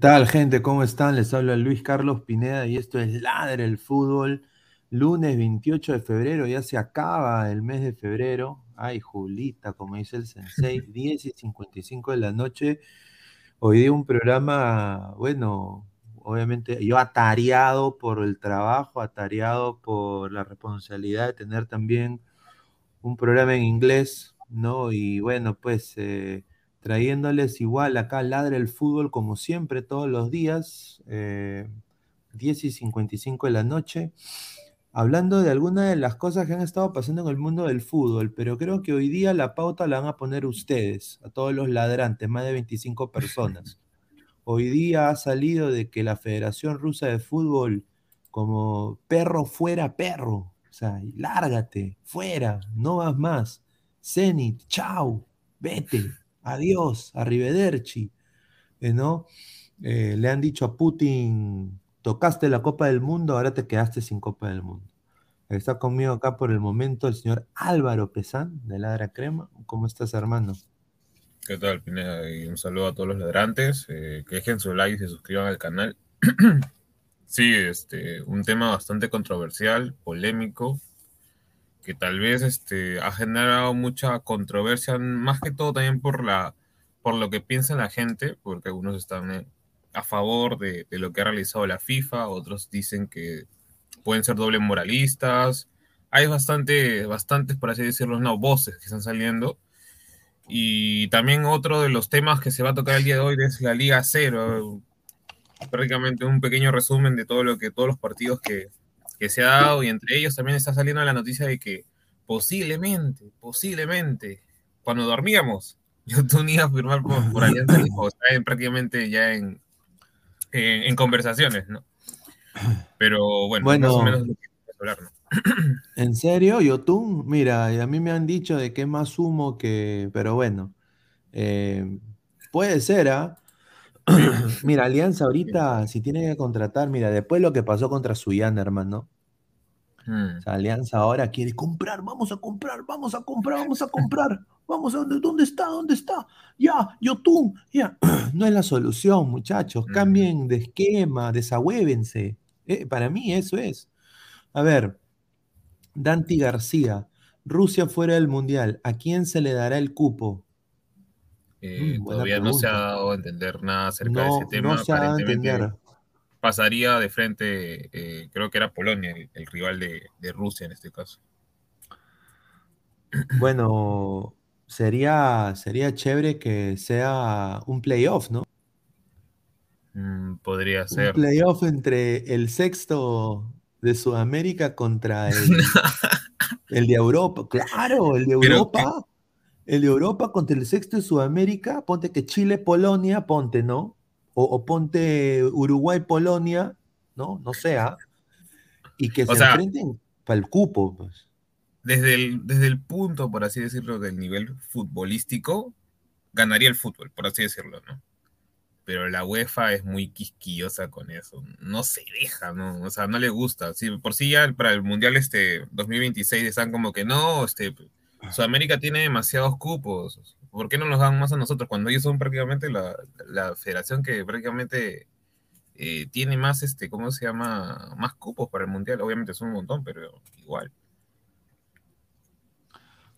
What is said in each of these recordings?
Tal, gente? ¿Cómo están? Les habla Luis Carlos Pineda y esto es Ladre el Fútbol. Lunes 28 de febrero, ya se acaba el mes de febrero. Ay, Julita, como dice el Sensei, 10 y 55 de la noche. Hoy día un programa, bueno, obviamente yo atareado por el trabajo, atareado por la responsabilidad de tener también un programa en inglés, ¿no? Y bueno, pues... Eh, trayéndoles igual acá Ladre el Fútbol como siempre todos los días, 10 eh, y 55 de la noche, hablando de algunas de las cosas que han estado pasando en el mundo del fútbol, pero creo que hoy día la pauta la van a poner ustedes, a todos los ladrantes, más de 25 personas. Hoy día ha salido de que la Federación Rusa de Fútbol, como perro fuera perro, o sea, lárgate, fuera, no vas más. Zenit, chao, vete adiós, arrivederci, eh, ¿no? Eh, le han dicho a Putin, tocaste la Copa del Mundo, ahora te quedaste sin Copa del Mundo. Está conmigo acá por el momento el señor Álvaro Pesán, de Ladra Crema. ¿Cómo estás, hermano? ¿Qué tal, Pineda? Y un saludo a todos los ladrantes. Eh, que dejen su like y se suscriban al canal. sí, este, un tema bastante controversial, polémico, que tal vez este, ha generado mucha controversia, más que todo también por, la, por lo que piensa la gente, porque algunos están eh, a favor de, lo que ha realizado la FIFA, otros dicen que pueden ser doble moralistas. Hay bastante, bastantes, por así decirlo, no, voces que están saliendo. Y también otro de los temas que se va a tocar el día de hoy es la Liga Cero. Prácticamente un pequeño resumen de todo lo que todos los partidos que, que se ha dado y entre ellos también está saliendo la noticia de que posiblemente, posiblemente, cuando dormíamos, yo tenía a firmar por, por Alianza está prácticamente ya en, en, en, conversaciones, ¿no? Pero bueno, bueno más o menos lo que hablar, ¿no? ¿En serio, Yotun? Mira, a mí me han dicho de que es más humo que, pero bueno, eh, puede ser, ¿ah? mira, Alianza ahorita, si tiene que contratar, mira, después lo que pasó contra Suyana, hermano. Mm. O sea, Alianza ahora quiere comprar, vamos a comprar, vamos a comprar, vamos a comprar. Vamos a dónde, dónde está, dónde está. Ya, Yotun, ya. No es la solución, muchachos. Mm. Cambien de esquema, desahuévense. Eh, para mí eso es. A ver, Danti García, Rusia fuera del Mundial, ¿a quién se le dará el cupo? Eh, Mm, todavía no se ha dado a entender nada acerca de ese tema. no se Aparentemente pasaría de frente, eh, creo que era Polonia, el, el rival de, de Rusia en este caso. Bueno, sería, sería chévere que sea un playoff, ¿no? Mm, podría Un ser. playoff entre el sexto de Sudamérica contra el, el de Europa. Claro, el de Europa. El de Europa contra el sexto de Sudamérica. Ponte que Chile, Polonia, ponte, ¿no? O, o ponte Uruguay, Polonia, ¿no? No sea. Y que O se sea, enfrenten para el cupo, pues. desde el, desde el punto, por así decirlo, del nivel futbolístico, ganaría el fútbol, por así decirlo, ¿no? Pero la UEFA es muy quisquillosa con eso. No se deja, ¿no? O sea, no le gusta. Sí, por sí ya para el Mundial este 2026 están como que no, este, Sudamérica tiene demasiados cupos. ¿Por qué no nos dan más a nosotros? Cuando ellos son prácticamente la, la federación que prácticamente eh, tiene más, este, ¿cómo se llama? Más cupos para el Mundial. Obviamente son un montón, pero igual.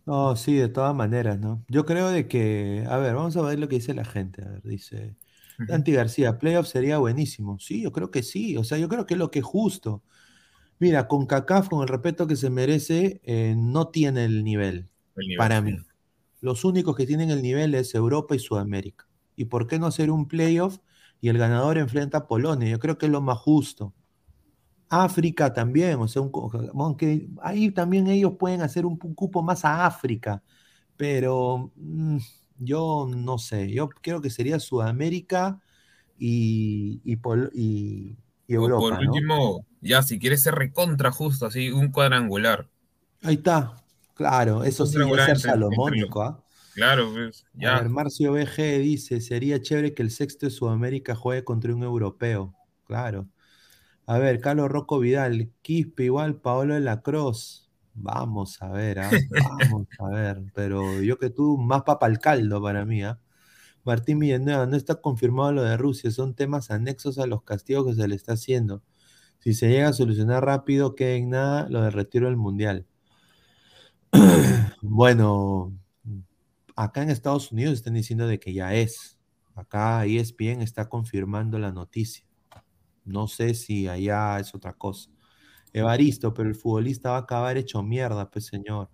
No, sí, de todas maneras, ¿no? Yo creo de que, a ver, vamos a ver lo que dice la gente. A ver, dice. Dante García, playoff sería buenísimo. Sí, yo creo que sí. O sea, yo creo que es lo que es justo. Mira, con CACAF, con el respeto que se merece, eh, no tiene el nivel, El nivel, para mí. Los únicos que tienen el nivel es Europa y Sudamérica. ¿Y por qué no hacer un playoff y el ganador enfrenta a Polonia? Yo creo que es lo más justo. África también, o sea, un aunque ahí también ellos pueden hacer un, cupo más a África, pero mm, yo no sé, yo creo que sería Sudamérica y, y, Pol- y- y O por Europa, ¿no? último, ya si quieres ser recontra justo, así, un cuadrangular. Ahí está, claro, eso sí, cuadrangular ser salomónico, ¿ah? Claro, pues, A ya. ver, Marcio BG dice, sería chévere que el sexto de Sudamérica juegue contra un europeo, claro. A ver, Carlos Rocco Vidal, Quispe igual, Paolo de la Cruz. Vamos a ver, ¿ah? Vamos a ver. Pero yo que tú, más papa al caldo para mí, ¿ah? Martín Villanueva, no está confirmado lo de Rusia, son temas anexos a los castigos que se le está haciendo. Si se llega a solucionar rápido, queda en nada lo del retiro del Mundial. Bueno, acá en Estados Unidos están diciendo de que ya es. Acá ESPN está confirmando la noticia. No sé si allá es otra cosa. Evaristo, pero el futbolista va a acabar hecho mierda, pues señor.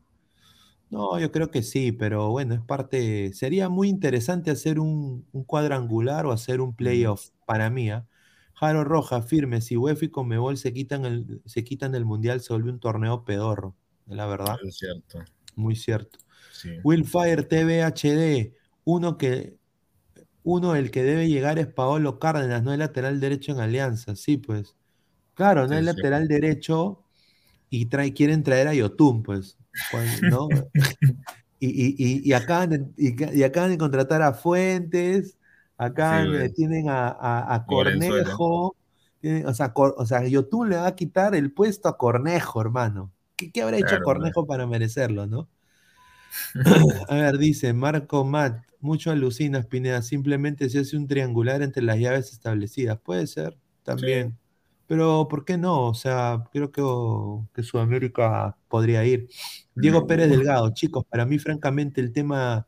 No, yo creo que sí, pero bueno, es parte. Sería muy interesante hacer un, un cuadrangular o hacer un Mm, playoff para mí. ¿ah? Jaro Roja, firme. Si UEFA y Conmebol se quitan el, se quitan el mundial, se vuelve un torneo pedorro. La verdad, Es cierto, muy cierto. sí. Willfire TV HD, uno que uno el que debe llegar es Paolo Cárdenas, no es lateral derecho en Alianza, sí, pues. Claro, no Sí, cierto. lateral derecho y trae, quieren traer a Yotun, pues, ¿no? Y, y- y- y acaban de, y, acaban de contratar a Fuentes, Sí, pues, tienen a, a-. Cornejo, tienen- o sea, Cor- o sea, Yotun le va a quitar el puesto a Cornejo, hermano. ¿Qué, qué habrá hecho Claro. Cornejo para merecerlo, no? A ver, dice Marco Matt, mucho alucinas, Pineda, simplemente se hace un triangular entre las llaves establecidas. Puede ser, Sí, también. Pero, ¿por qué no? O sea, creo que, que Sudamérica podría ir. Diego Pérez Delgado, chicos, para mí, francamente, el tema,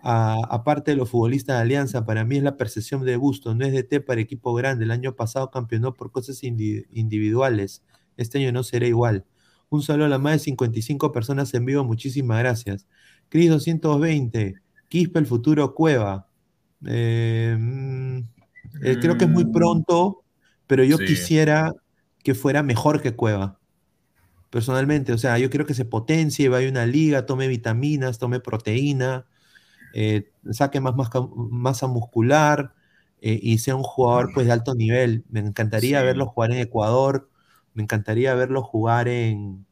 aparte de los futbolistas de Alianza, para mí es la percepción de gusto, no es de T para equipo grande. El año pasado campeonó por cosas individuales. Este año no será igual. Un saludo a las más de 55 personas en vivo, muchísimas gracias. Cris 220, Quispe el futuro Cueva. Eh, mm, eh, creo que es muy mm. pronto pero yo quisiera que fuera mejor que Cueva. Personalmente, o sea, yo quiero que se potencie, vaya a una liga, tome vitaminas, tome proteína, eh, saque más, masa muscular y sea un jugador pues de alto nivel. Me encantaría verlo jugar en Ecuador, me encantaría verlo jugar en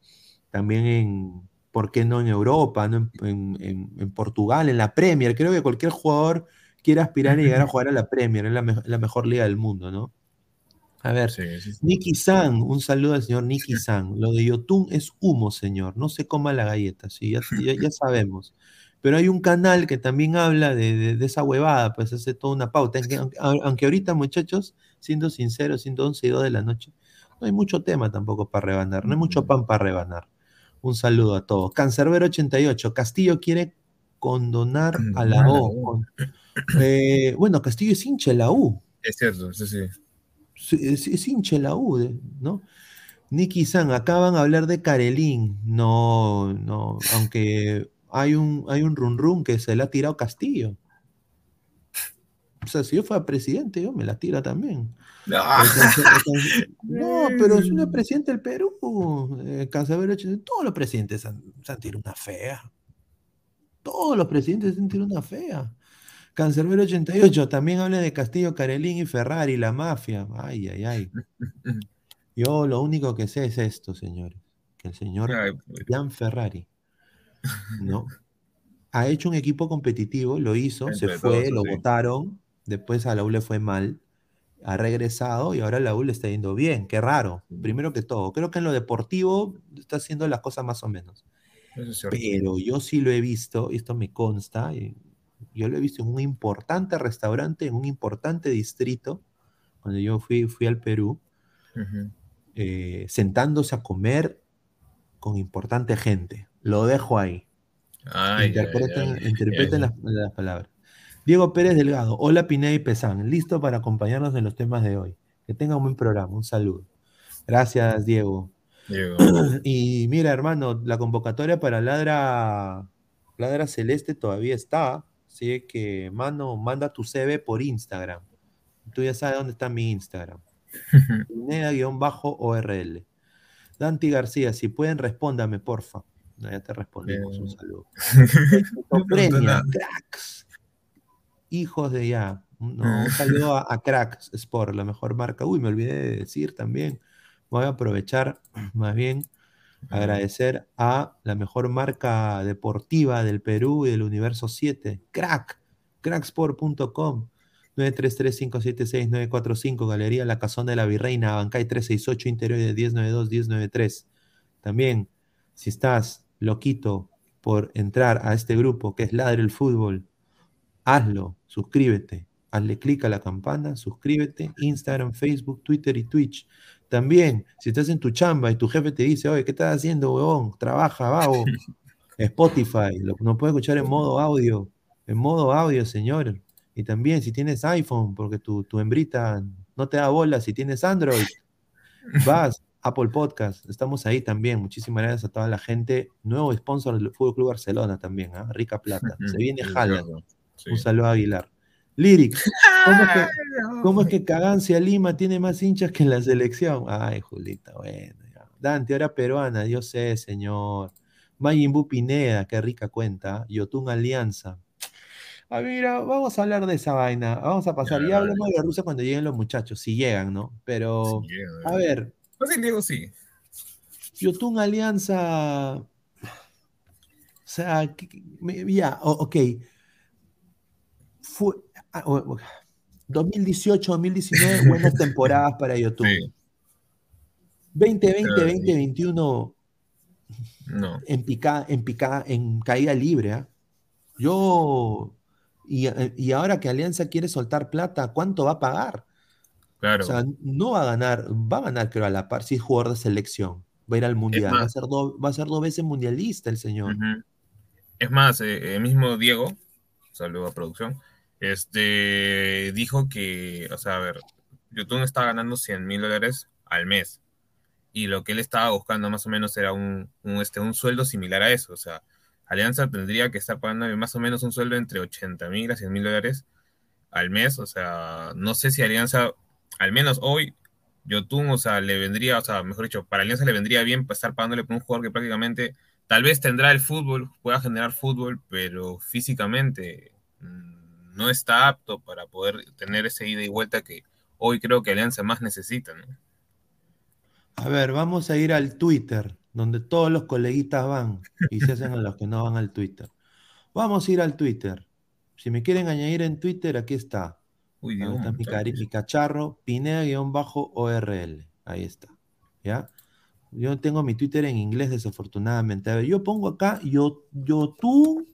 también en, ¿por qué no en Europa, En, Portugal, en la Premier. Creo que cualquier jugador quiere aspirar a llegar a jugar a la Premier, es la mejor liga del mundo, ¿no? A ver, Nicky San, un saludo al señor Nicky San. Lo de Yotun es humo, señor. No se coma la galleta, sí, ya, ya, sabemos. Pero hay un canal que también habla de, esa huevada, pues hace toda una pauta. Aunque, ahorita, muchachos, siendo sinceros, siendo 11 y 2 de la noche, no hay mucho tema tampoco para rebanar, no hay mucho pan para rebanar. Un saludo a todos. Cancerbero 88, Castillo quiere condonar a la O. Eh, bueno, Castillo es hincha de la U. Es cierto, sí, sí es, hincha la U, ¿no? Nicky San, acaban a hablar de Carelín. No, no, aunque hay un, hay un run run que se le ha tirado Castillo. O sea, si yo fuera presidente, yo me la tira también. No, pero es una presidente del Perú. Eh, todos los presidentes se han, tirado una fea. Todos los presidentes se han tirado una fea. Cancerbero 88, también habla de Castillo, Carelín y Ferrari, la mafia. Ay, ay, ay. Yo lo único que sé es esto, señores. Que el señor Jan Ferrari, ¿no? Ha hecho un equipo competitivo, lo hizo, se fue, lo votaron, después a la U le fue mal, ha regresado y ahora la U le está yendo bien. Qué raro. Primero que todo, creo que en lo deportivo está haciendo las cosas más o menos. Pero yo sí lo he visto, y esto me consta, y yo lo he visto en un importante restaurante, en un importante distrito, cuando yo fui, fui al Perú, eh, sentándose a comer con importante gente. Lo dejo ahí. interpreten, las, palabras. Diego Pérez Delgado, hola Pineda y Pesán, listo para acompañarnos en los temas de hoy. Que tengan un buen programa, un saludo. Gracias, Diego. Diego. Y mira, hermano, la convocatoria para Ladra, Ladra Celeste todavía está. Así que, mano, manda tu CV por Instagram. Tú ya sabes dónde está mi Instagram. Nea-ORL. Danti García, si pueden, respóndame, porfa. ya te respondimos, un saludo. cracks. Hijos de ya. un saludo a, Cracks Sport, la mejor marca. Uy, me olvidé de decir también. Voy a aprovechar más bien Agradecer a la mejor marca deportiva del Perú y del universo 7, Crack, cracksport.com. 933-576-945, Galería La Casona de la Virreina, Bancay 368, interior de 1092-1093. También, si estás loquito por entrar a este grupo que es Ladre el Fútbol, hazlo, suscríbete, hazle clic a la campana, suscríbete, Instagram, Facebook, Twitter y Twitch. También, si estás en tu chamba y tu jefe te dice, oye, ¿qué estás haciendo, huevón? Trabaja, vago. Spotify, lo, no puedes escuchar en modo audio. En modo audio, señor. Y también, si tienes iPhone, porque tu, tu hembrita no te da bola, si tienes Android, vas, Apple Podcast, estamos ahí también. Muchísimas gracias a toda la gente. Nuevo sponsor del Fútbol Club Barcelona también, ¿ah? Rica Plata. Se viene Jala. Un saludo a Aguilar. Lyrics. ¿Cómo es que, Cagancia Lima tiene más hinchas que en la selección? Ay, Julita, bueno. Dante, ahora peruana, yo sé, señor. Mayimbu Pineda, qué rica cuenta. Yotun Alianza. Ah, mira, vamos a hablar de esa vaina. Vamos a pasar. Ya, hablamos de Rusia cuando lleguen los muchachos, si llegan, ¿no? Pero, a ver. Pues sí, Diego, sí. Yotun Alianza. O sea, ya, ok. Fue, 2018, 2019, buenas temporadas para YouTube. 2020, 2021, no. en, pica, en, pica, en caída libre. ¿ah? Yo, y, ahora que Alianza quiere soltar plata, ¿cuánto va a pagar? Claro. O sea, no va a ganar, va a ganar, creo, a la par, si es jugador de selección. Va a ir al mundial. Va a, ser do- va a ser dos veces mundialista el señor. Es más, eh, el mismo Diego, saludo a producción, este, dijo que, o sea, a ver, YouTube está ganando 100 mil dólares al mes. Y lo que él estaba buscando más o menos era un, un, este, un sueldo similar a eso. O sea, Alianza tendría que estar pagando más o menos un sueldo entre 80 mil a 100 mil dólares al mes. O sea, no sé si Alianza, al menos hoy, Yotun, o sea, le vendría, o sea, mejor dicho, para Alianza le vendría bien pues, estar pagándole por un jugador que prácticamente tal vez tendrá el fútbol, pueda generar fútbol, pero físicamente mm, no está apto para poder tener ese ida y vuelta que hoy creo que Alianza más necesita, ¿no? A ver, vamos a ir al Twitter, donde todos los coleguitas van y se hacen a los que no van al Twitter. Vamos a ir al Twitter. Si me quieren añadir en Twitter, aquí está. Uy, Dios, está mi, cari- mi cacharro, Pineda-ORL. Ahí está. ¿Ya? Yo tengo mi Twitter en inglés, desafortunadamente. A ver, yo pongo acá, yo, yo tú,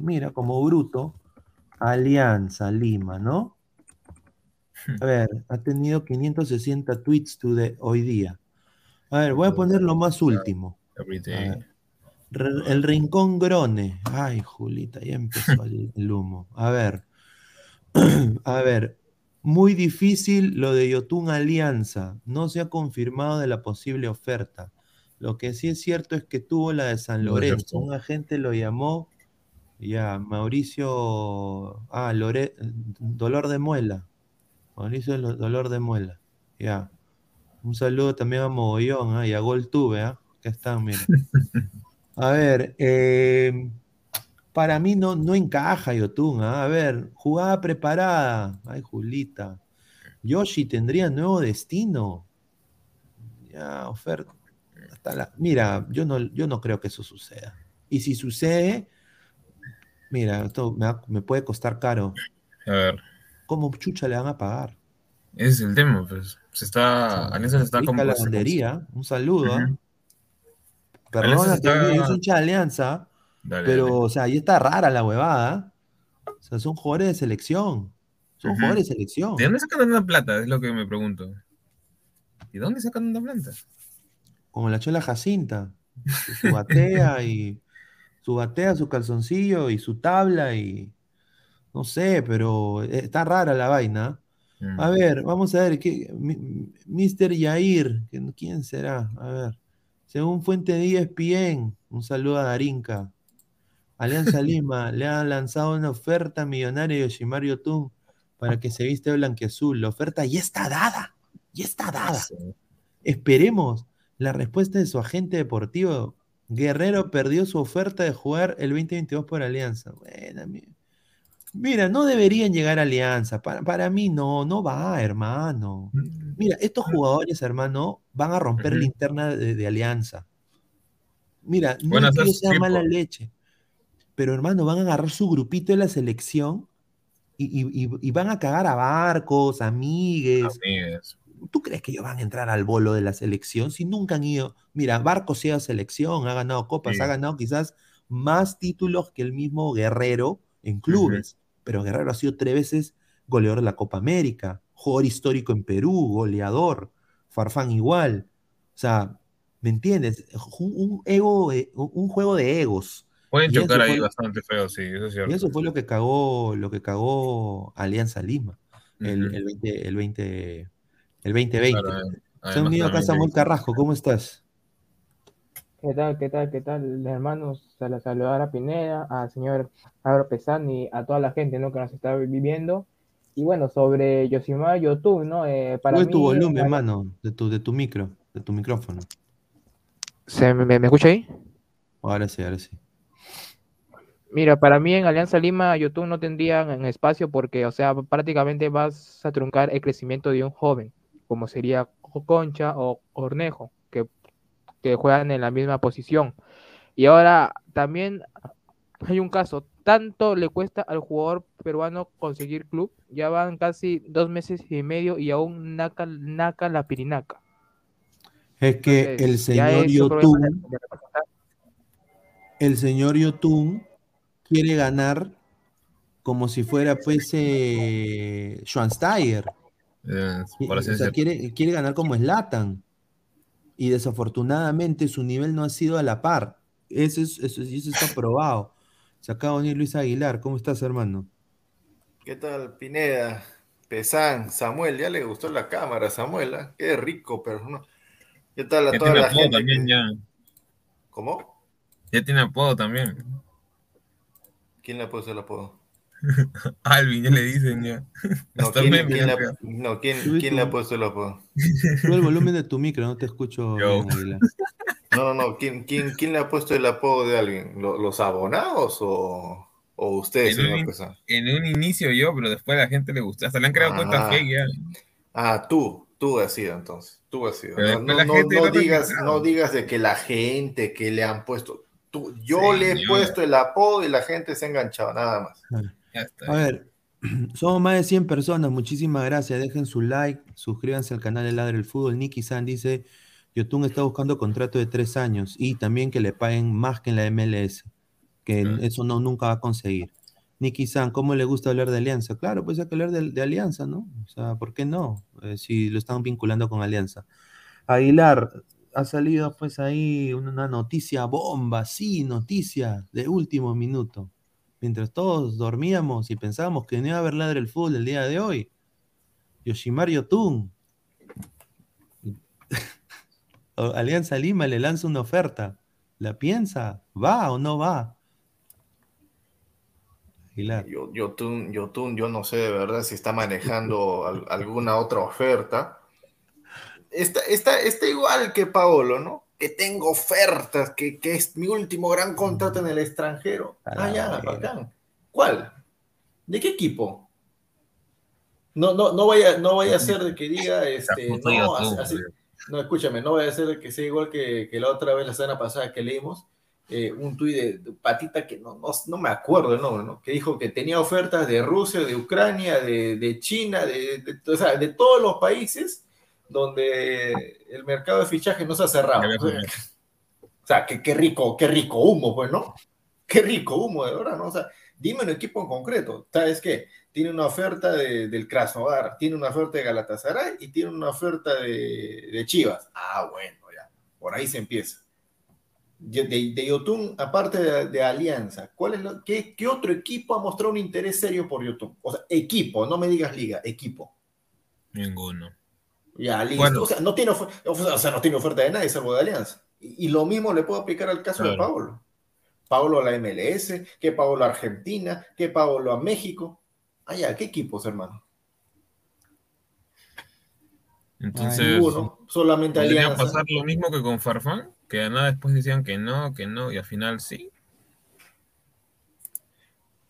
mira, como bruto, Alianza Lima, ¿no? A ver, ha tenido 560 tweets today- hoy día. A ver, voy a poner lo más último. Re- El Rincón Grone. Ay, Julita, ya empezó el, el humo. A ver. A ver. Muy difícil lo de Yotun Alianza. No se ha confirmado de la posible oferta. Lo que sí es cierto es que tuvo la de San Lorenzo. Un agente lo llamó. Ya, Mauricio. Ah, Lore- Dolor de Muela. Mauricio Lo- Dolor de Muela. Ya. Un saludo también a Mogollón ¿ah? y a Gol Tuve. ¿ah? Que están, mira. A ver, eh, para mí no, no encaja Yotun. ¿ah? A ver, jugada preparada. Ay, Julita. Yoshi tendría nuevo destino. Ya, oferta. Hasta la- Mira, yo no, yo no creo que eso suceda. Y si sucede, mira, esto me, va- me puede costar caro. A ver, ¿Cómo chucha le van a pagar? ese es el tema, pues. Se está, Alianza se está Rica como. lavandería, un saludo. ¿ah? Ujú. Perdona Alianza que está- yo soy hincha de Alianza, Dale, pero, dale. o sea, ahí está rara la huevada. O sea, son jugadores de selección. Son Ujú. jugadores de selección. ¿De dónde sacan tanta plata? Es lo que me pregunto. ¿Y dónde sacan tanta plata? Como la chola Jacinta. Su, su batea y su batea, su calzoncillo y su tabla y no sé, pero está rara la vaina. Mm. A ver, vamos a ver, ¿qué, Mr. Yair, ¿quién- ¿quién será? A ver, según fuente E ESPN, un saludo a Darinka. Alianza Lima le ha lanzado una oferta millonaria a Yoshimar Yotun para que se viste blanqueazul. La oferta ya está dada, ya está dada. Sí. Esperemos la respuesta de su agente deportivo. Guerrero perdió su oferta de jugar el 2022 por Alianza. Bueno, mi- mira, no deberían llegar a Alianza. Para, para mí no, no va, hermano. Mira, estos jugadores, hermano, van a romper Ujú. la interna de, de Alianza. Mira, no es que mala leche, pero hermano, van a agarrar su grupito de la selección y, y- y- y van a cagar a barcos, amigues. Amigues. ¿Tú crees que ellos van a entrar al bolo de la selección si nunca han ido? Mira, Barcos sí a selección, ha ganado copas, Sí. ha ganado quizás más títulos que el mismo Guerrero en clubes, pero Guerrero ha sido tres veces goleador de la Copa América, jugador histórico en Perú, goleador, Farfán igual. O sea, ¿me entiendes? Un, un ego, eh, un juego de egos. Pueden Y chocar ahí fue- bastante feo, sí, eso es Y cierto. eso fue lo que cagó, lo que cagó Alianza Lima el, el 20, el 20, el 2020. Claro, Se ha además unido también Samuel de- Carrasco, ¿cómo estás? ¿Qué tal, qué tal, qué tal, hermanos? La saludar a Pineda, al señor Álvaro Pesani, a toda la gente ¿no? que nos está viviendo. Y bueno, sobre Yosimar Yotun, ¿no? Eh, para Sube mí, tu volumen, para- mano, de tu, de tu micro, de tu micrófono. ¿Se me, me escucha ahí? Ahora sí, ahora sí. Mira, para mí en Alianza Lima, Yotun no tendría en espacio porque, o sea, prácticamente vas a truncar el crecimiento de un joven, como sería Concha o Cornejo, que, que juegan en la misma posición. Y ahora también hay un caso, tanto le cuesta al jugador peruano conseguir club, ya van casi dos meses y medio y aún naca, naca la pirinaca. Es que Entonces, el señor Yotun, el señor Yotun quiere ganar como si fuera pues eh, Schwansteiger. Eh, o sea, quiere, quiere ganar como Slatan. Y desafortunadamente su nivel no ha sido a la par. Eso, es, eso, eso está probado. Se acaba de unir Luis Aguilar. ¿Cómo estás, hermano? ¿Qué tal, Pineda? Pesán, Samuel, ya le gustó la cámara, Samuel, ¿ah? Qué rico, pero no. ¿Qué tal a Ya toda tiene la apodo gente? también, ya. ¿Cómo? Ya tiene apodo también. ¿Quién le ha puesto el apodo? Alvin, ya le dicen ya. No, ¿quién, quién no, ¿quién- le ha puesto el apodo? Sube el volumen de tu micro, no te escucho Yo. bien, Aguilar. No, no, no. ¿Quién, quién, quién le ha puesto el apodo de alguien? ¿Lo- ¿Los abonados o, o ustedes, En un? En un inicio yo, pero después a la gente le gustó. Hasta le han creado Ah. cuentas fake ya. Ah, tú, tú has sido entonces. Tú has sido. No, no, no- digas, no digas de que la gente que le han puesto. Tú, yo Sí, le he yo. puesto el apodo y la gente se ha enganchado, nada más. Ya está. A ver, somos más de 100 personas. Muchísimas gracias. Dejen su like, suscríbanse al canal de Ladre el Fútbol. Nicky San dice: Yotun está buscando contrato de tres años y también que le paguen más que en la MLS. Que eso no nunca va a conseguir. Nicky San, ¿cómo le gusta hablar de Alianza? Claro, pues hay que hablar de, de Alianza, ¿no? O sea, ¿por qué no? Eh, si lo están vinculando con Alianza. Aguilar, ha salido pues ahí una noticia bomba, sí, noticia de último minuto. Mientras todos dormíamos y pensábamos que no iba a haber ladre el fútbol el día de hoy. Yoshimar Yotun. Alianza Lima le lanza una oferta. ¿La piensa? ¿Va o no va? Aguilar. Yo, Yotun, Yotun, yo no sé de verdad si está manejando al- alguna otra oferta. Está, está, está igual que Paolo, ¿no? Que tengo ofertas, que, que es mi último gran contrato en el extranjero. Ah, ya, bacán. ¿Cuál? ¿De qué equipo? No, no, no vaya, no vaya a ser de que diga, este, no, así- así- no, escúchame, no vaya a ser de que sea igual que, que la otra vez, la semana pasada que leímos, eh, un tuit de, de Patita que no, no, no me acuerdo el nombre, ¿no? Que dijo que tenía ofertas de Rusia, de Ucrania, de, de China, de, de- o sea, de todos los países donde el mercado de fichaje no se ha cerrado. O sea, que, qué rico, qué rico humo, pues, ¿no? Qué rico humo, de verdad, ¿no? O sea, dime un equipo en concreto. ¿Sabes qué? Tiene una oferta de- del Krasnodar, tiene una oferta de Galatasaray y tiene una oferta de, de Chivas. Ah, bueno, ya. Por ahí se empieza. De, de, de Yotun, aparte de, de Alianza, ¿cuál es lo, qué, qué otro equipo ha mostrado un interés serio por Yotun? O sea, equipo, no me digas liga, equipo. Ninguno. Ya, listo. Bueno. O, sea, no tiene, o sea, no tiene oferta de nadie salvo de Alianza. Y, y lo mismo le puedo aplicar al caso de Claro. Paolo. Paolo a la MLS, que Paolo a Argentina, que Paolo a México. Ah, ya, ¿qué equipos, hermano? Entonces, Ninguno, solamente ¿podría Alianza. pasar lo mismo que con Farfán? Que nada después decían que no, que no, y al final sí.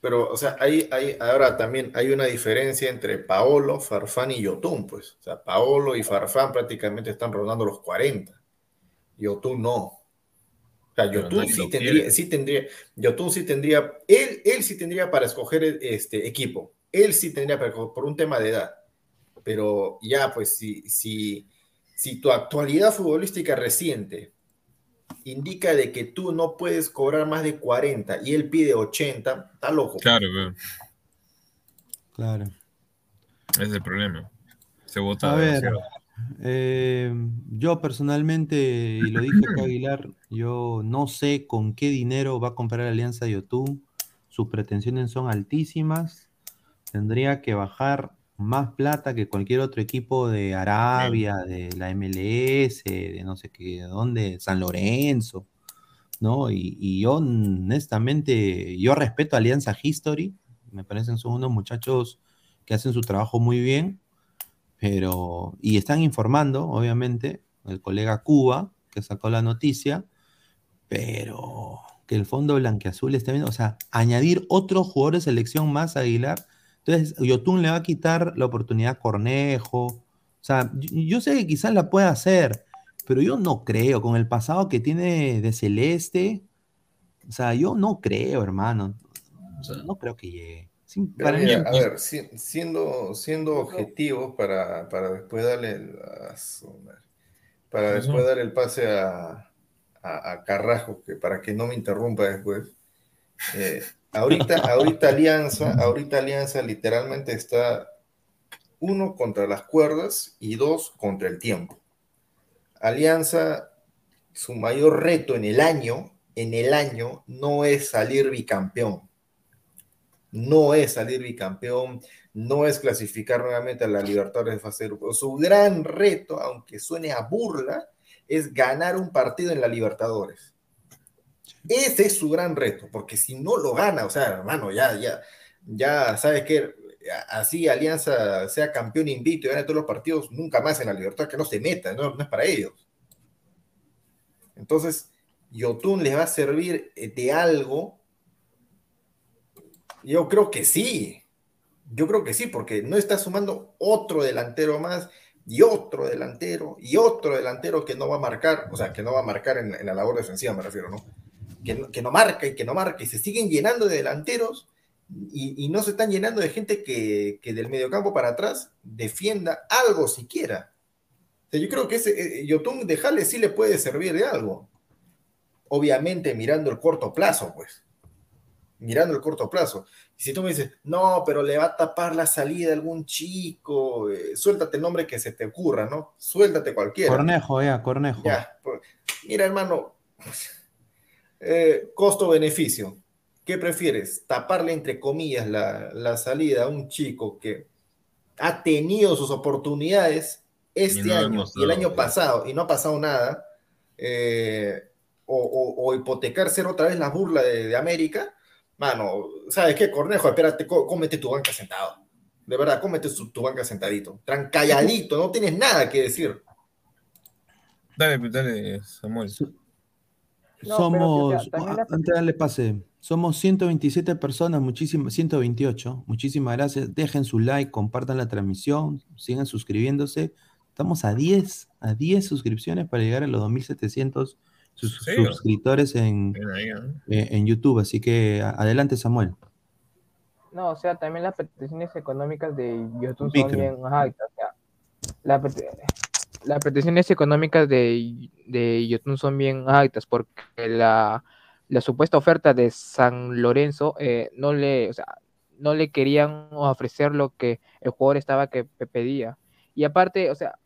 Pero, o sea, hay, hay, ahora también hay una diferencia entre Paolo, Farfán y Yotun, pues. O sea, Paolo y Farfán prácticamente están rondando los 40. Yotun no. O sea, Yotun sí tendría, sí tendría, Yotun sí tendría, él, él sí tendría para escoger este equipo. Él sí tendría para, por un tema de edad. Pero ya, pues, si, si, si tu actualidad futbolística reciente indica de que tú no puedes cobrar más de 40 y él pide 80, está loco. Claro, Claro. ese es el problema. Se vota A ver, eh, yo personalmente, y lo dije acá Aguilar, yo no sé con qué dinero va a comprar Alianza Yotun. Sus pretensiones son altísimas. Tendría que bajar más plata que cualquier otro equipo de Arabia, de la MLS, de no sé qué, de dónde, San Lorenzo, ¿no? Y, y yo, honestamente, yo respeto a Alianza History. Me parecen son unos muchachos que hacen su trabajo muy bien pero y están informando, obviamente, el colega Cuba, que sacó la noticia, pero que el fondo blanqueazul esté viendo, o sea, añadir otro jugador de selección más a Aguilar, entonces Yotun le va a quitar la oportunidad a Cornejo, o sea, yo, yo sé que quizás la pueda hacer, pero yo no creo, con el pasado que tiene de Celeste, o sea, yo no creo, hermano, o sea, no creo que llegue. Sí, para mira, a ver, si- siendo, siendo objetivo para, para después darle para después dar el pase a, a- a Carrasco, que para que no me interrumpa después. eh, ahorita, ahorita Alianza, ahorita Alianza literalmente está uno contra las cuerdas y dos contra el tiempo. Alianza, su mayor reto en el año, en el año, no es salir bicampeón. No es salir bicampeón, no es clasificar nuevamente a la Libertadores de fase de grupo. Su gran reto, aunque suene a burla, es ganar un partido en la Libertadores. Ese es su gran reto, porque si no lo gana, o sea, hermano, ya, ya, ya, ¿sabes qué? Así Alianza sea campeón invito y gane todos los partidos, nunca más en la libertad, que no se meta, no, no es para ellos. Entonces, Yotun les va a servir de algo. Yo creo que sí. Yo creo que sí, porque no está sumando otro delantero más y otro delantero y otro delantero que no va a marcar, o sea, que no va a marcar en, en la labor defensiva, me refiero, ¿no? Que, que, no marca y que no marca y se siguen llenando de delanteros y, y no se están llenando de gente que, que, del mediocampo para atrás defienda algo siquiera. O sea, yo creo que ese eh, Yotun de Jale sí le puede servir de algo. Obviamente mirando el corto plazo, pues. Mirando el corto plazo. Y si tú me dices, no, pero le va a tapar la salida a algún chico, eh, suéltate el nombre que se te ocurra, ¿no? Suéltate cualquiera. Cornejo, ya, Cornejo. Ya, pues, mira, hermano, eh, costo-beneficio. ¿Qué prefieres? Taparle, entre comillas, la, la, salida a un chico que ha tenido sus oportunidades este no año y el año pasado y no ha pasado nada, eh, o, o, o, hipotecar ser otra vez la burla de, de América, mano, ¿sabes qué, Cornejo? Espérate, cómete tu banca sentado. De verdad, cómete tu, tu banca sentadito. Trancalladito, no tienes nada que decir. Dale, dale, Samuel. No, Somos, pero, antes de darle pase, somos 127 personas, muchísimas, 128. Muchísimas gracias. Dejen su like, compartan la transmisión, sigan suscribiéndose. Estamos a 10, a 10 suscripciones para llegar a los 2700 sus ¿Sí? suscriptores en, eh, en YouTube. Así que adelante, Samuel. No, o sea, también las peticiones económicas de YouTube son bien altas. O sea, la, las peticiones económicas de, de YouTube son bien altas porque la, la supuesta oferta de San Lorenzo eh, no le, o sea, no le querían ofrecer lo que el jugador estaba que pedía. Y aparte, o sea,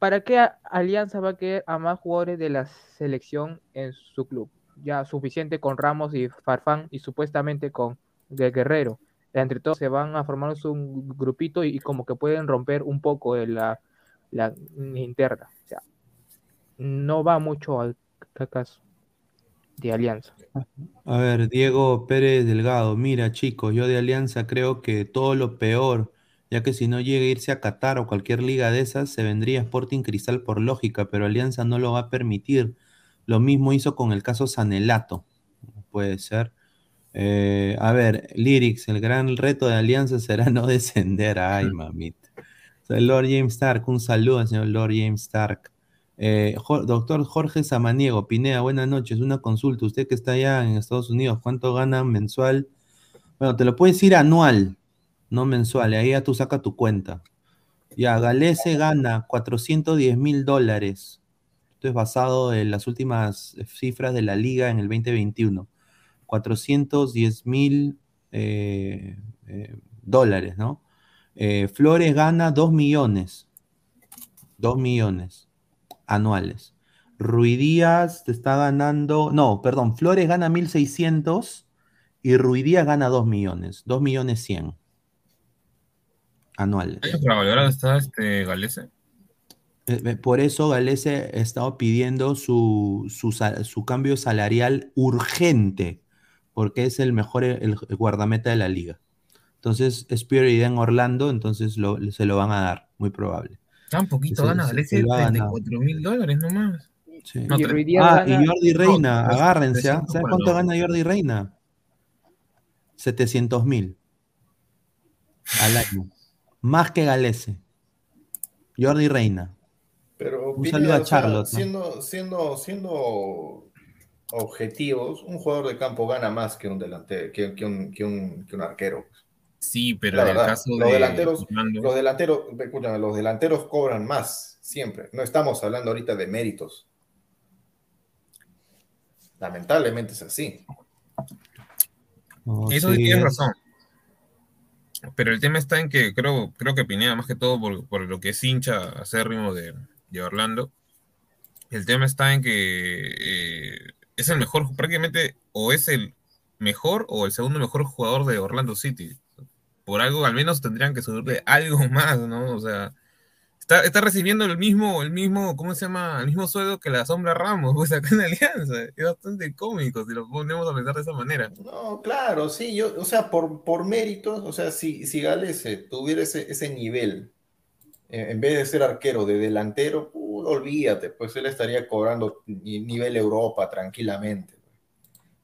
¿para qué Alianza va a querer a más jugadores de la selección en su club? Ya suficiente con Ramos y Farfán y supuestamente con de Guerrero. Entre todos se van a formar un grupito y, y como que pueden romper un poco la, la interna. O sea, no va mucho al caso de Alianza. A ver, Diego Pérez Delgado, mira chicos, yo de Alianza creo que todo lo peor ya que si no llega a irse a Qatar o cualquier liga de esas, se vendría Sporting Cristal por lógica, pero Alianza no lo va a permitir. Lo mismo hizo con el caso Sanelato. Puede ser. Eh, a ver, Lyrics, el gran reto de Alianza será no descender. Ay, mamita. Lord James Stark, un saludo al señor Lord James Stark. Eh, doctor Jorge Samaniego, Pinea, buenas noches. Una consulta. Usted que está allá en Estados Unidos, ¿cuánto gana mensual? Bueno, te lo puedes decir anual, no mensual, ahí ya tú sacas tu cuenta. Ya, Galese gana 410 mil dólares. Esto es basado en las últimas cifras de la liga en el 2021. 410 mil eh, eh, dólares, ¿no? Eh, Flores gana 2 millones. 2 millones anuales. Ruidías te está ganando, no, perdón, Flores gana 1.600 y Ruidías gana 2 millones, 2 millones 100 anuales. ¿Ahora está este Galese? Eh, por eso Galese ha estado pidiendo su, su, su, cambio salarial urgente, porque es el mejor el, el guardameta de la liga. Entonces, Spear y en Orlando, entonces lo, se lo van a dar, muy probable. Tan poquito gana Galese, 34 mil dólares nomás. Sí. No, y ah, gana... y Jordi Reina, no, agárrense. ¿ah? ¿Sabes cuánto gana Jordi Reina? 700 mil al año. Más que Galese. Jordi Reina. Pero un saludo a Charlotte. Siendo, ¿no? siendo, siendo objetivos, un jugador de campo gana más que un delantero, que, que, un, que, un, que un, arquero. Sí, pero en el caso los de delanteros, los delanteros, escúchame, los delanteros cobran más siempre. No estamos hablando ahorita de méritos. Lamentablemente es así. Oh, Eso sí tienes razón. Pero el tema está en que creo, creo que Pineda, más que todo por, por lo que es hincha acérrimo de, de Orlando, el tema está en que eh, es el mejor, prácticamente, o es el mejor o el segundo mejor jugador de Orlando City. Por algo, al menos tendrían que subirle algo más, ¿no? O sea, está, está recibiendo el mismo, el mismo, ¿cómo se llama? El mismo sueldo que la sombra Ramos, pues acá en Alianza. Es bastante cómico si lo ponemos a pensar de esa manera. No, claro, sí, yo, o sea, por, por méritos, o sea, si, si Gales eh, tuviera ese, ese nivel, eh, en vez de ser arquero, de delantero, uh, olvídate, pues él estaría cobrando ni- nivel Europa tranquilamente.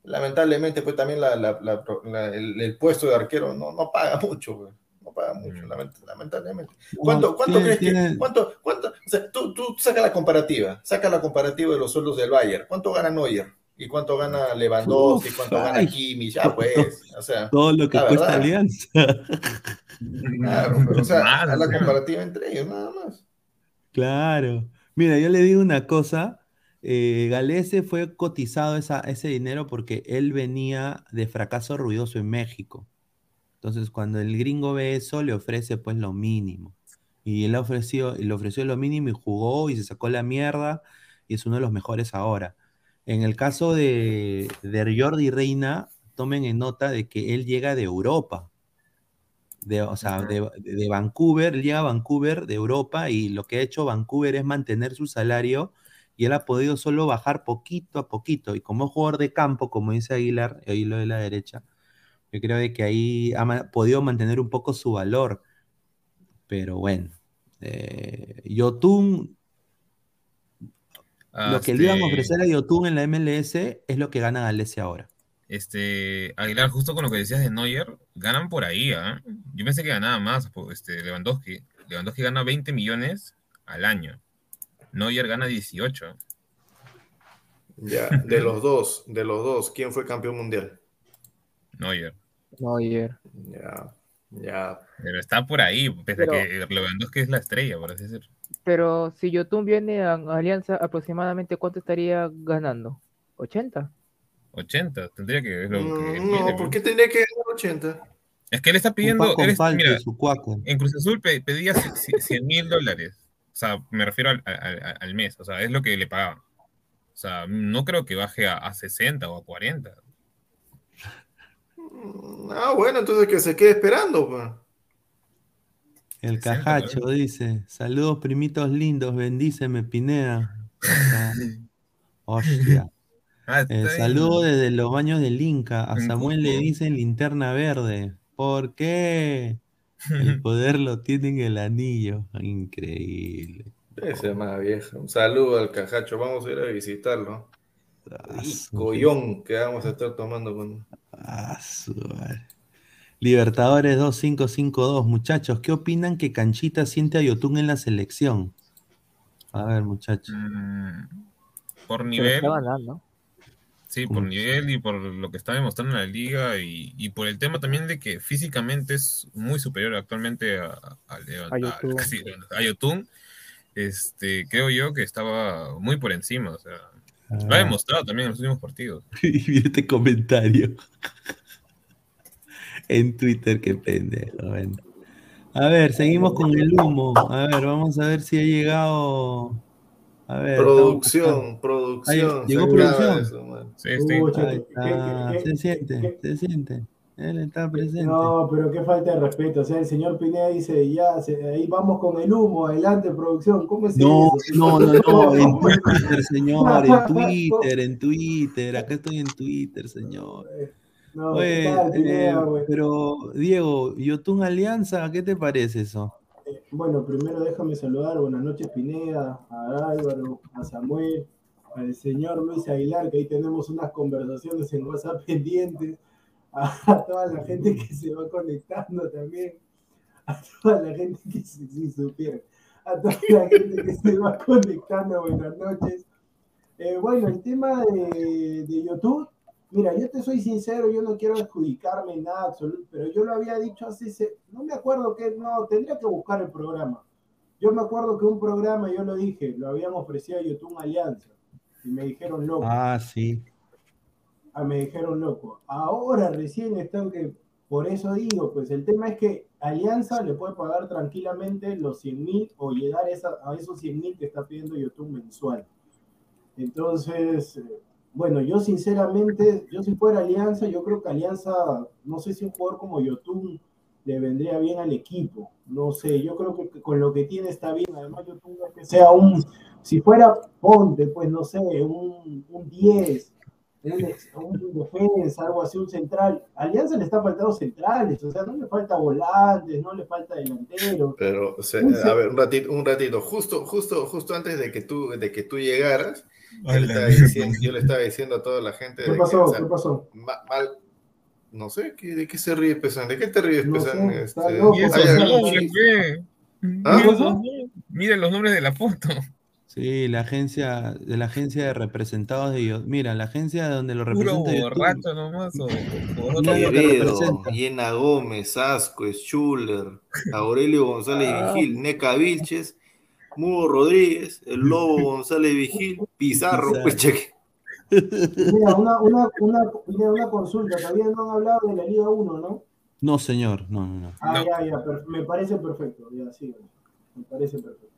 Lamentablemente, pues también la- la- la- la- el, el puesto de arquero no, no paga mucho, güey. no paga mucho, Mm. lament- lamentablemente. ¿Cuánto, cuánto tiene- crees que, cuánto, cuánto, o sea, tú, tú saca la comparativa, saca la comparativa de los sueldos del Bayern, ¿cuánto gana Neuer? ¿Y cuánto gana Lewandowski? Uf, ¿Cuánto gana. Kimmich? Ya pues, o sea, Todo lo que cuesta verdad. Alianza. claro, pero, o sea, la comparativa entre ellos, nada más. Claro. Mira, yo le digo una cosa. Eh, Galese fue cotizado esa- ese dinero porque él venía de fracaso ruidoso en México. Entonces, cuando el gringo ve eso, le ofrece pues lo mínimo. Y él ofreció, le ofreció lo mínimo y jugó y se sacó la mierda y es uno de los mejores ahora. En el caso de, de Jordi Reina, tomen en nota de que él llega de Europa. De, o sea, de, de Vancouver, él llega a Vancouver de Europa y lo que ha hecho Vancouver es mantener su salario y él ha podido solo bajar poquito a poquito. Y como jugador de campo, como dice Aguilar, ahí lo de la derecha, yo creo de que ahí ha ma- podido mantener un poco su valor. Pero bueno, eh, Yotun, Ah, lo que le iban a este, ofrecer a Yotun en la MLS es lo que gana Galese ahora. Este, Aguilar, justo con lo que decías de Neuer, ganan por ahí, ¿ah? Yo pensé que ganaba más, este, Lewandowski. Lewandowski gana 20 millones al año. Neuer gana 18. Ya, de los dos, de los dos, ¿quién fue campeón mundial? Neuer. Neuer. Ya, ya. Pero está por ahí, pese Pero- a que Lewandowski es la estrella, por así decirlo. Pero si Yotun viene a Alianza, aproximadamente ¿cuánto estaría ganando? ¿80? 80, tendría que ver lo que Mm, No, pide, ¿por qué tendría que ganar 80? Es que él está pidiendo, él es- mira, su cuaco. en Cruz Azul pe- pedía 100 mil dólares. O sea, me refiero al, al- al mes. O sea, es lo que le pagaban. O sea, no creo que baje a, a 60 o a 40. Mm, Ah, bueno, entonces que se quede esperando. pues. El 60, cajacho ¿no? dice, saludos primitos lindos, bendíceme Pineda. Hostia. Ah, Eh, saludo desde los baños del Inca. A Samuel le dicen linterna verde. ¿Por qué? El poder lo tiene en el anillo. Increíble. Ese es más viejo. Un saludo al cajacho. Vamos a ir a visitarlo. Ah, collón que vamos a estar tomando con. ah. Libertadores 2552. Muchachos, ¿qué opinan que Canchita siente a Yotun en la selección? A ver, muchachos. Mm, por Se lo nivel, está ganando. Sí, por nivel y por lo que está demostrando en la liga y, y por el tema también de que físicamente es muy superior actualmente a, a, a- A Yotun. casi- a Yotun, este, creo yo que estaba muy por encima. O sea, lo ha Ah, demostrado también en los últimos partidos. y mira este comentario. en Twitter, qué pendejo. bueno. A ver, seguimos con el humo. A ver, vamos a ver si ha llegado. A ver, estamos Producción, producción. Ahí, ¿llegó producción? eso, man. Sí, sí. Pucha, Ahí ¿qué- está, qué- qué- se siente, qué- se siente. Él está presente. No, pero qué falta de respeto. O sea, el señor Pineda dice, ya, se- ahí vamos con el humo, adelante, producción. ¿Cómo es No, eso? no, no, no, en Twitter, señor, en Twitter, en Twitter, acá estoy en Twitter, señor. No, Oye, ¿qué tal, eh, Pineda, güey? pero Diego, Yotun Alianza, ¿qué te parece eso? Bueno, primero déjame saludar, buenas noches Pineda, a Álvaro, a Samuel, al señor Luis Aguilar, que ahí tenemos unas conversaciones en WhatsApp pendientes, a, toda la gente que se va conectando también, a toda la gente que se, si supieran, a toda la gente que se va conectando, buenas noches. Eh, bueno, el tema de YouTube, mira, yo te soy sincero, yo no quiero adjudicarme nada absoluto, pero yo lo había dicho hace, no me acuerdo que, no, tendría que buscar el programa. Yo me acuerdo que un programa, yo lo dije, lo habían ofrecido a YouTube Alianza, y me dijeron loco, Ah, sí. ah, me dijeron loco. Ahora recién están que Por eso digo, pues el tema es que Alianza le puede pagar tranquilamente los 100 mil o llegar a, esa- a esos 100 mil que está pidiendo YouTube mensual. Entonces, eh, bueno, yo sinceramente, yo si fuera Alianza, yo creo que Alianza, no sé si un jugador como YouTube le vendría bien al equipo. No sé, yo creo que con lo que tiene está bien. Además, no es que sea un, si fuera Ponte, pues no sé, un, un 10, un, defensa, algo así, un central. Alianza le está faltando centrales, o sea, no le falta volantes, no le falta delanteros. Pero, o sea, a ver, un ratito, un ratito, justo, justo, justo antes de que tú, de que tú llegaras, yo le, estaba diciendo, yo le estaba diciendo a toda la gente ¿Qué de que, pasó? o sea, ¿Qué pasó? ma- mal, no sé, ¿qué- ¿de qué se ríe Pesan? ¿De qué te ríes No Pesan? sé, está Este, Y. ¿Ah? Mira los nombres- de la foto. Sí, la agencia, de la agencia de representados de YouTube. Mira, la agencia donde lo Puro representa YouTube. borracho nomás. O, o- Quevedo. Yena Gómez, Asco, Schuller, Aurelio González Ah. Vigil, Neca Vilches, Mugo Rodríguez, el Lobo González Vigil, Pizarro, pues cheque. Mira, una, una, una, una consulta, todavía no han hablado de la Liga 1, ¿no? No, señor, no, no, no. Ah, ya, ya, me parece perfecto, ya, sí, me parece perfecto.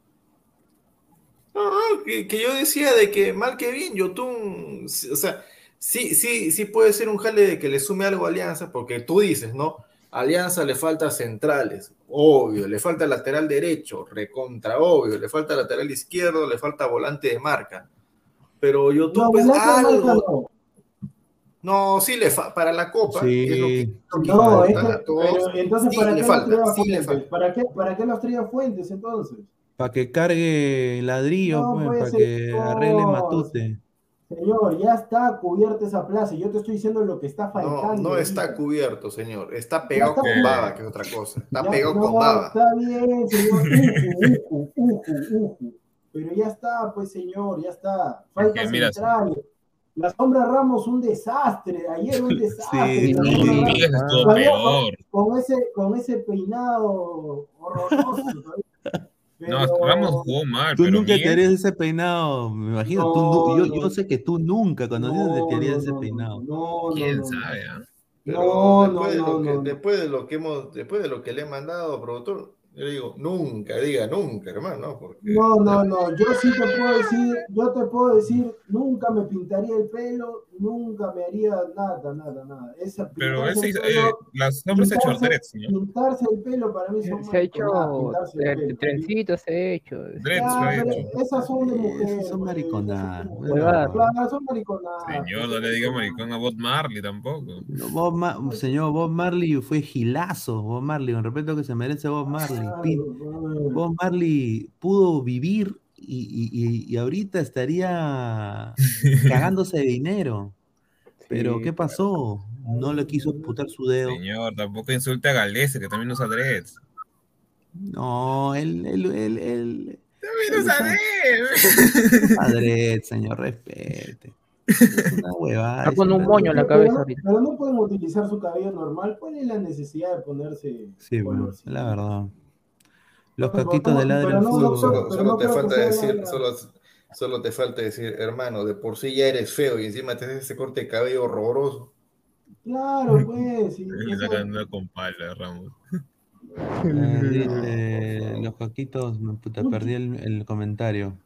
No, no, que, que yo decía de que mal que bien, Yotun, o sea, sí, sí, sí puede ser un jale de que le sume algo a Alianza, porque tú dices, ¿no? Alianza le falta centrales, obvio, le falta lateral derecho, recontra, obvio, le falta lateral izquierdo, le falta volante de marca. Pero Yotun, No, marca algo. no. No, sí le falta, para la Copa, Sí. que es lo que, lo que No, es pero entonces, sí ¿para qué falta, los sí Fuentes? ¿Para qué, ¿Para qué los traía Fuentes entonces? Para que cargue ladrillo, No, pues, para que arregle matute. Señor, ya está cubierta esa plaza. Yo te estoy diciendo lo que está No, faltando. no está ahorita. cubierto, señor. Está pegado está con cubierto. baba, que es otra cosa. Está Ya- pegado no, con baba. Está bien, señor. Uju, uju, uju, uju. Pero ya está, pues, señor, ya está. Falta Ok, mira, centrales. La sombra Ramos, un desastre. Ayer un desastre. Sí, estuvo Todavía peor. con ese, con ese peinado horroroso. No, Ramos jugó mal, Tú pero nunca te Miguel- harías ese peinado, me imagino. No, yo, no. yo sé que tú nunca conocido te harías ese peinado. No, no, quién no, no. sabe. Pero No, después, de no, lo no, que, no. después de lo que hemos, después de lo que le he mandado, productor, yo le digo, nunca, diga nunca, hermano, porque No, no, no, yo sí te puedo decir, yo te puedo decir, nunca me pintaría el pelo, nunca me haría nada, nada, nada. Esa, Pero ese, el eh, pelo- las nombres se ha hecho dreads, señor. Pintarse el pelo para mí son Se ha hecho pelo. trencitos, se ha hecho. Dreads lo ha hecho. esas son de Esas mujeres. son mariconadas. Claro, son mariconadas. Señor, no le diga maricón a Bob Marley tampoco. No, Bob Ma- señor Bob Marley fue gilazo, Bob Marley, con respeto que se merece Bob Marley. Bob Marley pudo vivir y, y- y- ahorita estaría cagándose de dinero. Pero Sí, ¿qué pasó? No le quiso putar su dedo. Señor, tampoco insulte a Galese, que también usa dreads. No, él, él, él, él- También usa Él dreads. Padre, señor, respete. Es una huevada. Está con un moño en la cabeza ahorita. Pero no pueden utilizar su cabello normal. ¿Cuál es la necesidad de ponerse Sí, bueno, la verdad. Los caquitos de doctor, Solo, te falta decir, solo, solo te falta decir, hermano, de por sí ya eres feo y encima te haces ese corte de cabello horroroso. Claro, pues. Le sacan una con pala, Ramos. Eh, dice, los caquitos, me puta, perdí el, el comentario.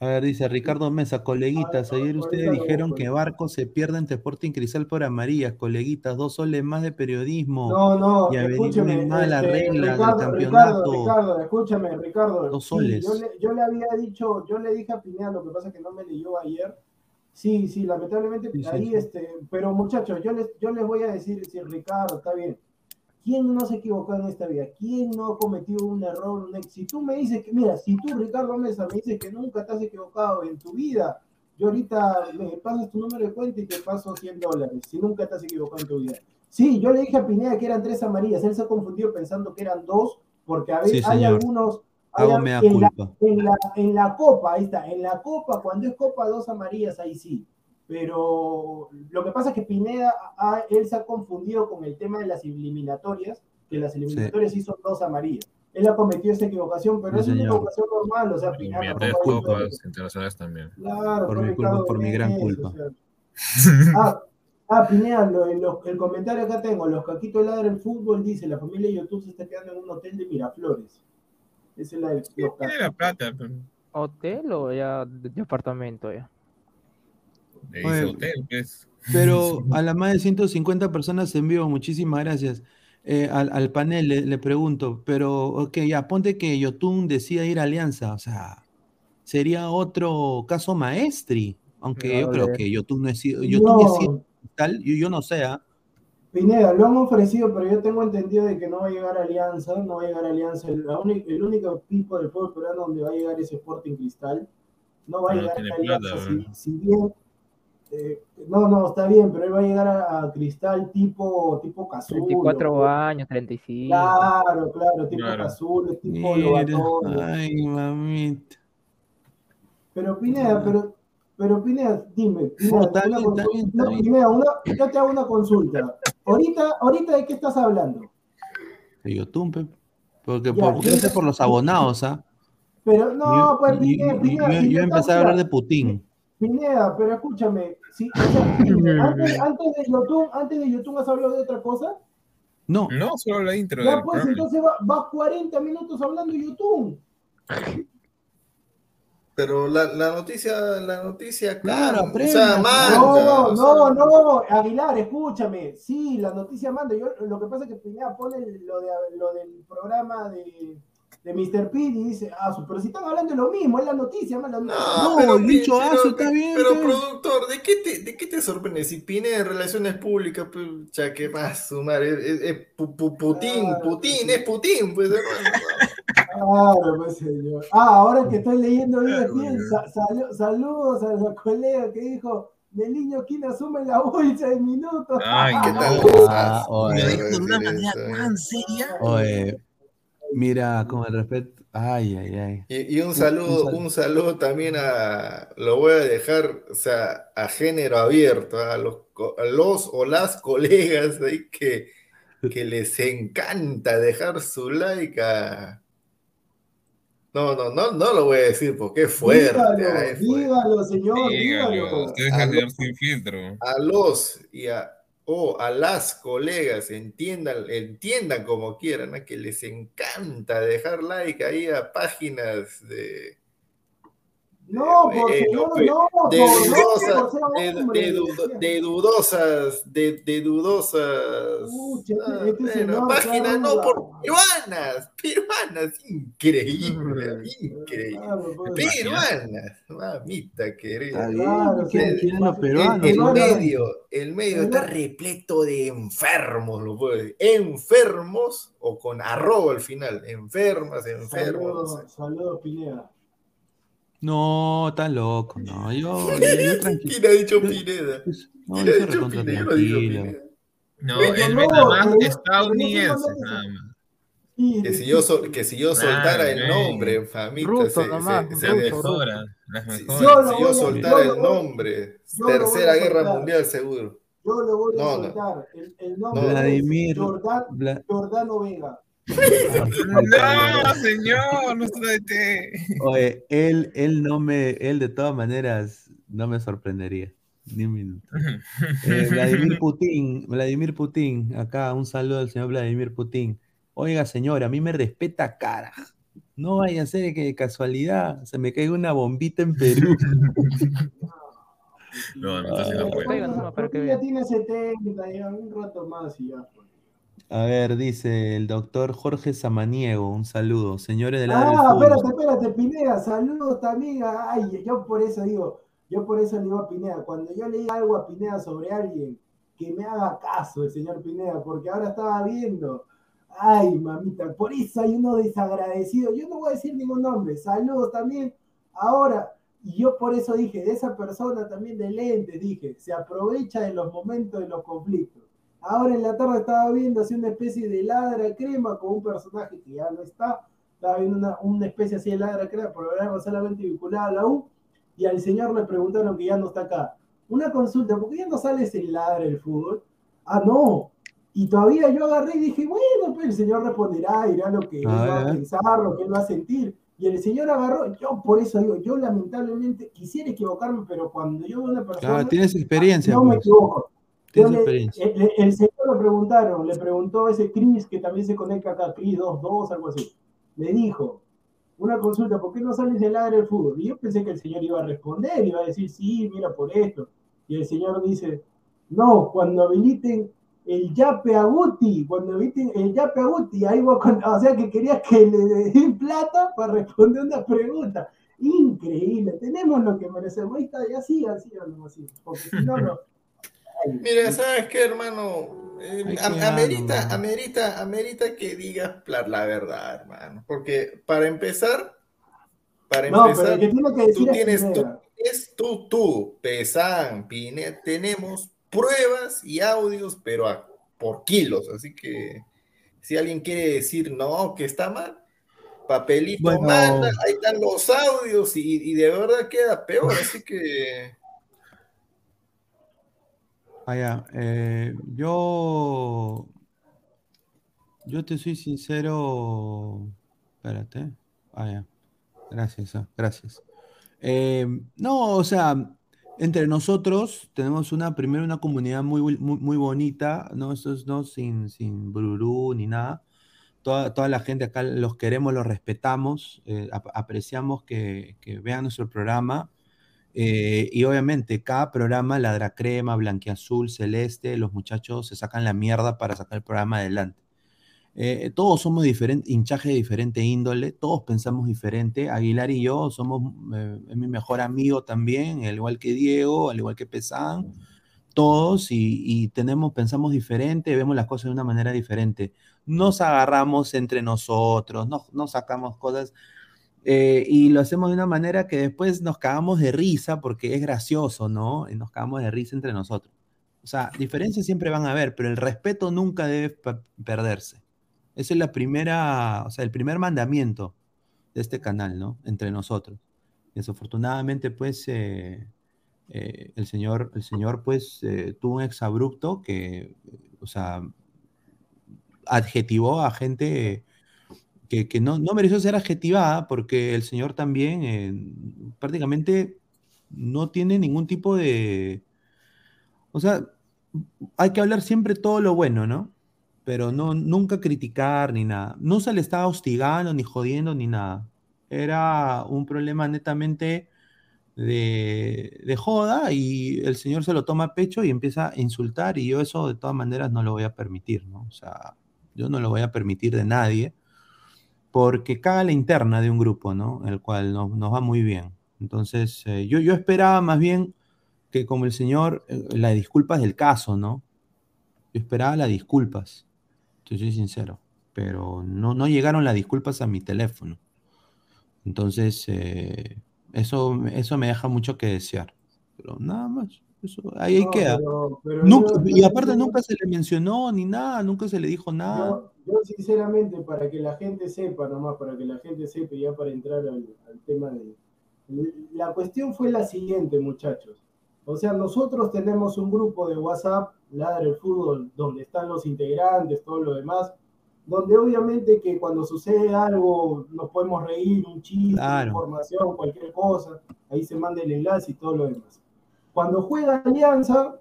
A ver, dice Ricardo Mesa, coleguitas, Ay, ayer ustedes dijeron que Barco se pierde ante Sporting Cristal por amarillas, coleguitas, dos soles más de periodismo. No, no, Y escúchame. la este, regla del Ricardo, campeonato. Ricardo, Ricardo, escúchame, Ricardo. Dos Sí, soles. yo, le, yo le había dicho, yo le dije a Pineda, lo que pasa es que no me leyó ayer. Sí, sí, lamentablemente sí, ahí, sí. este, pero muchachos, yo les, yo les voy a decir, si Ricardo, está bien. ¿Quién no se equivocó en esta vida? ¿Quién no ha cometido un error? un Si tú me dices que, mira, si tú, Ricardo Mesa, me dices que nunca te has equivocado en tu vida, yo ahorita me pasas tu número de cuenta y te paso 100 dólares, si nunca te has equivocado en tu vida. Sí, yo le dije a Pineda que eran tres amarillas, él se ha confundido pensando que eran dos, porque a veces Sí, hay algunos... hay en la- en la, en la copa, ahí está, en la copa, cuando es copa dos amarillas, ahí sí. Pero lo que pasa es que Pineda, ah, él se ha confundido con el tema de las eliminatorias, que las eliminatorias sí, son dos amarillas. Él ha cometido esa equivocación, pero es una equivocación normal, o sea, Pineda internacionales también. Claro, Por mi culpa, por mi gran Vélez, culpa. o sea. Ah, Ah, Pineda, lo- lo- el comentario acá tengo, los caquitos ladran el fútbol, dice, la familia de YouTube se está quedando en un hotel de Miraflores. Esa es la de los Tiene la plata, pero ¿Hotel o ya de, de apartamento ya? Le dice Oye, hotel, pues. Pero a las más de 150 personas en vivo, muchísimas gracias. Eh, al, al panel le, le pregunto, pero ok, ya ponte que Yotun decida ir a Alianza, o sea, sería otro caso maestri, aunque No, yo creo que Yotun no es Yotun tal, yo, yo no sé, ¿ah? Pineda, lo han ofrecido, pero yo tengo entendido de que no va a llegar a Alianza, no va a llegar a Alianza. El, la única- el único equipo del fútbol peruano donde va a llegar es Sporting Cristal. No va a llegar a Alianza, plata, si, ¿verdad? si bien... eh, no, no, está bien, pero él va a llegar a, a Cristal tipo, tipo Cazulo. 24 años, 35. Claro, claro, tipo Claro. Cazulo, tipo Lobatón. ay, mamita. Pero Pineda, pero, pero Pineda, dime, Pineda, No, una no, bien. Pineda, una- yo te hago una consulta. Ahorita, ahorita de qué estás hablando? De Yotun, pe. porque Ya, por, porque yo- no por los abonados, ¿ah? Pero no, Yo- pues yo- Pineda, yo- Pineda, yo- yo tú empecé a hablar de Putin. Pineda, pero escúchame, o sea, antes, antes de YouTube, antes de YouTube has hablado de otra cosa, No, No, solo la intro ya pues programa. entonces va- vas 40 minutos hablando de YouTube. Pero la, la noticia, la noticia, Claro, cam- o sea, manda, No, o no, sea, no, Aguilar, escúchame. Sí, la noticia manda. Yo, lo que pasa es que Pineda pone lo, de, lo del programa de, de Mr. P y dice, ah, su- pero si están hablando de lo mismo, es la noticia, más la No, No, pero, el dicho pero- aso está bien, Pero, pe. productor, ¿de qué te, de qué te sorprende? Si Pine en relaciones públicas, pues, ya que más sumar, es, es- es pu- pu- Putin, Claro, Putin, sí. es Putin, pues. Claro, pues señor. Ah, ahora que estoy leyendo bien, Claro, bien, saludos a la colega que dijo, del niño quien asume la bolsa en minutos. Ay, ¿Qué no. tal? Ah, No oye. de una manera eso, eh. tan seria. Oye, mira, con el respeto. Ay, ay, ay. Y, y un saludo, un sal- un saludo también a, lo voy a dejar, o sea, a género abierto, a los, a los o las colegas ahí que, que les encanta dejar su like a... No, no, no, no lo voy a decir porque es fuerte. dígalo, ay, es fuerte. dígalo, señor, Dígalo, dígalo. usted deja de ver sin filtro. A los y a, o a las colegas entiendan, entiendan como quieran, ¿no? que les encanta dejar like ahí a páginas de... No, por Bueno, señor, pues, no, de no, ser de, hombre. de du- de dudosas, de, de dudosas. Ah, este señor, páginas qué no por peruanas, peruanas, increíble, increíble. Claro, pues. Peruanas, mamita querida. Está bien, Claro, ¿quieren- sí. quieren los El, medio, el medio está repleto de enfermos, lo puedo decir. Enfermos o con arroba al final. Enfermas, enfermos. no. Saludos, saludos, Pineda. No, está loco, no, yo, yo, yo tranquilo. ¿Quién ha dicho Pineda? No, ¿Quién yo ha soy dicho recontra Pineda? No tranquilo. No, Pero el no, yo- estadounidense, nada más. Que si yo, sol- que si yo soltara el nombre, famita, Ruso se, nomás, se- se dejó. las Si. Yo soltara yo el nombre, Tercera Guerra. Mundial seguro. Yo le voy a No, no. soltar. El, el nombre Vladimir. Bla- Jordano Vega. No, señor, no Oye, él, él no me, él de todas maneras no me sorprendería. Ni un minuto. Eh, Vladimir Putin, Vladimir Putin, acá un saludo al señor Vladimir Putin. Oiga, señor, a mí me respeta cara. No vaya a ser que de casualidad se me caiga una bombita en Perú. No, no, nomás para que ya tiene 70, ya un rato más y ya. pues. A ver, dice el doctor Jorge Samaniego, un saludo. Señores lado del Ah, espérate, espérate, Pineda, saludos también. Ay, yo por eso digo, yo por eso le digo a Pineda, cuando yo le diga algo a Pineda sobre alguien, que me haga caso el señor Pineda, porque ahora estaba viendo. Ay, mamita, por eso hay uno desagradecido. Yo no voy a decir ningún nombre. Saludos también. Ahora, y yo por eso dije, de esa persona también de lentes, dije, se aprovecha de los momentos de los conflictos. Ahora en la tarde estaba viendo así una especie de ladra crema con un personaje que ya no está. Estaba viendo una, una especie así de ladra crema, programa solamente vinculado a la U. Y al señor le preguntaron que ya no está acá. Una consulta, ¿por qué ya no sale ese ladra el fútbol? Ah, no. Y todavía yo agarré y dije, bueno, pues el señor responderá, dirá lo que él A va a pensar, lo que él va a sentir. Y el señor agarró, yo por eso digo, yo lamentablemente quisiera equivocarme, pero cuando yo veo una persona, Claro, tienes experiencia. no me pues. equivoco. Tienes le- experiencia. el, el- señor le preguntaron, le preguntó ese Chris que también se conecta acá, Chris 22, algo así. Le dijo, una consulta, ¿por qué no sales del área del fútbol? Y yo pensé que el señor iba a responder, iba a decir, sí, mira por esto. Y el señor dice, no, cuando habiliten el Yape a Guti, cuando habiliten el Yape a Guti, ahí voy con... O sea que quería que le den plata para responder una pregunta. Increíble, tenemos lo que merecemos. Ahí está, ya sigan, sigan, así. Porque si no, no. Mira, ¿sabes qué, hermano? Eh, amerita, mano. amerita, amerita que digas la, la verdad, hermano. Porque para empezar, para No, empezar, que que tú tienes, tú, es tú, tú, Pesan, Pine, tenemos pruebas y audios, pero a- por kilos. Así que si alguien quiere decir no, que está mal, papelito Bueno. manda, ahí están los audios y, y de verdad queda peor. Así que Vaya, eh, yo, yo te soy sincero. Espérate. Vaya, gracias, ah, gracias. Eh, no, o sea, entre nosotros tenemos una, primero una comunidad muy, muy, muy bonita, ¿no? Esto es no sin, sin bururú ni nada. Toda, toda la gente acá los queremos, los respetamos, eh, ap- apreciamos que, que vean nuestro programa. Eh, y obviamente cada programa, Ladra Crema, Blanquiazul, Celeste, los muchachos se sacan la mierda para sacar el programa adelante. Eh, todos somos diferentes, hinchaje de diferente índole, todos pensamos diferente. Aguilar y yo somos eh, mi mejor amigo también, al igual que Diego, al igual que Pesán, todos y, y tenemos, pensamos diferente, vemos las cosas de una manera diferente. Nos agarramos entre nosotros, nos, nos sacamos cosas eh, y lo hacemos de una manera que después nos cagamos de risa porque es gracioso, ¿no? Y nos cagamos de risa entre nosotros. O sea, diferencias siempre van a haber, pero el respeto nunca debe per- perderse. Esa es la primera, o sea, el primer mandamiento de este canal, ¿no? Entre nosotros. Desafortunadamente, pues, eh, eh, el señor, el señor, pues, eh, tuvo un exabrupto que, o sea, adjetivó a gente que, que no, no mereció ser adjetivada porque el señor también eh, prácticamente no tiene ningún tipo de... O sea, hay que hablar siempre todo lo bueno, ¿no? Pero no, nunca criticar ni nada. No se le estaba hostigando, ni jodiendo, ni nada. Era un problema netamente de, de joda y el señor se lo toma a pecho y empieza a insultar y yo eso de todas maneras no lo voy a permitir, ¿no? O sea, yo no lo voy a permitir de nadie porque caga la interna de un grupo, ¿no? El cual nos, nos va muy bien. Entonces, eh, yo, yo esperaba más bien que como el señor, eh, las disculpas del caso, ¿no? Yo esperaba las disculpas, soy sincero, pero no, no llegaron las disculpas a mi teléfono. Entonces, eh, eso, eso me deja mucho que desear. Pero nada más, eso, ahí, No, queda. pero- pero Nunca- yo- y yo aparte nunca se le mencionó ni nada, nunca se le dijo nada. Yo, yo sinceramente, para que la gente sepa, nomás, para que la gente sepa, ya para entrar al, al tema de... La cuestión fue la siguiente, muchachos. O sea, nosotros tenemos un grupo de WhatsApp, Ladra el Fútbol, donde están los integrantes, todo lo demás, donde obviamente que cuando sucede algo nos podemos reír, un chiste, Claro. información, cualquier cosa, ahí se manda el enlace y todo lo demás. Cuando juega Alianza,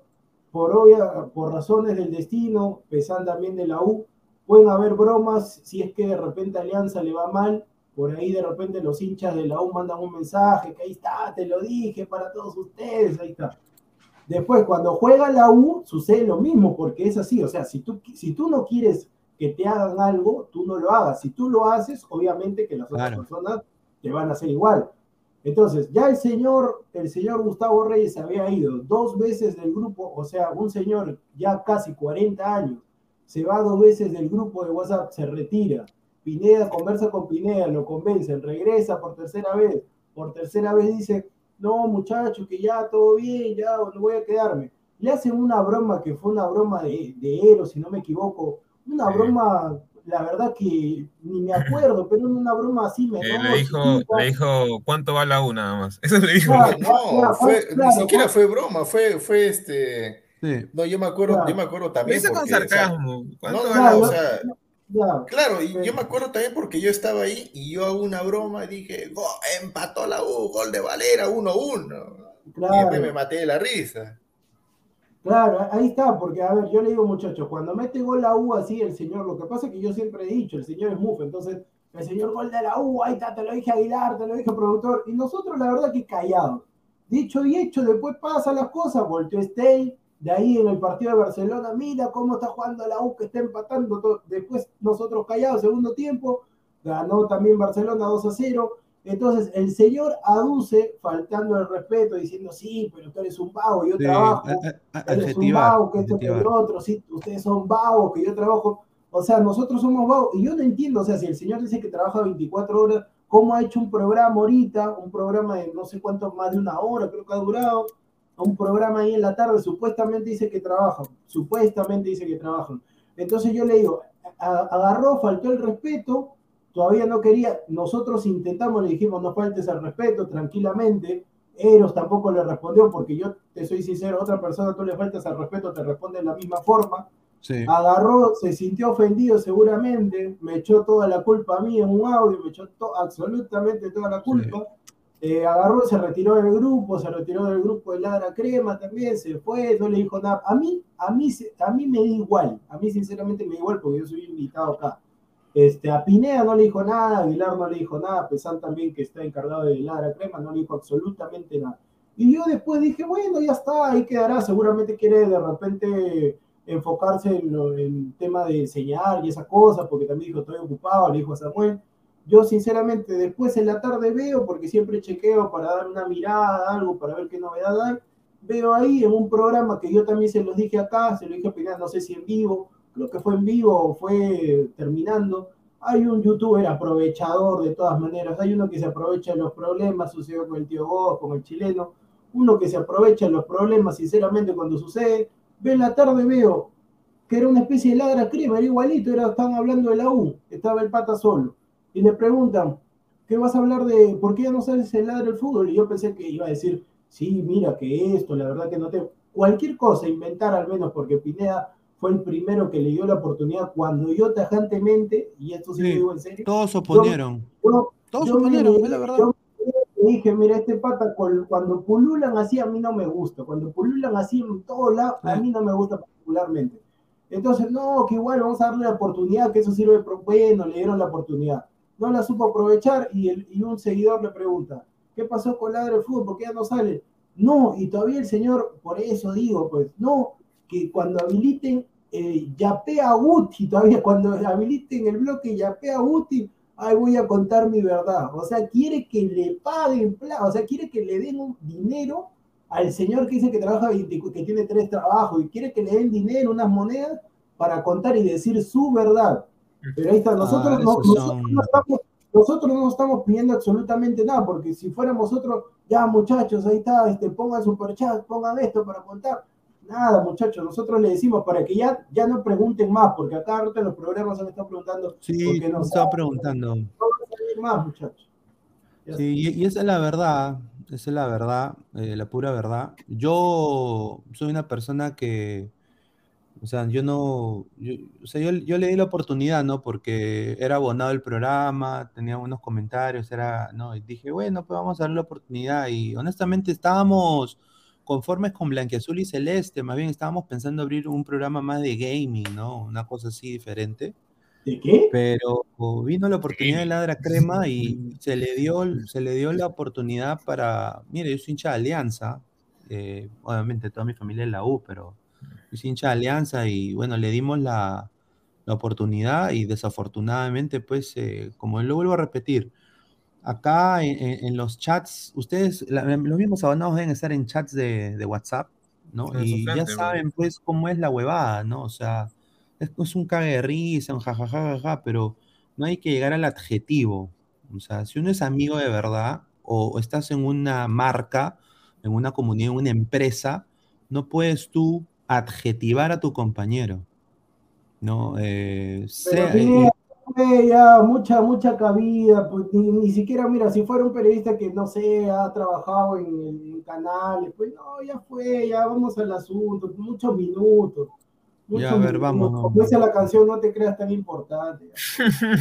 por, obvia, por razones del destino, pesan también de la U, pueden haber bromas si es que de repente Alianza le va mal, por ahí de repente los hinchas de la U mandan un mensaje, que ahí está, te lo dije para todos ustedes, ahí está. Después, cuando juega la U, sucede lo mismo, porque es así, o sea, si tú, si tú no quieres que te hagan algo, tú no lo hagas. Si tú lo haces, obviamente que las otras personas te van a hacer igual. Entonces, ya el señor, el señor Gustavo Reyes había ido dos veces del grupo, o sea, un señor ya casi 40 años, se va dos veces del grupo de WhatsApp, se retira. Pineda conversa con Pineda, lo convencen, regresa por tercera vez. Por tercera vez dice, no, muchachos, que ya todo bien, ya no voy a quedarme. Le hacen una broma que fue una broma de, de Eros, si no me equivoco. Una Sí. broma, la verdad que ni me acuerdo, pero una broma así me Eh, le, dijo, le dijo, ¿cuánto va la U nada más? Eso le dijo. Claro. No, claro, fue, claro, ni siquiera claro. fue broma, fue, fue este. Sí. No, yo me acuerdo, Claro. yo me acuerdo también. con porque, o sea, sarcasmo. Claro, y Sí. yo me acuerdo también porque yo estaba ahí y yo hago una broma y dije, "Go- empató la U, gol de Valera, 1-1. Y después me maté de la risa. Claro, ahí está, porque a ver, yo le digo muchachos, cuando mete gol la U así el señor, lo que pasa es que yo siempre he dicho, el señor es mufe, entonces el señor gol de la U, ahí está, te lo dije Aguilar, te lo dije productor, y nosotros la verdad que callados. Dicho y hecho, después pasan las cosas, volteó Stay, de ahí en el partido de Barcelona, mira cómo está jugando la U que está empatando, todo. después nosotros callados, segundo tiempo, ganó también Barcelona 2 a 0, entonces, el señor aduce, faltando el respeto, diciendo, sí, pero tú eres un vago, yo trabajo, eres un vago, que esto, que el otro, sí, ustedes son vagos, que yo trabajo. O sea, nosotros somos vagos, y yo no entiendo, o sea, si el señor dice que trabaja 24 horas, ¿cómo ha hecho un programa ahorita, un programa de no sé cuánto, más de una hora, creo que ha durado, un programa ahí en la tarde, supuestamente dice que trabaja, supuestamente dice que trabajan. Entonces yo le digo, agarró, faltó el respeto, todavía no quería, nosotros intentamos, le dijimos, no faltes al respeto, tranquilamente, Eros tampoco le respondió, porque yo te soy sincero, otra persona tú le faltas al respeto, te responde de la misma forma. Agarró, se sintió ofendido seguramente, me echó toda la culpa a mí en un audio, me echó absolutamente toda la culpa. Eh, agarró, se retiró del grupo, se retiró del grupo de Ladra Crema también, se fue, no le dijo nada. A mí, a mí, a mí me da igual, a mí sinceramente me da igual porque yo soy invitado acá. Este, a Pinea no le dijo nada, a Aguilar no le dijo nada, Pesan también que está encargado de Ladra Crema, no le dijo absolutamente nada. Y yo después dije, bueno, ya está, ahí quedará, seguramente quiere de repente enfocarse en, el tema de enseñar y esa cosa, porque también dijo, estoy ocupado, le dijo a Samuel. Yo sinceramente después en la tarde veo, porque siempre chequeo para dar una mirada, algo, para ver qué novedad hay, veo ahí en un programa que yo también se los dije acá, se lo dije a no sé si en vivo, creo que fue en vivo fue terminando. Hay un youtuber aprovechador de todas maneras, hay uno que se aprovecha de los problemas, sucedió con el tío Gómez, con el chileno, uno que se aprovecha de los problemas, sinceramente, cuando sucede. Ve en la tarde, veo que era una especie de ladra crema, era igualito, era, estaban hablando de la U, estaba el pata solo. Y le preguntan, ¿qué vas a hablar de por qué ya no sabes el ladra del fútbol? Y yo pensé que iba a decir, sí, mira que esto, la verdad que no te. Cualquier cosa, inventar al menos, porque Pineda fue el primero que le dio la oportunidad cuando yo tajantemente, y esto sí, lo digo en serio. Todos oponieron. todos oponieron, es la verdad. Yo dije, mira, este pata, cuando pululan así, a mí no me gusta. Cuando pululan así en todos lados, a mí no me gusta particularmente. Entonces, no, que igual vamos a darle la oportunidad, que eso sirve, bueno, le dieron la oportunidad. No la supo aprovechar y, el, y un seguidor le pregunta, ¿qué pasó con Ladre del Fútbol? ¿Por qué ya no sale? No, y todavía el señor, por eso digo, pues, no, que cuando habiliten eh, Yapea Uti, todavía cuando habiliten el bloque Yapea Uti, ahí voy a contar mi verdad. O sea, quiere que le paguen, o sea, quiere que le den un dinero al señor que dice que trabaja, que tiene tres trabajos, y quiere que le den dinero, unas monedas, para contar y decir su verdad. Pero ahí está, nosotros, ah, no, estamos, nosotros no estamos pidiendo absolutamente nada, porque si fuéramos nosotros, ya muchachos, ahí está, este, pongan superchat, pongan esto para contar Nada, muchachos, nosotros le decimos para que ya, ya no pregunten más, porque acá en los programas han estado preguntando. Sí, no estaba preguntando. No más, muchachos. Sí, y, esa es la verdad, esa es la verdad, eh, la pura verdad. Yo soy una persona que, o sea, yo no, yo, o sea, yo, yo, le di la oportunidad, ¿no? Porque era abonado el programa, tenía unos comentarios, era, ¿no? Y dije, bueno, pues vamos a darle la oportunidad. Y honestamente estábamos conformes con Blanquiazul y Celeste, más bien estábamos pensando abrir un programa más de gaming, ¿no? Una cosa así diferente. ¿De qué? Pero vino la oportunidad de Ladra Crema y se le dio, se le dio la oportunidad para, mire, yo soy hincha de Alianza, eh, obviamente toda mi familia es la U, pero soy hincha de Alianza y bueno, le dimos la, la oportunidad y desafortunadamente, pues, eh, como lo vuelvo a repetir, acá en, los chats, ustedes, los mismos abonados deben estar en chats de, WhatsApp, ¿no? y ya saben, pues, cómo es la huevada, ¿no? O sea, es, un cague de risa, un jajajaja, pero no hay que llegar al adjetivo. O sea, si uno es amigo de verdad o, estás en una marca, en una comunidad, en una empresa, no puedes tú adjetivar a tu compañero. ¿no? Eh, sea, ya mucha, mucha cabida, pues ni, siquiera, mira, si fuera un periodista que no sé, ha trabajado en, canales, pues no, ya fue, ya vamos al asunto, muchos minutos. ya, a ver, vamos. Como dice la canción, no te creas tan importante.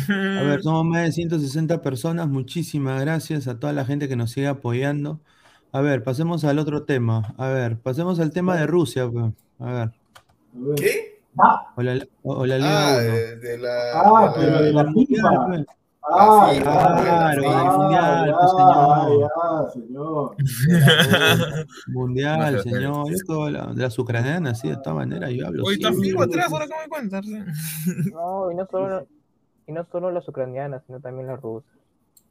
a ver, somos más de 160 personas, muchísimas gracias a toda la gente que nos sigue apoyando. A ver, pasemos al otro tema. A ver, pasemos al tema de Rusia. Pues. A ver. ¿Qué? Ah, O la, o la Liga Ah, 1. de, de la. Ah, de pero de la FIFA. pues. Ah, Sí, ya, claro, ya, el mundial, pues, señor. Mundial, señor. La- de las ucranianas, sí, de todas maneras, yo hablo. Hoy está fijo atrás, ahora que me cuentas. No, y no solo, y no solo las ucranianas, sino también las rusas.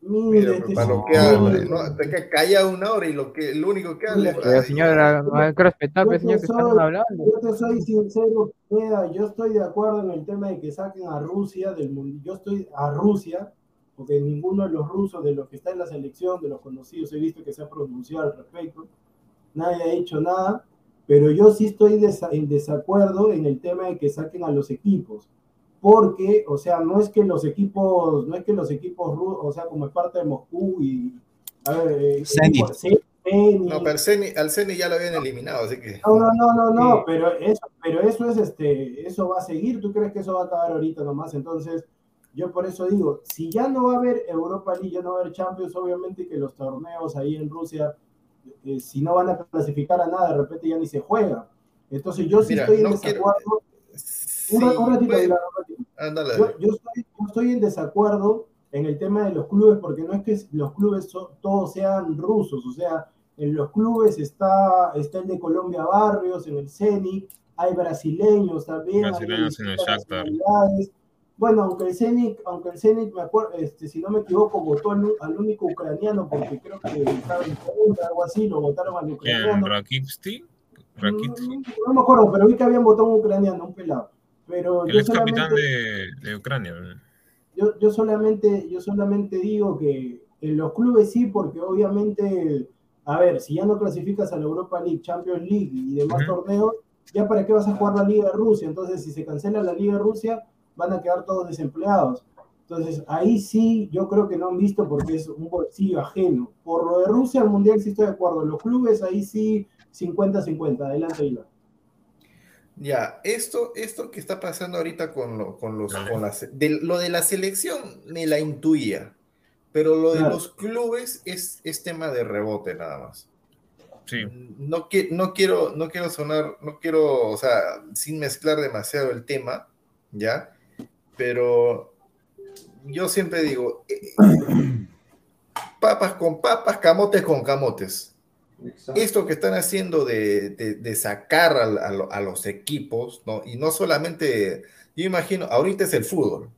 Mire, Mira, para lo señor. que habla, ¿no? Te callado una hora y lo que, lo único que habla es. Pero, ay, señora, hay que respetar, pues, Yo señor, te que soy- hablando. Yo te soy sincero, yo estoy de acuerdo en el tema de que saquen a Rusia del mundo. Yo estoy a Rusia, porque ninguno de los rusos, de los que está en la selección, de los conocidos, he visto que se ha pronunciado al respecto. Nadie ha hecho nada, pero yo sí estoy desa- en desacuerdo en el tema de que saquen a los equipos. Porque, o sea, no es que los equipos, no es que los equipos rusos, o sea, como es parte de Moscú y. A ver, eh, Zenit. Zenit, No, pero al Ceni, al Ceni ya lo habían eliminado, así que. no, no, no, no, no, Sí. pero eso, pero eso es este, eso va a seguir. ¿Tú crees que eso va a acabar ahorita nomás? Entonces, yo por eso digo, si ya no va a haber Europa League, ya no va a haber Champions, obviamente que los torneos ahí en Rusia, eh, si no van a clasificar a nada, de repente ya ni se juega. Entonces, yo sí Mira, estoy en no quiero- desacuerdo. Sí, un, ra- un ratito, pues, un ratito. ándale. Yo, yo estoy, yo estoy en desacuerdo en el tema de los clubes, porque no es que los clubes so- todos sean rusos, o sea, en los clubes está, está el de Colombia Barrios, en el Zenit, hay brasileños también, hay Brasileños en el Shakhtar. Bueno, aunque el Zenit, aunque el Zenit, me acuerdo, este, si no me equivoco, votó al, al único ucraniano, porque creo que estaba en contra, algo así, lo votaron al ucraniano. ¿Rakitsky? ¿Rakitsky? Mm, No me acuerdo, pero vi que habían votado un ucraniano, un pelado. Pero El yo ex capitán solamente, de, de Ucrania. yo, yo solamente, yo solamente digo que en los clubes sí, porque obviamente, a ver, si ya no clasificas a la Europa League, Champions League y demás torneos, ya para qué vas a jugar la Liga de Rusia. Entonces, si se cancela la Liga de Rusia, van a quedar todos desempleados. Entonces, ahí sí, yo creo que no han visto porque es un bolsillo ajeno. Por lo de Rusia, al Mundial sí estoy de acuerdo. Los clubes, ahí sí, 50-50. Adelante, Ilan. Ya, esto, esto que está pasando ahorita con lo, con los, con las, de, lo de la selección me la intuía, pero lo de Claro. los clubes es, es tema de rebote nada más. Sí. No, qui- no quiero, no quiero sonar, no quiero, o sea, sin mezclar demasiado el tema, ¿ya? Pero yo siempre digo, eh, papas con papas, camotes con camotes. Esto que están haciendo de, de- de sacar a, lo- a los equipos, ¿no? Y no solamente, yo imagino, ahorita es el fútbol.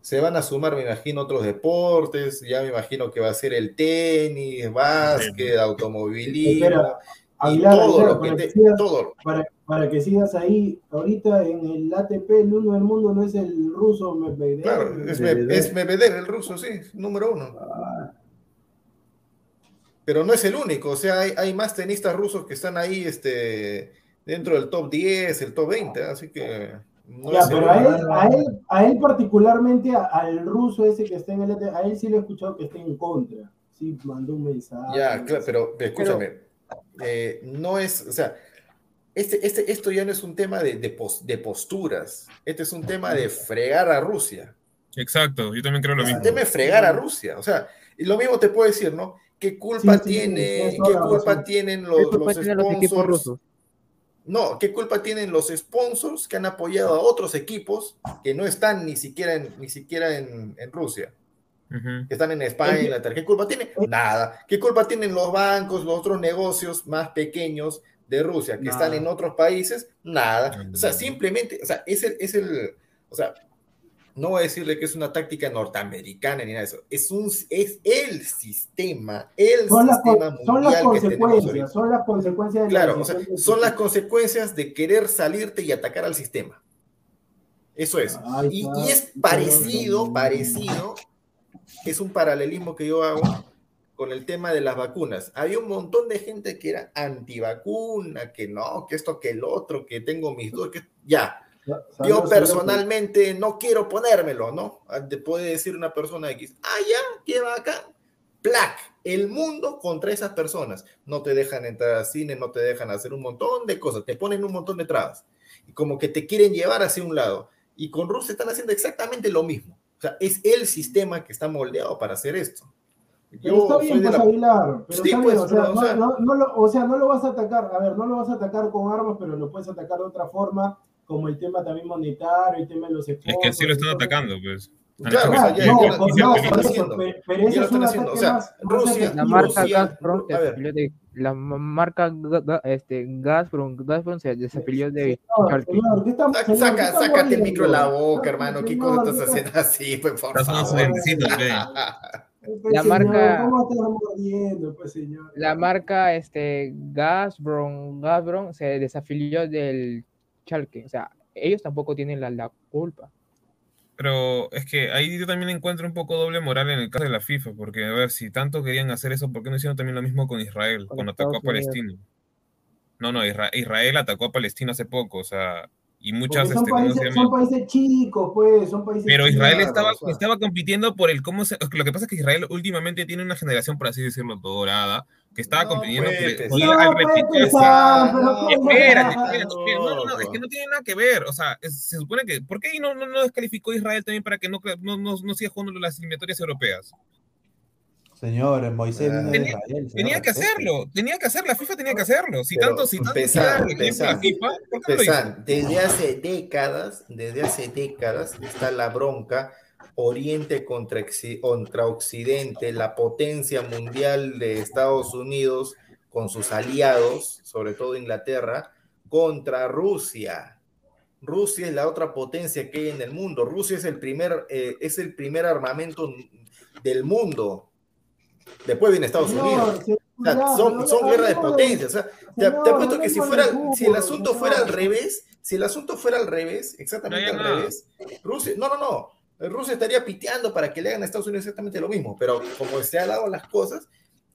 Se van a sumar, me imagino, otros deportes, ya me imagino que va a ser el tenis, básquet, automovilismo, Espera, y todo Aguilar, lo que para te- que sigas- todo. para, para que sigas ahí, ahorita en el ATP, el uno del mundo no es el ruso Medvedev. Claro, es, Medvedev. Me- es Medvedev, el ruso, sí, número uno. Pero no es el único, o sea, hay, hay más tenistas rusos que están ahí este, dentro del top 10, el top 20, así que no Ya, es el pero a único. él, a, él, a él particularmente, a- al ruso ese que está en el ATP, a él sí le he escuchado que está en contra. Sí, mandó un mensaje. Ya, claro, pero escúchame, eh, no es, o sea, este, este, esto ya no es un tema de, de, pos- de posturas, este es un tema de fregar a Rusia. Exacto, yo también creo lo Es un mismo. tema de fregar a Rusia, o sea, y lo mismo te puedo decir, ¿no? ¿Qué culpa Sí, sí, tiene, tienes qué culpa razón. tienen ¿Qué los, culpa los tienen los equipos sponsors? rusos? No, ¿qué culpa tienen los sponsors que han apoyado a otros equipos que no están ni siquiera en, ni siquiera en, en Rusia? Que están en España, Inglaterra. ¿Qué culpa tiene? Nada. ¿Qué culpa tienen los bancos, los otros negocios más pequeños de Rusia que Nada. están en otros países? Nada. O sea, simplemente, o sea, es el, es el, o sea, no voy a decirle que es una táctica norteamericana ni nada de eso. Es un, es el sistema, el Son las, son que consecuencias, son las consecuencias de la Claro, o sea, son las consecuencias de querer salirte y atacar al sistema. Eso es. Y, y es parecido, parecido, es un paralelismo que yo hago con el tema de las vacunas. Había un montón de gente que era antivacuna, que no, que esto, que el otro, que tengo mis dudas, que ya. Yo personalmente no quiero ponérmelo, ¿no? Te puede decir una persona X, ah, ya, qué acá. Plac, el mundo contra esas personas. No te dejan entrar al cine, no te dejan hacer un montón de cosas, te ponen un montón de trabas. Y como que te quieren llevar hacia un lado. Y con Rusia están haciendo exactamente lo mismo. O sea, es el sistema que está moldeado para hacer esto. Pero está bien, pues la... Aguilar, pues, o sea, no lo vas a atacar, a ver, no lo vas a atacar con armas, pero lo puedes atacar de otra forma, como el tema también monetario, el tema de los Es que sí lo están atacando, pues. Claro, eso, pero lo es un están haciendo, o sea, más- Rusia- La marca Rusia- Gazprom se desafilió de la ma- marca este, Gazprom, Gazprom se desafilió de Señor, Schalke. señor, ¿qué estamos- Saca, señor, ¿qué saca- estamos sácate el micro de la boca, hermano. ¿Qué cosa estás ¿qué haciendo así? Pues, por favor. Pues, La señor, marca- ¿Cómo estamos mordiendo, pues, señor? La marca este, Gazprom, Gazprom se desafilió del Schalke. O sea, ellos tampoco tienen la, la culpa. Pero es que ahí yo también encuentro un poco doble moral en el caso de la FIFA, porque a ver, si tanto querían hacer eso, ¿por qué no hicieron también lo mismo con Israel, Con cuando atacó a Unidos. Palestina? No, no, Isra- Israel atacó a Palestina hace poco, o sea, y muchas, son, este, ¿cómo se países, son países chicos, pues, son países Pero chicos. Israel Claro, estaba, o sea. estaba compitiendo por el cómo se. Lo que pasa es que Israel últimamente tiene una generación, por así decirlo, dorada, que estaba No compitiendo puede por- No al No. Espérate, espérate, espérate. No, no, no, es que no tiene nada que ver. O sea, es- se supone que. ¿Por qué no, no, no descalificó Israel también para que no, no, no, no siga jugando las eliminatorias europeas? Señor, Moisés vino de Tenía- Israel. señor, Tenía que hacerlo, tenía que hacerlo, la FIFA tenía que hacerlo. Si Pero, tanto, si tanto darle ejemplo a la FIFA, ¿por qué no lo hizo? Pesan, desde hace décadas, desde hace décadas está la bronca Oriente contra, contra Occidente, la potencia mundial de Estados Unidos con sus aliados, sobre todo Inglaterra, contra Rusia. Rusia es la otra potencia que hay en el mundo. Rusia es el primer, eh, es el primer armamento del mundo. Después viene Estados Señor, Unidos. señor, O sea, ya, son, son guerras de hablemos potencia. O sea, te, te apuesto que si fuera, si el asunto señor. fuera al revés, si el asunto fuera al revés, exactamente al nada. revés, Rusia, no, no, no, Rusia estaría piteando para que le hagan a Estados Unidos exactamente lo mismo, pero como se han dado las cosas,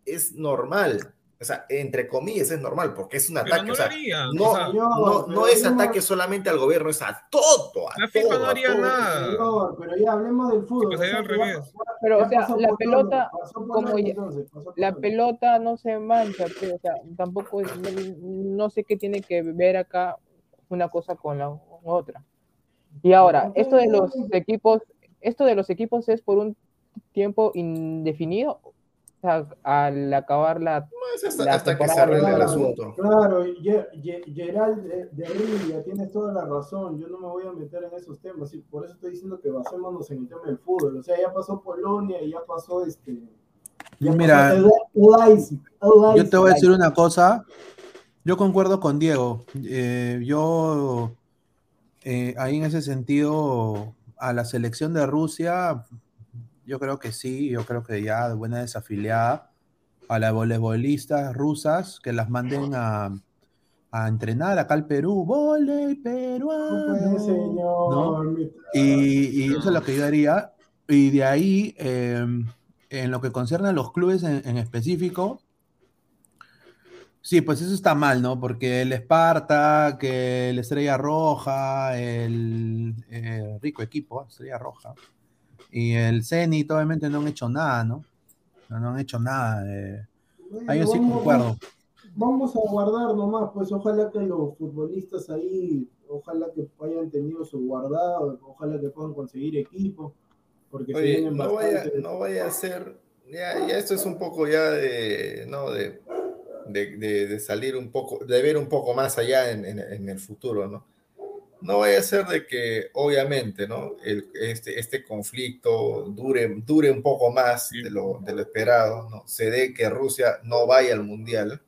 es normal. O sea, entre comillas es normal, porque es un Pero ataque. no o lo sea, haría. no, o sea, no, pero no es hablemos- ataque solamente al gobierno, es a todo. A La FIFA todo, no haría todo. nada. Señor, pero ya hablemos del fútbol. pues revés. Pero, o sea, la pelota, como ya- entonces, la pelota no se mancha, pues, o sea, tampoco, es- no, sé qué tiene que ver acá una cosa con la otra. Y ahora, esto de los equipos, esto de los equipos es por un tiempo indefinido, al acabar la, No, es hasta, La hasta que se arregle el Claro, asunto. Claro, Ge- Ge- Gerald de, de Rivia, tienes toda la razón. Yo no me voy a meter en esos temas. Y por eso estoy diciendo que basémonos en el tema del fútbol. O sea, ya pasó Polonia y ya pasó este. ya Mira, pasó el- el Yo te voy a decir una cosa. Yo concuerdo con Diego. Eh, yo, eh, ahí en ese sentido, a la selección de Rusia, yo creo que sí, yo creo que ya de buena desafiliada. A las voleibolistas rusas que las manden a, a entrenar acá al Perú. Volei No peruano. Y, y eso es lo que yo haría. Y de ahí, eh, en lo que concierne a los clubes en, en específico, sí, pues eso está mal, ¿no? Porque el Esparta, que el Estrella Roja, el eh, rico equipo, Estrella Roja, y el Zenit, obviamente no han hecho nada, ¿no? No, no han hecho nada. eh. Ahí yo sí Vamos- concuerdo. Vamos a guardar nomás, pues ojalá que los futbolistas ahí, ojalá que hayan tenido su guardado, ojalá que puedan conseguir equipo, porque se Oye, vienen no vaya, no vaya a ser, ya, ya esto es un poco ya de, no, de, de, de- de salir un poco, de ver un poco más allá en, en- en el futuro, ¿no? No vaya a ser de que, obviamente, ¿no? El, este, este conflicto dure, dure un poco más Sí. de lo, de lo esperado, ¿no? Se dé que Rusia no vaya al Mundial,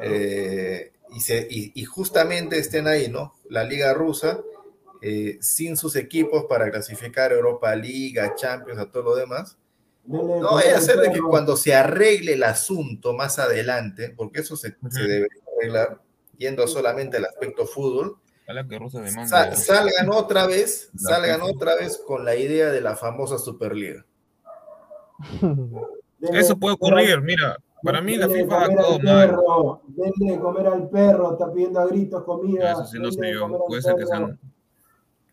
eh, y, se, y, y justamente estén ahí, ¿no? La Liga Rusa, eh, sin sus equipos para clasificar a Europa League, a Champions, a todo lo demás. No vaya a ser de que cuando se arregle el asunto más adelante, porque eso se, Ujú. se debería arreglar yendo solamente al aspecto fútbol, Ojalá que Rusia demande. sa- salgan otra vez, La salgan otra vez con la idea de la famosa Superliga. Denle- Eso puede ocurrir, mira. Para mí la FIFA ha actuado al mal. perro, denle de comer al perro, está pidiendo a gritos comida. Eso sí sé yo. Puede ser que sean.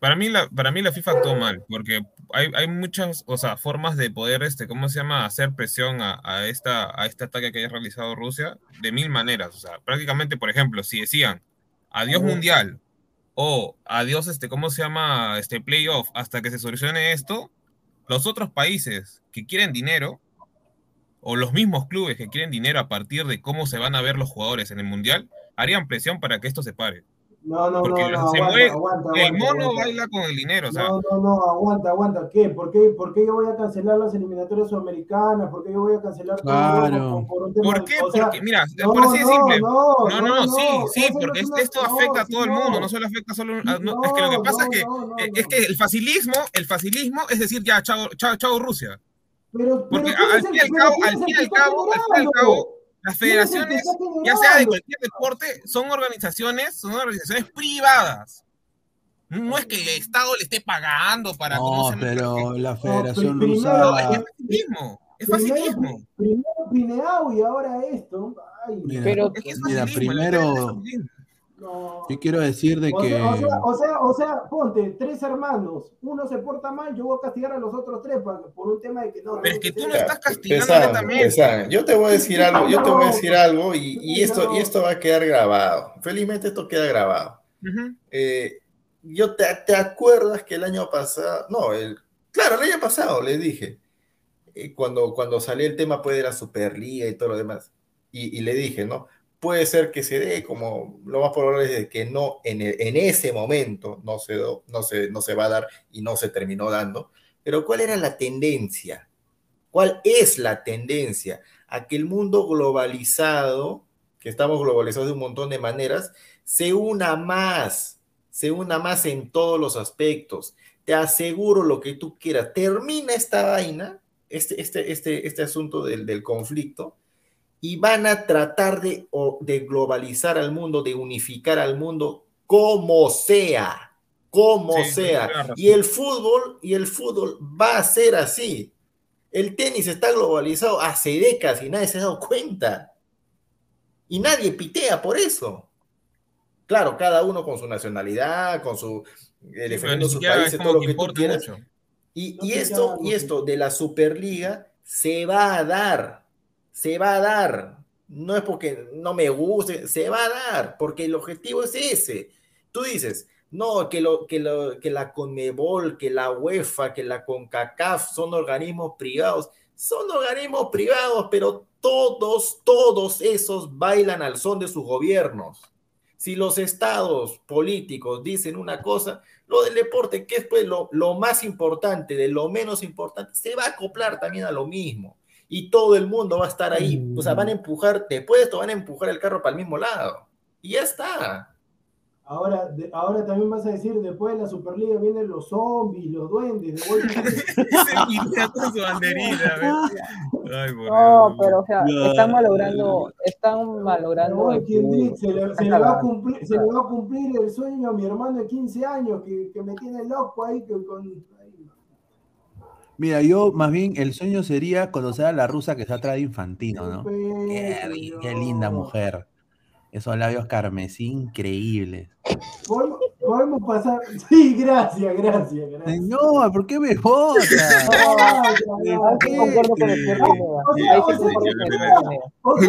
Para mí, la, para mí la FIFA actuó mal, porque hay, hay muchas, o sea, formas de poder, este, ¿cómo se llama?, hacer presión a, a esta, a este ataque que haya realizado Rusia de mil maneras. O sea, prácticamente, por ejemplo, si decían adiós mundial o adiós, este, ¿cómo se llama?, este playoff hasta que se solucione esto, los otros países que quieren dinero o los mismos clubes que quieren dinero a partir de cómo se van a ver los jugadores en el Mundial, harían presión para que esto se pare. No, no, Porque no, no, se aguanta, mueve- aguanta, el mono aguanta. baila con el dinero, o sea, No, no, no, aguanta, aguanta. ¿Qué? ¿Por qué, ¿Por qué yo voy a cancelar las eliminatorias sudamericanas? ¿Por qué yo voy a cancelar todo Claro. por, por un tema ¿por de- qué? o sea, Porque, mira, no, por así de no, simple. No, No, no, no, sí, sí, no porque es esto no, afecta a sí, todo el no. mundo, no solo afecta solo a- no, es que lo que No, pasa es no, que no, no, no. es que el facilismo, el facilismo es decir, ya, chao, chao, chao Rusia. Pero, Porque pero ¿quién al fin y al cabo, al fin y al cabo, al fin y al cabo, las ¿Quién es el que federaciones, ya sea de cualquier deporte, son organizaciones, son organizaciones privadas. No es que el Estado le esté pagando para No, pero la Federación pri- Rusa. No, es facilismo, es Primero, facilismo. primero Pineau y ahora esto. Ay, Mira, Pero- Es que es Mira, primero-. No. Yo quiero decir de O que. sea, o, sea, o, sea, o sea, ponte, tres hermanos, uno se porta mal, yo voy a castigar a los otros tres por un tema de que no. Pero es que tú no estás castigando pesan. Yo te voy a decir algo, yo te voy a decir algo y, y esto, y esto va a quedar grabado. Felizmente esto queda grabado. Ujú. Eh, yo te, te acuerdas que el año pasado, no, el, claro, el año pasado les dije, eh, cuando, cuando salió el tema pues, de la Superliga y todo lo demás, y, y le dije, ¿no? Puede ser que se dé, como lo más probable es que no, en, el- en ese momento no se, no, se, no se va a dar y no se terminó dando, pero ¿cuál era la tendencia? ¿Cuál es la tendencia? A que el mundo globalizado, que estamos globalizados de un montón de maneras, se una más, se una más en todos los aspectos. Te aseguro lo que tú quieras. Termina esta vaina, este, este, este, este asunto del, del conflicto, y van a tratar de, de globalizar al mundo, de unificar al mundo como sea, como Sí, sea. Y el fútbol, y el fútbol va a ser así. El tenis está globalizado hace décadas y nadie se ha dado cuenta. Y nadie pitea por eso. Claro, cada uno con su nacionalidad, con su eh, Sí, pero defendiendo ni su siquiera país, es todo lo que que tú importa quieras. mucho. Y, No y esto, y esto de la Superliga se va a dar, se va a dar. No es porque no me guste, se va a dar, porque el objetivo es ese. Tú dices, no, que, lo, que, lo, que la CONMEBOL, que la UEFA, que la CONCACAF son organismos privados. Son organismos privados, pero todos, todos esos bailan al son de sus gobiernos. Si los estados políticos dicen una cosa, lo del deporte, que es pues lo, lo más importante, de lo menos importante, se va a acoplar también a lo mismo. Y todo el mundo va a estar ahí. O sea, van a empujar, después de esto van a empujar el carro para el mismo lado. Y ya está. Ahora, de- ahora también vas a decir, después de la Superliga vienen los zombies, los duendes, de con su banderita, No, Dios. pero o sea, No. están malogrando, están malogrando bueno, el ¿quién fútbol. dice? Se le, se le va a cumplir, se le va a cumplir el sueño a mi hermano de 15 años que, que me tiene loco ahí que con. Mira, yo más bien el sueño sería conocer a la rusa que está atrás de Infantino, ¿no? Qué, linda mujer. Esos labios carmesí increíbles. Podemos, pasar. Sí, gracias, gracias, gracias. Señor, ¿por qué me vota? Ah, ¿Por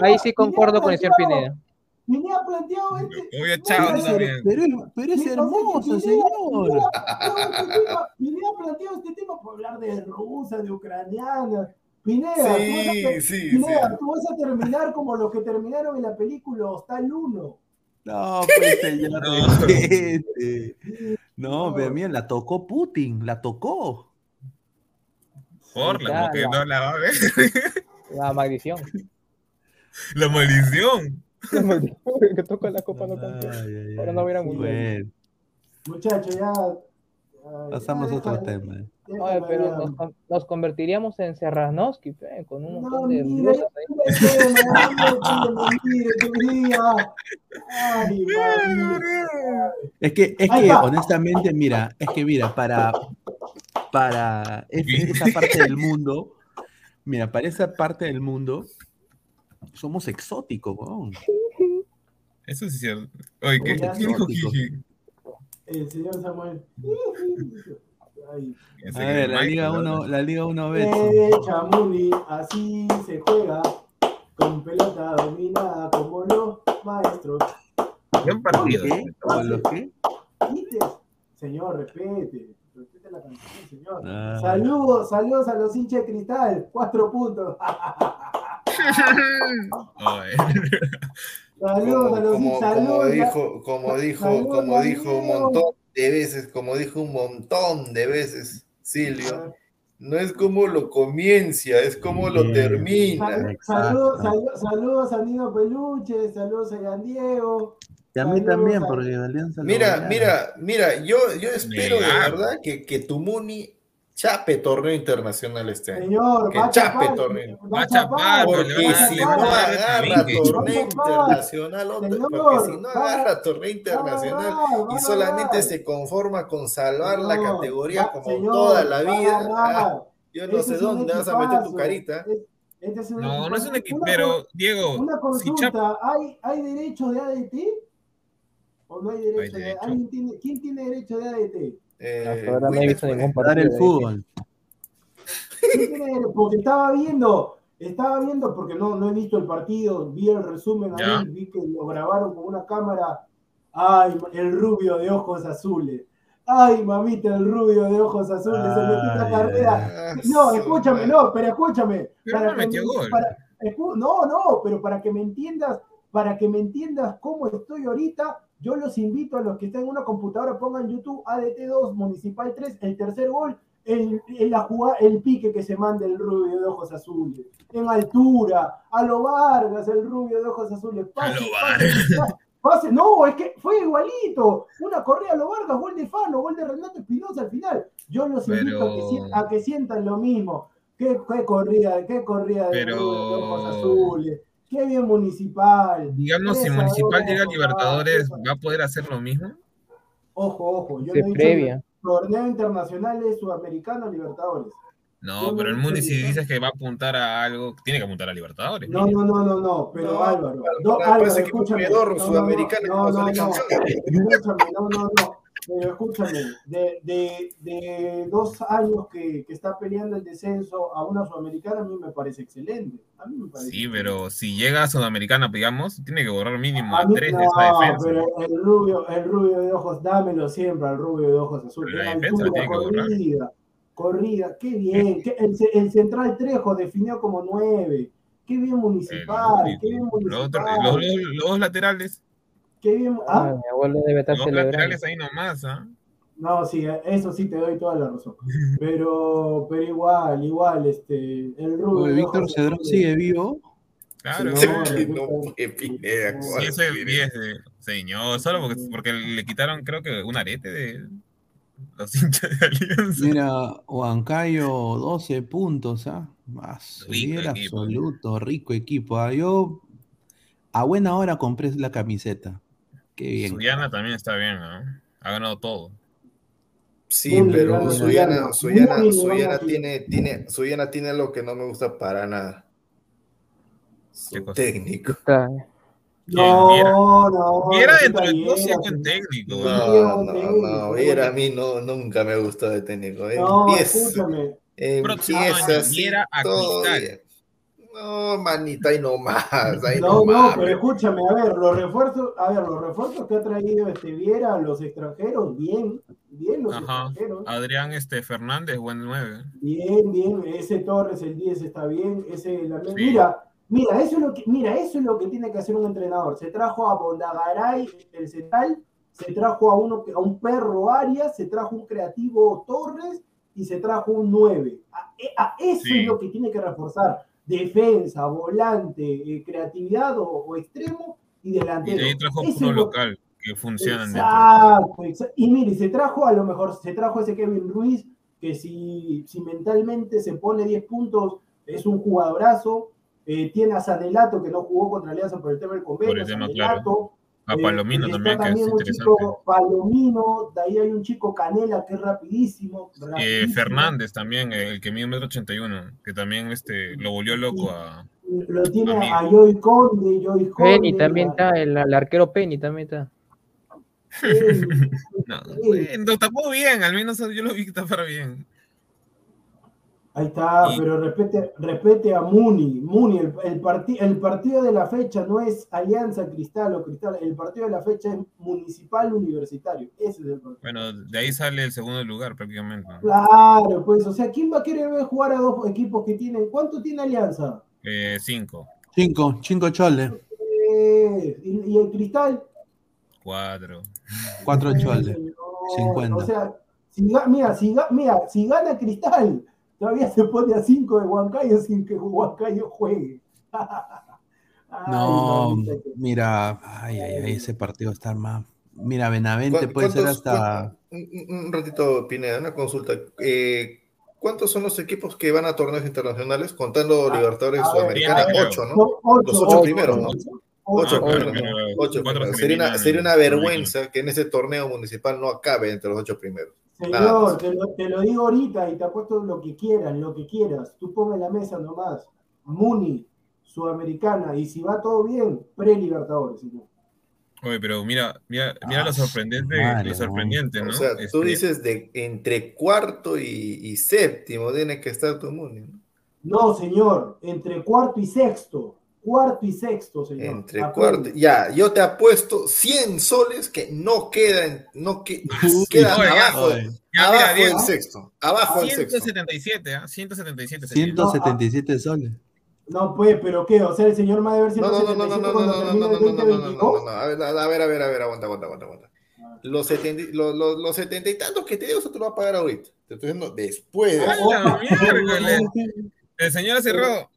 Ahí sí concuerdo con el señor Pineda. Señor planteado- este. Mira, tú también. Pero, pero es hermoso, señor. Ha planteado este tema- este para hablar de rusa, de ucraniana. Pineda, tú vas a sí, Pineda, tú vas a terminar como los que terminaron en la película Hostal 1. No, pues señor, No. respete. No, pero mira, la tocó Putin, la tocó. Por la que no la va a ver. La maldición. La maldición. Que toca la copa no campeón. Ahora no hubiera mundial. Bueno, Muchachos, ya. ay, pasamos ya a otro tema. deja Oye, pero nos, nos convertiríamos en Serranovsky, pe, con un montón de no, no, mire. Es que, es que honestamente, mira, es que mira, para, para es- esa parte del mundo, mira, para esa parte del mundo, somos exóticos, weón. Eso sí es cierto. Oye, ¿qué, Ya, ¿quién dijo. Jiji? El señor Samuel. Ay. Ese A que ver, la Liga ¿no? 1, la Liga 1 Betson. Eh, Chamuli, así se juega. Con pelota dominada como los maestros. Buen ¿Con partido. qué? ¿Con los qué? Señor, respete. Respete la Sí, señor. Ah. Saludos, saludos a los hinchas de cristal. Cuatro puntos. Oye. Saludos a Como, los como, hinchas. como Saludos. dijo, como dijo, como dijo un montón de veces, como dijo un montón de veces Silvio, no es como lo comienza, es como lo termina. Saludos, saludos, saludos a Nino Peluche, saludos a Ian Diego. Y a mí Saludos también, porque Alianza Mira, mira, mira, yo, yo espero de verdad que, que tu Muni chape torneo internacional este año. Señor, Que va a chape chapar, torneo. va a chapar, Porque si no agarra torneo internacional, Señor, porque si no agarra torneo internacional y solamente se conforma con salvar la categoría como señor, toda la vida, ah, yo no Ese sé dónde vas a meter tu carita. Es- este es No, no es un equipo, pero Diego, Una si Chap- consulta, ¿hay, ¿hay derecho de ADT? ¿O no hay derecho? de- derecho. ¿Alguien tiene, ¿Quién tiene derecho de ADT? Eh, ahora no he visto ningún Dar partido. el fútbol. Porque estaba viendo, estaba viendo, porque no, no he visto el partido, vi el resumen ahí, vi que lo grabaron con una cámara. Ay, el rubio de ojos azules. Ay, mamita, el rubio de ojos azules. se metió una Ay, carrera. No, escúchame, no, pero escúchame. Pero para no que metió me- gol. para- escu- no, no, pero para que me entiendas, para que me entiendas cómo estoy ahorita, yo los invito a los que estén en una computadora, pongan YouTube ADT2, Municipal 3, el tercer gol, el, el, la jugada, el pique que se manda el rubio de ojos azules. En altura, a lo Vargas, el rubio de ojos azules. Pase, A lo pase, pase, pase. No, es que fue igualito. Una correa a lo Vargas, gol de Fano, gol de Renato Espinosa al final. Yo los invito a que, a que sientan lo mismo. Qué, qué corrida, qué corrida de Pero- rubio de ojos azules. Qué bien municipal. digamos, si Municipal llega a papá, Libertadores, ¿va a poder hacer lo mismo? Ojo, ojo. Yo De no he dicho previa. torneo internacional de Sudamericano Libertadores. No, pero el Muni si dices que va a apuntar a algo, tiene que apuntar a Libertadores. No, no, no, no, no, pero No, Álvaro. No, Álvaro, escúchame. No, no, no, no, no, no. Pero escúchame, de, de, de dos años que, que está peleando el descenso a una sudamericana, a mí me parece excelente. A mí me parece Sí, excelente. pero si llega a Sudamericana, digamos, tiene que borrar mínimo A mí- tres de esa defensa. pero el rubio, el rubio de ojos, dámelo siempre al rubio de ojos azules. La defensa altura, tiene que borrar. corrida, corrida, qué bien. Qué- el, ce- el central Trejo definió como nueve. Qué bien El municipal, qué bien Los, municipal. los- los- los dos laterales, Qué bien. Ah, ¿Ah? mi abuelo debe estar los dos celebrando. laterales ahí nomás, ¿ah? No, sí, eso sí te doy toda la razón. Pero, pero igual, igual, este, el rubio. Víctor Cedrón sigue vivo. Claro, Sí, no, no, Que no fue Pineda, Sí, Sí, ¿cuál ese fue? 10 de señor, solo porque, porque le quitaron, creo que un arete de los hinchas de Alianza. Mira, Huancayo 12 puntos, ¿ah? Más, Rico líder equipo. absoluto, rico equipo. Ah, Yo a buena hora compré la camiseta. Qué bien. Suyana también está bien, ¿no? Ha ganado todo. Sí, Muy pero ligado, Suyana, Suyana. Suyana, tiene, tiene, Suyana tiene algo que no me gusta para nada. ¿Qué Su técnico. Está- No, no. Viera no, dentro de todo Viera, sí buen técnico. No, no, no, Viera a mí no, nunca me gustó de técnico. No, Empieza, escúchame. Próximo empieza año, así Viera a Cristal. No, manita, ahí nomás, ahí No, no, nomás. pero escúchame, a ver, los refuerzos, a ver, los refuerzos que ha traído este Viera a los extranjeros, bien, bien los Ajá. extranjeros, Adrián este, Fernández, buen 9. bien, bien, ese Torres, el 10 está bien, ese la- Sí. mira, mira, eso es lo que, mira, eso es lo que tiene que hacer un entrenador. Se trajo a Bondagaray, el central, se trajo a uno a un perro Arias, se trajo un creativo Torres y se trajo un 9. A, a- eso Sí. es lo que tiene que reforzar. Defensa, volante, eh, creatividad o, o extremo y Y delantero. de ahí trajo uno local que funcionan dentro. Exacto, exacto. Y mire, se trajo a lo mejor, se trajo ese Kevin Ruiz, que si, si mentalmente se pone 10 puntos, es un jugadorazo. Eh, tiene a Sanelato, que no jugó contra Alianza por el tema del convenio. Por el tema, Sanelato. A Eh, Palomino y también, que es un interesante. chico Palomino, de ahí hay un chico Canela que es rapidísimo. Eh, rapidísimo. Fernández también, el que mide 1,81m, que también este, lo volvió loco a... Lo tiene Amigo. a Joy Conde, Joy Conde. Penny también a- está, el, el arquero Penny también está. No, bueno, tapó bien, al menos yo lo vi tapar bien. Ahí está, Y- pero respete, respete a Muni. Muni, el, el, parti- el partido de la fecha no es Alianza Cristal o Cristal, el partido de la fecha es Municipal Universitario. Ese es el partido. Bueno, de ahí sale el segundo lugar prácticamente. ¿no? Claro, pues, o sea, ¿quién va a querer ver jugar a dos equipos que tienen? ¿Cuánto tiene Alianza? Eh, cinco, Cinco, cinco choles, Eh, ¿y, y el Cristal? cuatro. cuatro choles. señor, 50. O sea, si, mira, si, mira, si gana Cristal, todavía se pone a 5 de Huancayo sin que Huancayo juegue. Ay, No, mira, ay, ay, ay, ese partido está más. Mira, Benavente ¿Cuán- puede ser hasta. Un, un ratito, Pineda, una consulta. Eh, ¿Cuántos son los equipos que van a torneos internacionales? Contando Ah, Libertadores Sudamericana, ocho, ¿no? Ocho, Los ocho ocho, primeros, ¿no? ocho. Ah, primeros, Ocho primeros. Sería una, sería vergüenza que en ese torneo municipal no acabe entre los ocho primeros. Señor, te lo, te lo digo ahorita y te apuesto lo que quieran, lo que quieras. Tú ponme la mesa nomás. Muni, Sudamericana, y si va todo bien, pre-Libertadores, señor. Oye, pero mira, mira, mira Ah, lo sorprendente, madre, lo sorprendente, ¿no? O sea, tú Este, dices de entre cuarto y, y séptimo tiene que estar tu Muni, ¿no? No, señor, entre cuarto y sexto. Cuarto y sexto, señor. Entre cuarto. Ya, yo te apuesto 100 soles que no quedan, no que, Uy, queda oye, ya, abajo, oye. Ya, mira, abajo Diego, del sexto. Abajo del sexto. 177, ¿ah? 177 sería. 177 soles. No, pues, pero ¿qué? O sea, el señor ha de ver No, no, no, no, 177 no, no, no, no, no, no, no, no, no, no, 2022. no, a ver, a ver, a ver, a ver, aguanta, aguanta, aguanta, aguanta. Los setenta, y- los, los, los setenta y tantos que te digo, eso te lo va a pagar ahorita. Te estoy diciendo después de ¡A eso. la miércoles! El señor cerrado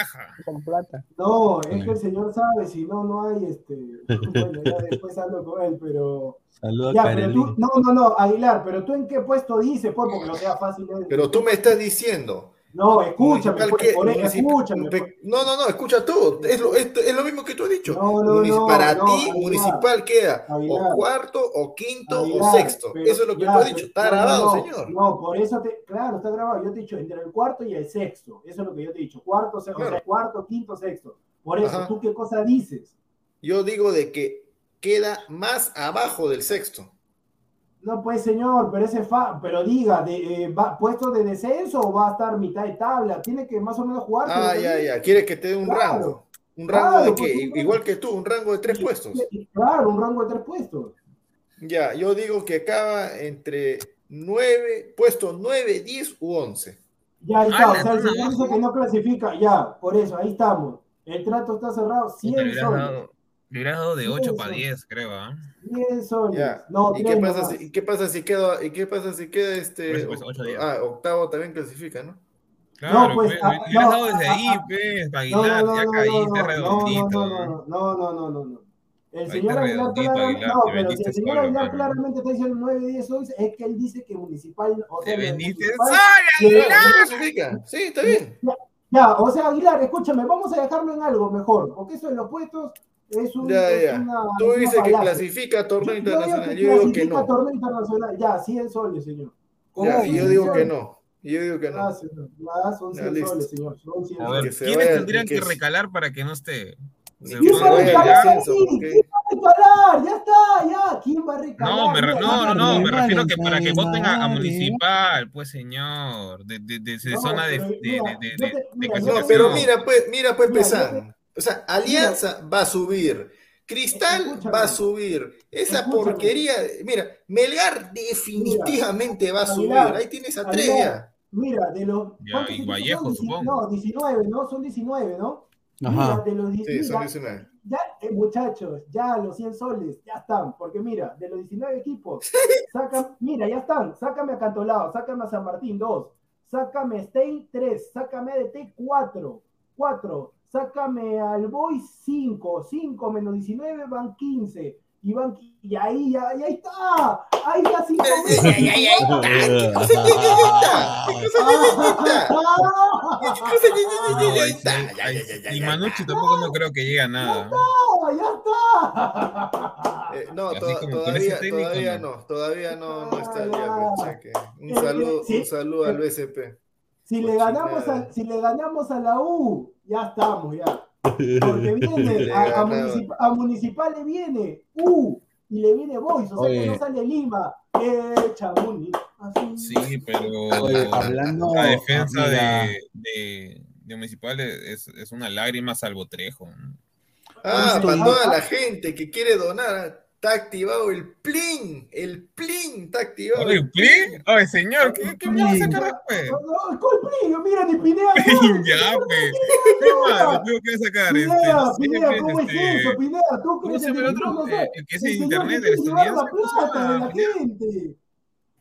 caja. Con plata. No, es que el señor sabe, si no, no hay este. Bueno, ya después hablo con él, pero. Saludos a Ya, pero tú, no, no, no, Aguilar, pero tú en qué puesto dices, pues, porque no sea fácil. de- Pero tú me estás diciendo. No, escúchame, pues, que- escúchame. pues. No, no, no, escucha todo. Es lo, es, es lo mismo que tú has dicho. No, no, Munici- no, Para ti, municipal queda Aguilar. o cuarto, o quinto, o sexto. Eso es lo que ya, tú has dicho. Está grabado, señor. No, por eso te. Claro, está grabado. Yo te he dicho entre el cuarto y el sexto. Eso es lo que yo te he dicho. Cuarto, sexto, o sea, cuarto, quinto, sexto. Por eso, Ajá. ¿tú qué cosa dices? Yo digo de que queda más abajo del sexto. No, pues señor, pero ese fa, pero diga, de, eh, va, ¿puesto de descenso o va a estar mitad de tabla? Tiene que más o menos jugar. Ah, ya, también- ya. Quiere que te dé un Claro. rango. ¿Un rango Claro, de qué? Igual que tú, un rango de tres puestos. Claro, un rango de tres puestos. Ya, yo digo que acaba entre nueve, puesto 9, 10 u 11. Ya ahí Ah, está, la o sea, el señor dice que no clasifica, ya, por eso, ahí estamos. El trato está cerrado, Puta, 100 Le hubieras soles. Le hubieras dado de 8 para Eso. 10, creo, ¿ah? 100 soles. Ya. No, ¿Y qué pasa, si, y qué pasa si queda, y qué pasa si queda este Pues, pues, ocho días. ah, octavo también clasifica, ¿no? Claro, pues, pues, ah, le hubieras no, dado desde ah, ahí, ah, pues, No, Aguilar, no, ya no, caíste no, no, redondito. no, no, no, no, no, no, no. El señor Aguilar, claramente, Aguilar, no, te pero si el señor solo, Aguilar claramente está diciendo 9, 10, 11, es que él dice que municipal, o sea, Te lo de vendiste municipal- sola, que- Claro, no clasifica. Sí, está bien. Ya, o sea, Aguilar, escúchame, vamos a dejarlo en algo mejor, porque eso de los puestos es, un, Ya, es ya. una. Tú una dices que falacia. clasifica a torneo Yo- yo digo internacional. que Yo digo que clasifica no. torneo internacional, ya, 100 soles, señor. Ya, yo digo 100 que soles. no. Yo digo que Ya, no. señor, ya son Ya, 100 listo. soles, señor, son 100 A soles. ver, Que se ¿quiénes vaya- tendrían que recalar para que no esté? Se ¿Quién va a recalar? ¿Quién va a recalar? Ya está, ya. ¿Quién va a recalar? No, me re- no, no, no, me refiero que para que voten a, a municipal, pues señor, de, de, de, de No, zona de, No, pero mira, pues, mira, pues, Mira, yo Pesan. O sea, Alianza va a subir. Cristal Escúchame. va a subir. Esa Escúchame. porquería. Mira, Melgar definitivamente va a subir. Aguilar, Ahí tienes a ya. Mira, de los. Ya, ¿cuántos y Vallejo, supongo. No, 19, ¿no? Son 19, ¿no? Mira, Ajá. de los 19. Sí, son 19. Ya, eh, muchachos, ya los 100 soles, ya están. Porque mira, de los 19 equipos, saca, mira, ya están. Sácame a Cantolao, sácame a San Martín 2, sácame a Stein 3, sácame a DT 4, 4, sácame al Boy 5, 5 menos 19 van 15. Y, van, y ahí, ya, y ahí está. Ahí está 5 Ay, ay, ay, ay, ¿Qué cosa ñañañita? ¿Qué cosa ñañañita? ¿Qué cosa No, ahí Ya, ahí ya, ya, ya, Y ya, Manucci ya. tampoco no creo que llegue a nada. ya está. Eh, no, Así to- como con todavía, todavía no. no, todavía no, no está Ah, ya ya. el cheque. Un Eh, saludo, sí. un saludo al BCP. Si le, Cochinada. ganamos a, si le ganamos a la U, ya estamos, ya. Porque viene, a, a, ganaba. municip- a Municipal le viene U y le viene Boys, o sea que no sale Lima. Echa Muni, Así. Sí, pero Oye, hablando- la defensa de, de, de Municipal es, es una lágrima salvo Trejo. Ah, para ya. toda la gente que quiere donar, está activado el plin. El plin está activado. Oye, ¿qué? Oye, señor, ¿qué, qué me va a sacar después? No, no, Colpillo, mira, ni Pineda. ya, pe. ¿Qué más? ¿Te tengo que sacar? Pineda, Este, Pineda, ¿qué ¿cómo es este, eso, Pineda? ¿Tú ¿Cómo crees llama el el otro? Eh, el que es el internet, el llevar la estadounidense. ¿cómo se plata de la gente.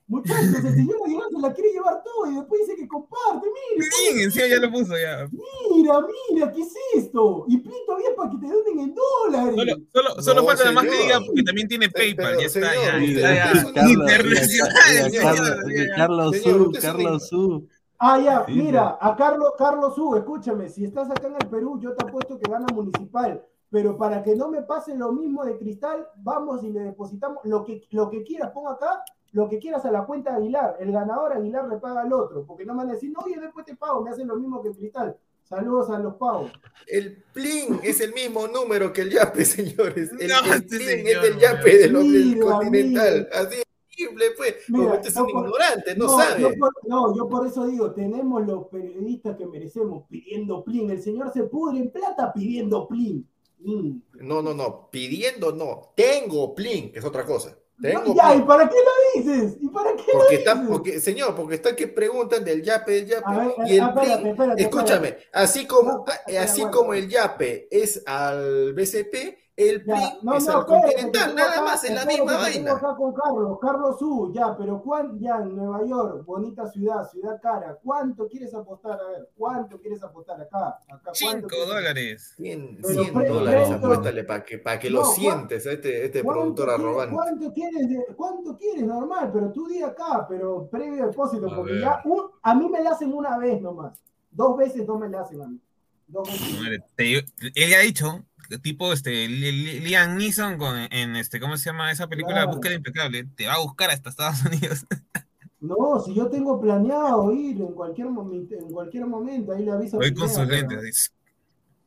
Muchachos, el señor Aguilar se la quiere llevar todo y después dice que comparte. Mire, Plin, encima ya lo puso ya. mira, mira, ¿qué es esto? Y todavía es para que te donen en dólares. Solo, solo, solo No, falta nada más que señor. diga que también tiene PayPal. pero, ya está, señor, ya. Internacional, mira, Carlos, señor, mira, Señor, Su, Carlos Su. Ah, ya, Sí, mira, a Carlos, Carlos Su, escúchame, si estás acá en el Perú, yo te apuesto que gana municipal, pero para que no me pase lo mismo de Cristal, vamos y le depositamos lo que, lo que quieras, pon acá, lo que quieras a la cuenta de Aguilar, el ganador Aguilar le paga al otro, porque no me van a decir, no, oye, después te pago, me hacen lo mismo que Cristal. Saludos a los pagos. El plin es el mismo número que el yape, señores. El, No, el este plin señor, es del yape de los del Mira, continental. Así es simple, pues. Mira, Porque usted es yo un por- ignorante, no, yo sabe. por, no, yo por eso digo, tenemos los periodistas que merecemos pidiendo plin. El señor se pudre en plata pidiendo plin. Mm. No, no, no. Pidiendo no. Tengo plin, que es otra cosa. Tengo Ya, ¿y para qué lo dices? ¿Y para qué Porque lo está, dices? porque, señor, porque está que preguntan del yape, del yape. Ver, y el ah, espérate, espérate, escúchame, espérate. así como, No, espera, así como el yape es al BCP, el Ya, plin no, es no, continental, nada acá- más, es la misma vaina. acá con Carlos, Carlos U, ya, pero ¿cuán, ya en Nueva York, bonita ciudad, ciudad cara, ¿cuánto quieres apostar? A ver, ¿cuánto quieres apostar acá? acá ¿cuánto Cinco quieres- dólares. 100, Pero 100 pre- dólares, apuéstale para que, para que No, lo ¿cuán- sientes a este, este ¿Cuánto productor arrogante. ¿cuánto quieres, de- ¿Cuánto quieres? Normal, pero tú di acá, pero previo depósito, A porque ver. ya un- a mí me la hacen una vez nomás. Dos veces no me la hacen a mí. Dos veces. Te- él ya ha dicho, tipo este Li- Li- Liam Neeson con, en este, ¿cómo se llama esa película? Claro. Búsqueda impecable, te va a buscar hasta Estados Unidos. No, si yo tengo planeado ir en cualquier momento, en cualquier momento, ahí le aviso. a Voy con sus lentes,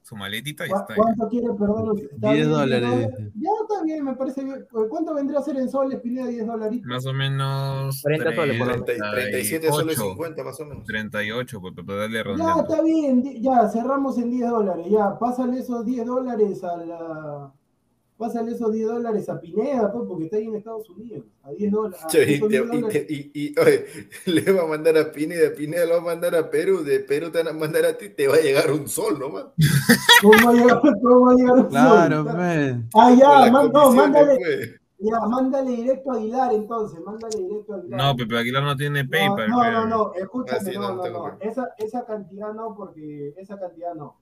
su maletita y ¿Cu- está. ¿Cuánto quiere, perdón? ¿Está 10 bien, dólares, ¿10 dice. Ya está bien, me parece bien. ¿Cuánto vendría a ser en soles, Pineda? 10 dolaritos. Más o menos 40 soles, por lo menos. 30 37 soles 38, 50 más o menos. 38, pues, para darle Ya redondeando. está bien, ya cerramos en 10 dólares. Ya, pásale esos 10 dólares a la. Pásale esos 10 dólares a Pineda, pues, porque está ahí en Estados Unidos. A 10 dólares. y, esos te- 10 y dólares. te- y- y, oye, le va a mandar a Pineda, Pineda lo va a mandar a Perú, de Perú te van a mandar a ti, te va a llegar un sol nomás. ¿Cómo va a llegar, cómo va a llegar un Claro, sol? men. Ah, Con ya, la man- no, mándale, ya, mándale directo a Aguilar entonces, mándale directo a Aguilar. No, Pepe Aguilar no tiene No, PayPal. no, pero- no, no, escúchame, Ah, sí, no, no, no, no, esa, esa cantidad no, porque esa cantidad no.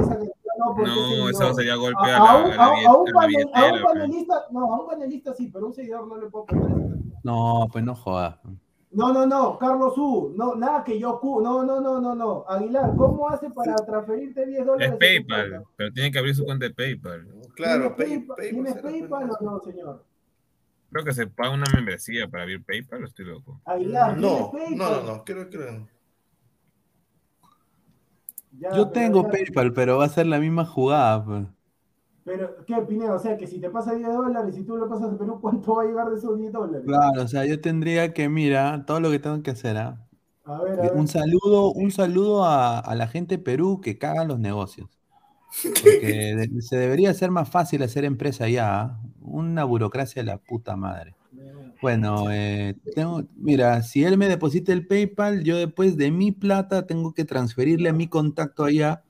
Esa no, eso sería golpe a, a, a la, un, a a- pues. panelista, no, a un panelista sí, pero a un seguidor no le puedo poner. No, pues no jodas. No, no, no, Carlos U, no, nada que yo, cu- no, no, no, no, no, Aguilar, ¿cómo hace para transferirte 10 Es dólares? tu PayPal, pero tiene que abrir su cuenta de PayPal. Claro, ¿Tienes Pay- PayPal, Pay- ¿tienes será, PayPal pues. o no, señor? Creo que se paga una membresía para abrir PayPal, o estoy loco. Aguilar, No, no, no, no, creo que no. Ya, Yo tengo ya- PayPal, pero va a ser la misma jugada. pues. Pero, ¿qué, Pineda? O sea, que si te pasa 10 dólares y tú lo pasas a Perú, ¿cuánto va a llegar de esos 10 dólares? Claro, o sea, yo tendría que, mira, todo lo que tengo que hacer, ¿ah? A ver, a ver. Un saludo, un saludo a, a la gente de Perú que caga los negocios. Porque de- se debería ser más fácil hacer empresa allá. ¿ah? Una burocracia de la puta madre. Bueno, eh, tengo, mira, si él me deposita el PayPal, yo después de mi plata tengo que transferirle a mi contacto allá.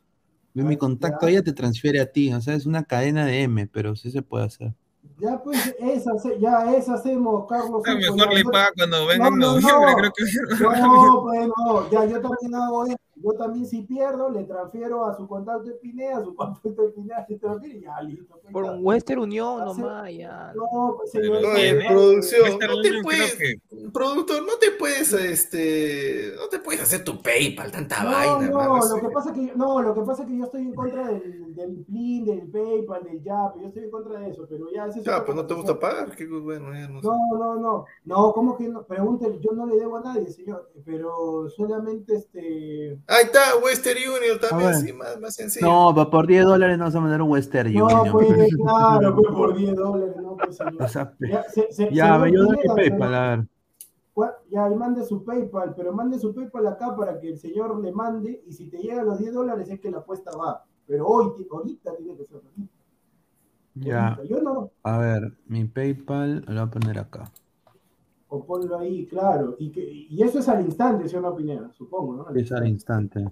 Y mi Ah, contacto ya. allá te transfiere a ti. O sea, es una cadena de M, pero sí se puede hacer. Ya, pues, esa, ya, esa hacemos, Carlos. Mejor le yo- paga cuando venga en No, no, noviembre, no. creo que. No, pues no, ya yo también hago eso. Yo también si pierdo, le transfiero a su contacto de Pineda, a su contacto de Pineda, se transfiere y ya, listo. pues, Por un Western Union Hace- nomás, ya. No, pues señor. ¿eh? producción, no te puedes, que productor, no te puedes, este, no te puedes hacer tu PayPal, tanta No, vaina, no, hermano, lo sí. que pasa que no, lo que pasa es que yo estoy en contra del, del Plin, del PayPal, del Yap, yo estoy en contra de eso, pero ya ese es Ya, otra pues no te gusta pagar, qué bueno, ya no sé. No, no, no, no, ¿cómo que no? Pregúntele, yo no le debo a nadie, señor, pero solamente este. Ahí está, Western Union también, sí, más, más sencillo. No, pa- por 10 dólares no vas a mandar un Western No, Union. pues claro, pues por 10 dólares, no, pues señor. O sea, Ya, se- se- ya, señor yo doy mi Pineda, PayPal, pero- a ver. ya, y mande su PayPal, pero mande su PayPal acá para que el señor le mande, y si te llegan los 10 dólares es que la apuesta va. Pero hoy, ahorita tiene que ser ahorita. Ya. Yo no, a ver, mi PayPal lo voy a poner acá. O ponlo ahí, claro. Y, que, y eso es al instante, ¿sí o no, Pineda? Supongo, ¿no? Es al instante.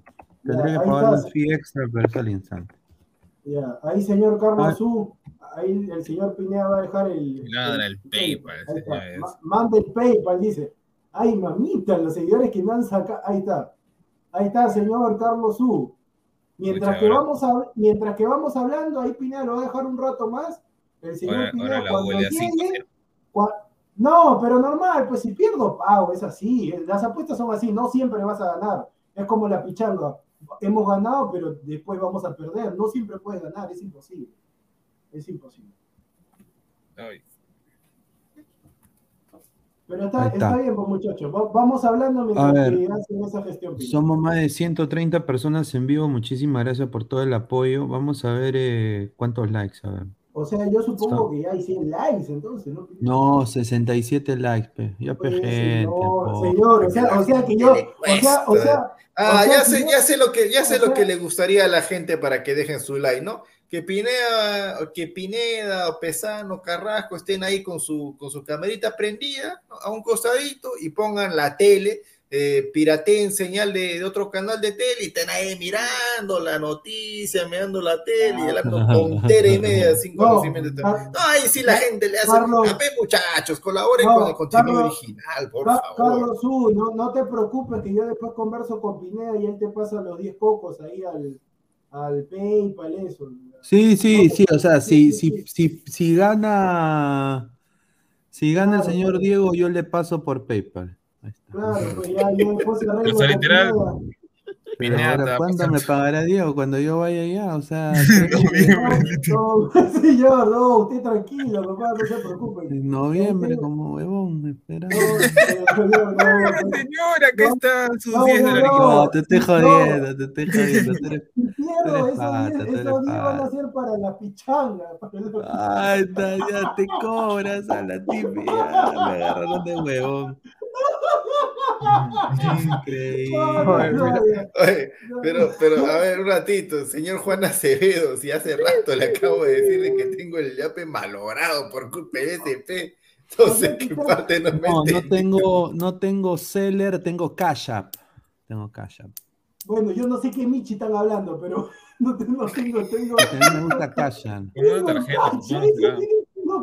Tendría que pagar un fee extra, pero es al instante. Ya, ahí señor Carlos Ah. Su, ahí el señor Pineda va a dejar el... Ladra el PayPal, Manda el PayPal, dice. Ay, mamita, los seguidores que me han sacado. Ahí está. Ahí está, señor Carlos Su. Mientras Muchas que, vamos a, mientras que vamos hablando, ahí Pineda lo va a dejar un rato más. El señor Ahora, Pineda ahora cuando huele a 5 llegue, cua- No, pero normal, pues si pierdo, pago, es así. Las apuestas son así, no siempre vas a ganar. Es como la pichanga. Hemos ganado, pero después vamos a perder. No siempre puedes ganar, es imposible. Es imposible. Ay, Pero está, Ahí está. está. bien, pues muchachos. Va- vamos hablando mientras A ver. que hacen esa gestión. Somos más de 130 personas en vivo. Muchísimas gracias por todo el apoyo. Vamos a ver eh, cuántos likes. A ver. O sea, yo supongo So- que ya hay 100 likes, entonces, ¿no? No, 67 likes. pe. Ya Pues, gente. señor, o sea, o sea que yo, o sea, o sea, Ah, O sea, ya sé, yo- ya sé lo que, ya sé lo sea- que le gustaría a la gente para que dejen su like, ¿no? Que Pineda, o que Pineda, o Pesano, Carrasco estén ahí con su, con su camerita prendida ¿no? a un costadito y pongan la tele, eh, pirateen señal de, de otro canal de tele y estén ahí mirando la noticia, mirando la tele y hablando tontera y media sin No, conocimiento. Car- No, ahí sí la gente le hace, Carlos- a ver muchachos, colaboren No, con el contenido Carlos- original, por Ca- favor. Carlos Su, no, no te preocupes que yo después converso con Pineda y él te pasa los 10 cocos ahí al, al PayPal, eso. Sí, sí, No, sí. O sea, si, si, si, si gana. Si gana el señor. Diego, yo le paso por PayPal. Ahí está. Claro, pues ya yo después se arreglo O sea, con literal, Pineda. Pero Pineda te ahora, va a ¿cuánto pasar- me pagará Diego cuando yo vaya allá? O sea, Noviembre, No, señor, no, usted tranquilo, papá, no se preocupe. en noviembre, como huevón, espera. No, señor, no, no, Señora, que No, están sus no, 10 no, dolaritos. No, te estoy no. jodiendo, te estoy jodiendo. eres- esos pata, 10 tú eres esos 10 van a ser para la pichanga. Ay, está, ya te cobras a la tibia. Me agarraron de huevón. Increíble. Oye, Pero, pero, a ver, un ratito, señor Juan Acevedo, si hace rato le acabo de decirle que tengo el yape malogrado por culpa de SP, no sé qué parte no me No, no tengo, no tengo Seller, tengo Cash App. Tengo Cash App. Bueno, yo no sé qué Michi están hablando, pero no tengo, tengo, tengo. A mí me gusta Cash App. Una tarjeta,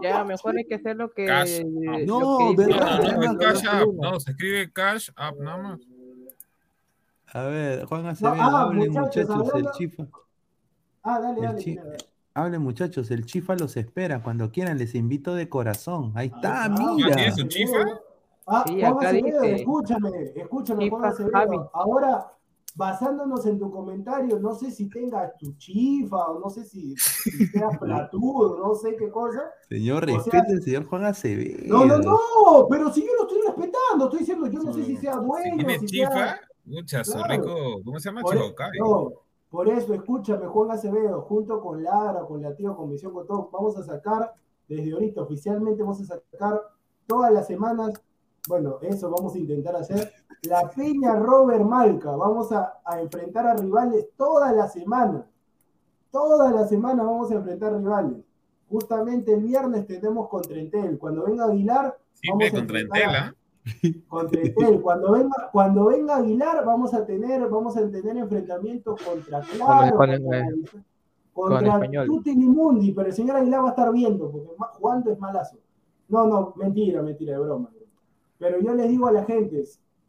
Ya, mejor hay que hacer lo que. Cash. lo No, que ¿verdad? No, no, Cash columna. no, se escribe Cash App nada más. A ver, Juan Acevedo, ah, hablen muchachos, muchachos, el chifa. Ah, dale, dale. chi- dale. Hablen muchachos, el chifa los espera. Cuando quieran, les invito de corazón. Ahí está, Ah, ¿Ya mira. tienes su chifa? Ah, Sí, Juan acá Acevedo, dice. escúchame, escúchame, Juan Acevedo. Javi. Ahora, basándonos en tu comentario, no sé si tengas tu chifa o no sé si, si seas platudo, no sé qué cosa. Señor, respete al señor Juan Acevedo. No, no, no, pero si yo lo estoy respetando, estoy diciendo, yo no sé si sea Si dueño, tiene si chifa, sea... mucha, Claro. rico, ¿cómo se llama? Por, e- Chihokai. no, por eso, escúchame, Juan Acevedo, junto con Lara, con la tía Comisión, con todo, vamos a sacar, desde ahorita oficialmente, vamos a sacar todas las semanas, bueno, eso vamos a intentar hacer, la Peña Robert Malca, vamos a, a enfrentar a rivales toda la semana, toda la semana vamos a enfrentar rivales. Justamente el viernes tenemos contra Entel, cuando venga Aguilar, Sí, vamos a contra a- Entela. contra Entel. Cuando venga, cuando venga Aguilar, vamos a tener, vamos a tener enfrentamientos contra Claro, Con el- contra, con contra. Tutti Mundi, pero el señor Aguilar va a estar viendo, porque jugando es malazo. No, no, mentira, mentira, de broma. Pero yo les digo a la gente,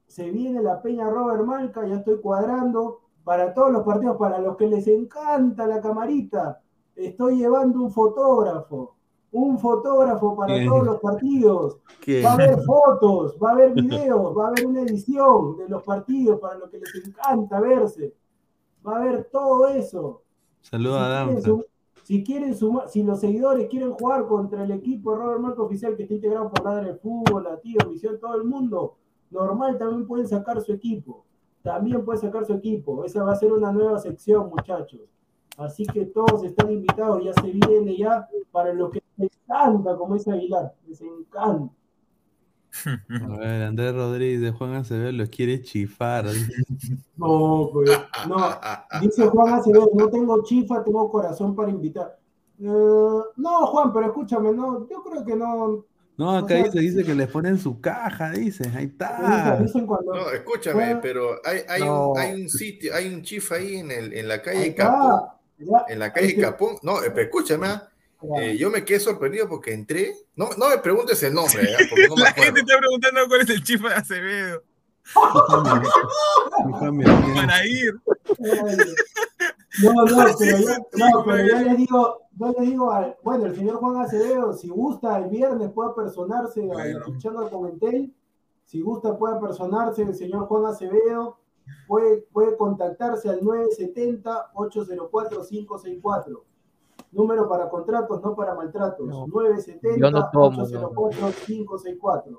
se viene la Peña Robert Malca, ya estoy cuadrando para todos los partidos, para los que les encanta la camarita, estoy llevando un fotógrafo, un fotógrafo para todos los partidos. ¿Qué? Va a haber fotos, va a haber videos, va a haber una edición de los partidos para los que les encanta verse. Va a haber todo eso. Saluda a Si sum- si quieren sumar, si los seguidores quieren jugar contra el equipo de Robert Marco Oficial que está integrado por Ladre de Fútbol, la Tío, Misión, todo el mundo, normal también pueden sacar su equipo. También pueden sacar su equipo. Esa va a ser una nueva sección, muchachos. Así que todos están invitados, ya se viene ya para los que les encanta, como dice Aguilar, les encanta. A ver, Andrés Rodríguez de Juan Acevedo los quiere chifar. dice. No, pues, no. Dice Juan Acevedo, no tengo chifa, tengo corazón para invitar. Eh, no, Juan, pero escúchame, no, yo creo que no. No, acá O sea, dice, dice que les ponen su caja, dice. Ahí está. dicen cuando. No, escúchame, Bueno, pero hay, hay, no. un, hay un sitio, hay un chifa ahí en, el, en la calle Capón. En la calle Capón. No, eh, pero escúchame, ah. Eh, yo me quedé sorprendido porque entré. No, no me preguntes el nombre, porque no me La gente está preguntando cuál es el chifa de Acevedo. Para ir. No, no, pero yo, no, pero yo le digo, yo le digo al, bueno, el señor Juan Acevedo, si gusta el viernes puede personarse a la Bueno. pichanga con Entel, si gusta puede personarse el señor Juan Acevedo, puede, puede contactarse al 970-804-564. Número para contratos, no para maltratos. No. Yo no tomo, no. 970-804-564.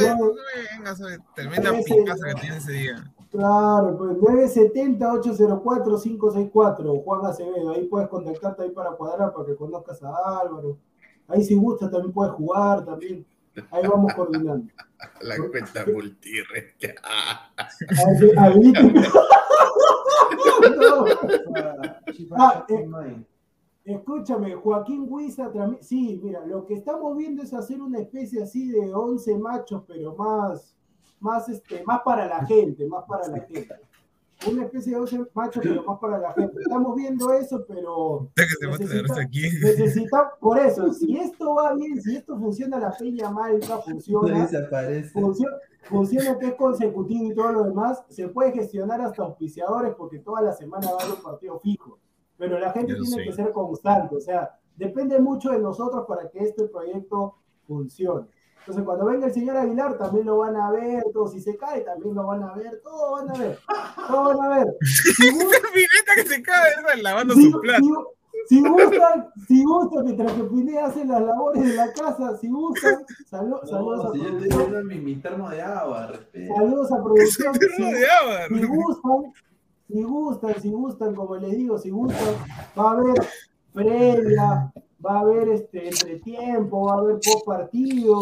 Ya, vengas, oye, tremenda picaza que tiene ese día. Claro, pues 970-804-564, Juan Acevedo. Ahí puedes contactarte ahí para cuadrar, para que conozcas a Álvaro. Ahí si gusta también puedes jugar también. Ahí vamos coordinando. La cuenta multirre. Ahí sí, habiliten. No. Ah, eh, Escúchame, Joaquín Huiza, sí, mira, lo que estamos viendo es hacer una especie así de 11 machos, pero más, más, este, más para la gente, más para la gente. Una especie de 11 machos, pero más para la gente. Estamos viendo eso, pero necesita- aquí. necesitamos, por eso, si esto va bien, si esto funciona, la peña malta funciona, Desaparece. funciona, funciona que es consecutivo y todo lo demás, se puede gestionar hasta auspiciadores porque toda la semana va a haber un partido fijo. Pero la gente Yo tiene que ser constante, o sea, depende mucho de nosotros para que este proyecto funcione. Entonces, cuando venga el señor Aguilar, también lo van a ver, todo, si se cae, también lo van a ver, todo van a ver, todo van a ver. Si gustan, Pineta que se cae esa lavando si, su plato. si- si gustan, si gustan, mientras que Pineda hace las labores de la casa, si gustan, salu- saludos a si yo estoy producción. viendo mi, mi termo de agua, respeto. Saludos a producción. Si, de agua. si gustan, si gustan, si gustan, como les digo, si gustan, va a haber previa, va a haber este entretiempo, va a haber post partido,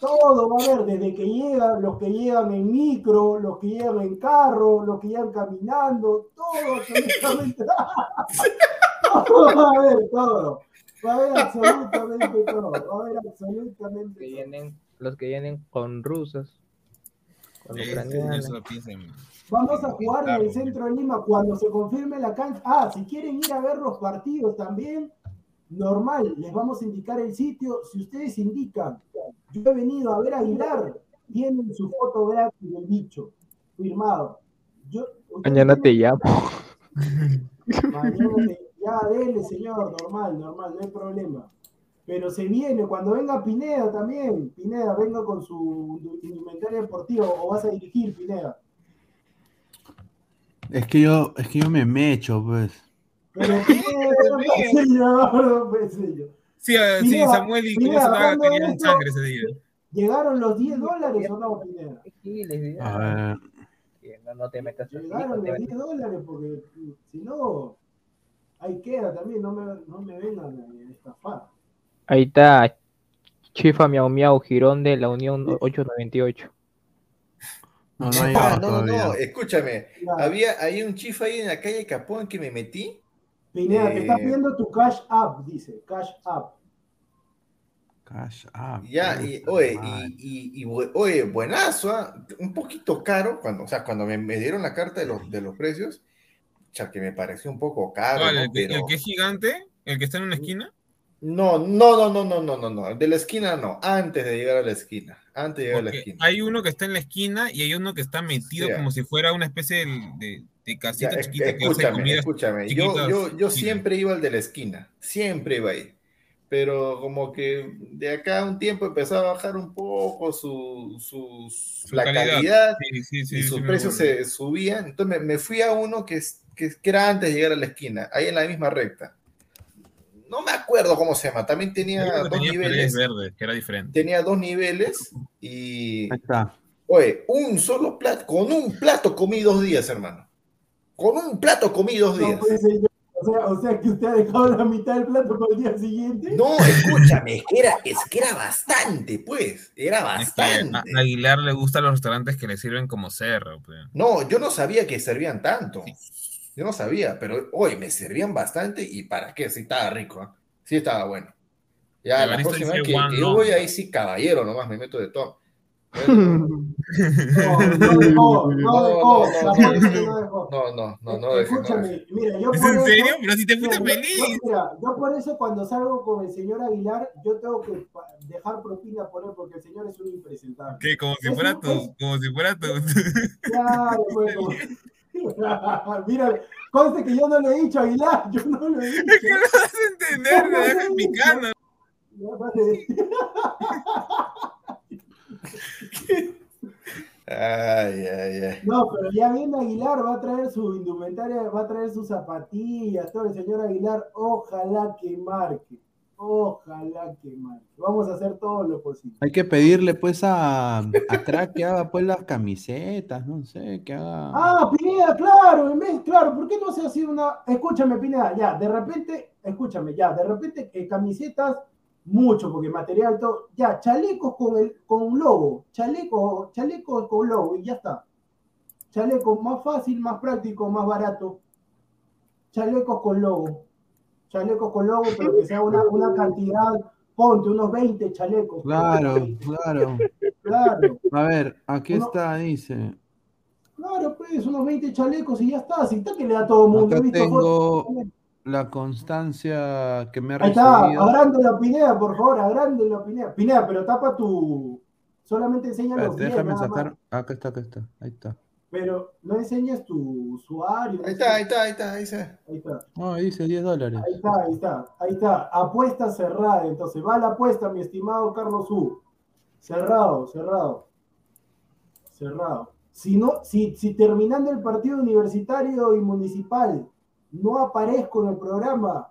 todo va a haber, desde que llegan, los que llegan en micro, los que llegan en carro, los que llegan caminando, todo, absolutamente. todo va a haber, todo. Va a haber absolutamente todo. Va a haber absolutamente todo. vienen, los que vienen con rusas, con Este, Vamos a jugar en el centro de Lima cuando se confirme la cancha. Ah, si quieren ir a ver los partidos también, normal, les vamos a indicar el sitio. Si ustedes indican, yo he venido a ver a Aguilar, tienen su foto gratis del bicho, firmado. Yo, Mañana te llamo. Mañana te- ya, dele, señor, normal, normal, no hay problema. Pero se viene, cuando venga Pineda también, Pineda, venga con su indumentaria deportiva o vas a dirigir, Pineda. Es que yo, es que yo me mecho, pues. Pero señor. Sí, sí, Samuel y de tenían sangre ese día. ¿Llegaron los 10 dólares o no, Pineda? A ver. No, no te metas Llegaron los metas- 10 dólares porque si no, ahí queda también, no me, no me vengan a estafar. Ahí está. Chifa Miau Miau, Girón de la Unión 898. No, no Ah, no, no, no, todavía. escúchame. Había, hay un chifa ahí en la calle Capón que me metí. Pineda, te está eh, pidiendo tu cash app, dice, cash app. Cash App. Ya, y oye, y, y, y oye, buenazo, ¿ah? un poquito caro, cuando, o sea, cuando me, me dieron la carta de los, de los precios, ya que me pareció un poco caro. ¿no? el, que, Pero- el que es gigante? ¿El que está en una esquina? No, no, no, no, no, no, no, no, de la esquina no, antes de llegar a la esquina, antes de llegar a la esquina. hay uno que está en la esquina y hay uno que está metido como si fuera una especie de, de- de casita chiquita que hace escúchame, comida. escúchame, yo, yo, siempre iba al de la esquina, siempre iba ahí, pero como que de acá a un tiempo empezó a bajar un poco su, Su la calidad. calidad, Sí, sí, sí, y sus precios se subían. Entonces me, me fui a uno que, que, que era antes de llegar a la esquina, ahí en la misma recta. No me acuerdo cómo se llama, también tenía dos tenía niveles. que era diferente. Tenía dos niveles y, Ahí está. oye, un solo plato, con un plato comí dos días, hermano. Con un plato comí dos días. O sea, o sea que usted ha dejado la mitad del plato para el día siguiente. No, escúchame, es que era, es que era bastante, pues. Era Es que a bastante. a Aguilar le gustan los restaurantes que le sirven como cerro. pues. No, yo no sabía que servían tanto. Yo no sabía, pero hoy me servían bastante y para qué, sí estaba rico, ¿ah? sí estaba bueno. Ya, la próxima vez que, que yo voy ahí sí, caballero, nomás me meto de todo. No, no dejó, no dejó, no, no, Escúchame, mira, yo ¿Es por en eso- serio? Pero si te fuiste feliz. yo- mira, yo por eso cuando salgo con el señor Aguilar, yo tengo que dejar propina por él porque el señor es un impresentable. ¿Qué? Como si fuera es- como si fuera tu. Claro, pues, Mira, conste que yo no le he dicho Aguilar, yo no le he dicho. Es que no vas a entender, me dejas picando. Ay, ay, ay. No, pero ya viene Aguilar, va a traer su indumentaria, va a traer sus zapatillas, todo el señor Aguilar, ojalá que marque, ojalá que marque. Vamos a hacer todo lo posible. Hay que pedirle pues a, a Crack que haga pues las camisetas, no sé, que haga. Ah, Pineda, claro, en vez, claro, ¿por qué no se hace una? Escúchame, Pineda, ya, de repente, escúchame, ya, de repente eh, camisetas, mucho, porque material todo, ya, chalecos con el, con un logo, chalecos, chalecos con logo, y ya está. Chalecos más fácil, más práctico, más barato. Chalecos con logo. Chalecos con logo, pero que sea una, una cantidad, ponte unos 20 chalecos. Claro, claro. Claro. A ver, aquí Uno- está, dice. Claro, pues, unos 20 chalecos y ya está. Si está que le da a todo el mundo. Acá visto tengo fotos. la constancia que me ha Ahí está, recibido. agrande la Pineda, por favor, agrande la Pineda. Pineda, pero tapa tu. Solamente enseña los Espérate, 10, déjame más. sacar. Acá está, acá está. Ahí está. Pero no enseñas tu usuario. Ahí está, ahí está, ahí está, ahí está. Ahí está, No, ahí dice 10 dólares. ahí está, ahí está, ahí está. Apuesta cerrada. Entonces, va la apuesta, mi estimado Carlos U. Cerrado, cerrado. Cerrado. Si, no, si, si terminando el partido universitario y municipal no aparezco en el programa.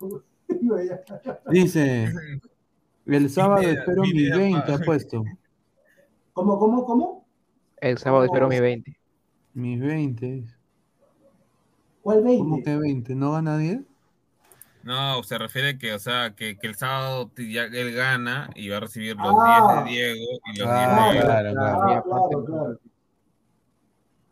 Dice. El sábado espero mis Pineda, 20, ha pa. puesto. ¿Cómo, cómo, cómo? El sábado espero mi 20. Mis 20. dice. ¿Cuál 20? ¿Cómo que 20? ¿No gana 10? No, se refiere que, o sea, que, que el sábado ya él gana y va a recibir los Ah. 10 de Diego y los Ah, 10 de claro, claro. claro, claro.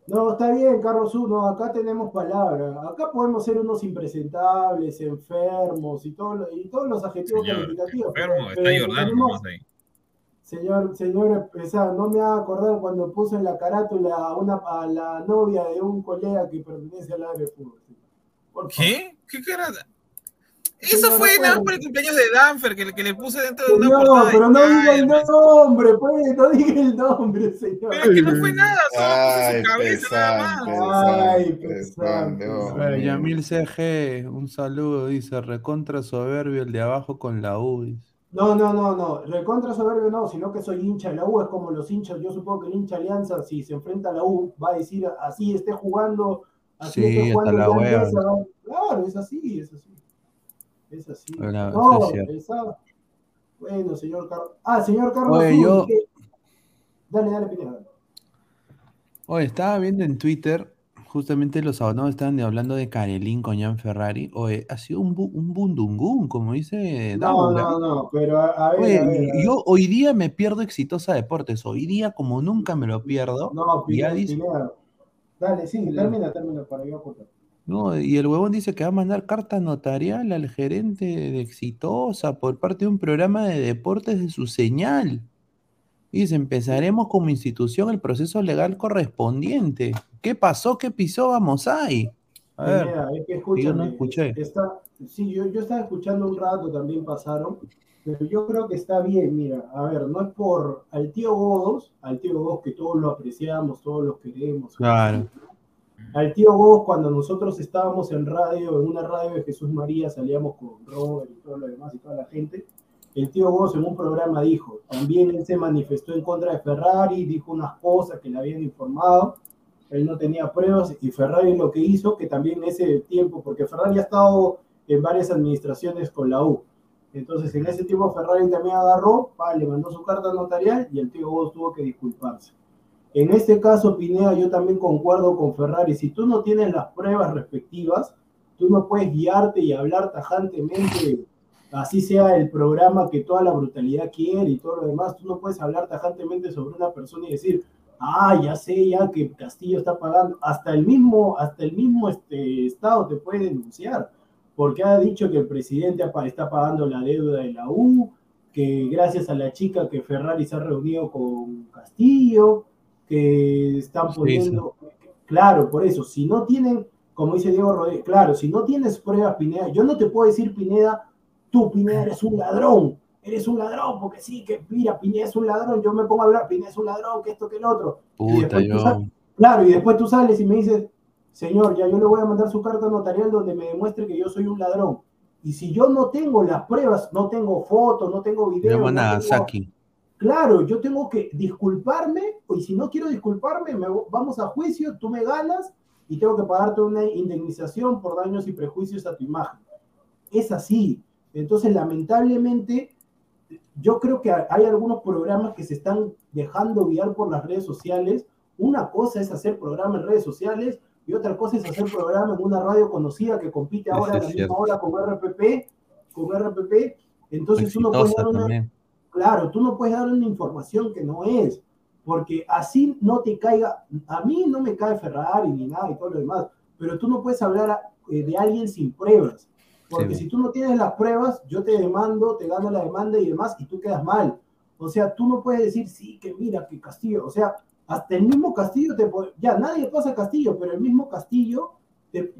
No, está bien, Carlos U, no, acá tenemos palabra. Acá podemos ser unos impresentables, enfermos y, todo, y todos los adjetivos Señor, calificativos. enfermo, pero- está pero Jordano tenemos- nomás ahí. Señor, señor, o sea, no me haga acordar cuando puso en la carátula a, una, a la novia de un colega que pertenece al área de fútbol. Por favor. ¿Qué? ¿Qué cara? Eso fue nada por el cumpleaños de Danfer que, le- que le puse dentro de una No, portada de pero no diga el nombre, pues, no diga el nombre, señor. Pero es que no fue nada, solo puse Ay, su cabeza nada más. Ay, pesante, pesante. Yamil CG, un saludo, dice, recontra soberbio el de abajo con la U. dice. No, no, no, no. Recontra soberbio no, sino que soy hincha de la U. Es como los hinchas. Yo supongo que el hincha Alianza, si se enfrenta a la U, va a decir así esté jugando. Así Sí, esté jugando la va- Claro, es así, es así. Es así. Bueno, no, es esa- Bueno, señor Carlos. Ah, señor Carlos. Oye, yo-. Dale, dale, Pineda. Oye, estaba viendo en Twitter, justamente los abonados estaban hablando de Carelín con Jan Ferrari. Oye, ha sido un, bu- un bundungún, como dice No, Daula. no, no, pero a, a ver, Oye, a ver. a y- ver. yo hoy día me pierdo Exitosa Deportes. Hoy día, como nunca me lo pierdo, No, ya Pineda, dice- Pineda. Dale, sí, termina, termina, para yo. No, y el huevón dice que va a mandar carta notarial al gerente de Exitosa por parte de un programa de deportes de su señal. Y dice, empezaremos como institución el proceso legal correspondiente. ¿Qué pasó? ¿Qué pisó? Vamos ahí. A ver, Pineda, es que yo no escuché. está- sí, yo, yo estaba escuchando un rato, también pasaron, pero yo creo que está bien, mira, a ver, no es por al tío Godos, al tío Godos que todos lo apreciamos, todos lo queremos. Claro. Al tío Godos cuando nosotros estábamos en radio, en una radio de Jesús María, salíamos con Robert y todo lo demás y toda la gente, el tío Godos en un programa dijo, también él se manifestó en contra de Ferrari, dijo unas cosas que le habían informado, él no tenía pruebas y Ferrari lo que hizo, que también ese tiempo, porque Ferrari ha estado en varias administraciones con la U, entonces en ese tiempo Ferrari también agarró, le mandó su carta notarial y el tío Godos tuvo que disculparse. En este caso, Pineda, yo también concuerdo con Ferrari. Si tú no tienes las pruebas respectivas, tú no puedes guiarte y hablar tajantemente, así sea el programa que toda la brutalidad quiere y todo lo demás, tú no puedes hablar tajantemente sobre una persona y decir, ah, ya sé ya que Castillo está pagando, hasta el mismo, hasta el mismo este, Estado te puede denunciar, porque ha dicho que el presidente está pagando la deuda de la U, que gracias a la chica que Ferrari se ha reunido con Castillo, que están poniendo, claro, por eso, si no tienen, como dice Diego Rodríguez, claro, si no tienes pruebas, Pineda, yo no te puedo decir, Pineda, tú, Pineda, eres un ladrón, eres un ladrón, porque sí, que mira, Pineda es un ladrón, yo me pongo a hablar, Pineda es un ladrón, que esto, que el otro. Puta, yo... claro, y después tú sales y me dices, señor, ya yo le voy a mandar su carta notarial donde me demuestre que yo soy un ladrón. Y si yo no tengo las pruebas, no tengo fotos, no tengo videos. No tengo... Claro, yo tengo que disculparme, y si no quiero disculparme, me, vamos a juicio, tú me ganas y tengo que pagarte una indemnización por daños y prejuicios a tu imagen. Es así. Entonces, lamentablemente, yo creo que hay algunos programas que se están dejando guiar por las redes sociales. Una cosa es hacer programas en redes sociales y otra cosa es hacer programa en una radio conocida que compite ahora a la misma hora con RPP, con RPP. Entonces tú no puedes dar una, claro, tú no puedes dar una información que no es, porque así no te caiga, a mí no me cae Ferrari ni nada y todo lo demás, pero tú no puedes hablar eh, de alguien sin pruebas, porque si tú no tienes las pruebas, yo te demando, te gano la demanda y demás, y tú quedas mal. O sea, tú no puedes decir, sí, que mira, que Castillo, o sea, hasta el mismo Castillo, te, ya nadie pasa Castillo, pero el mismo Castillo,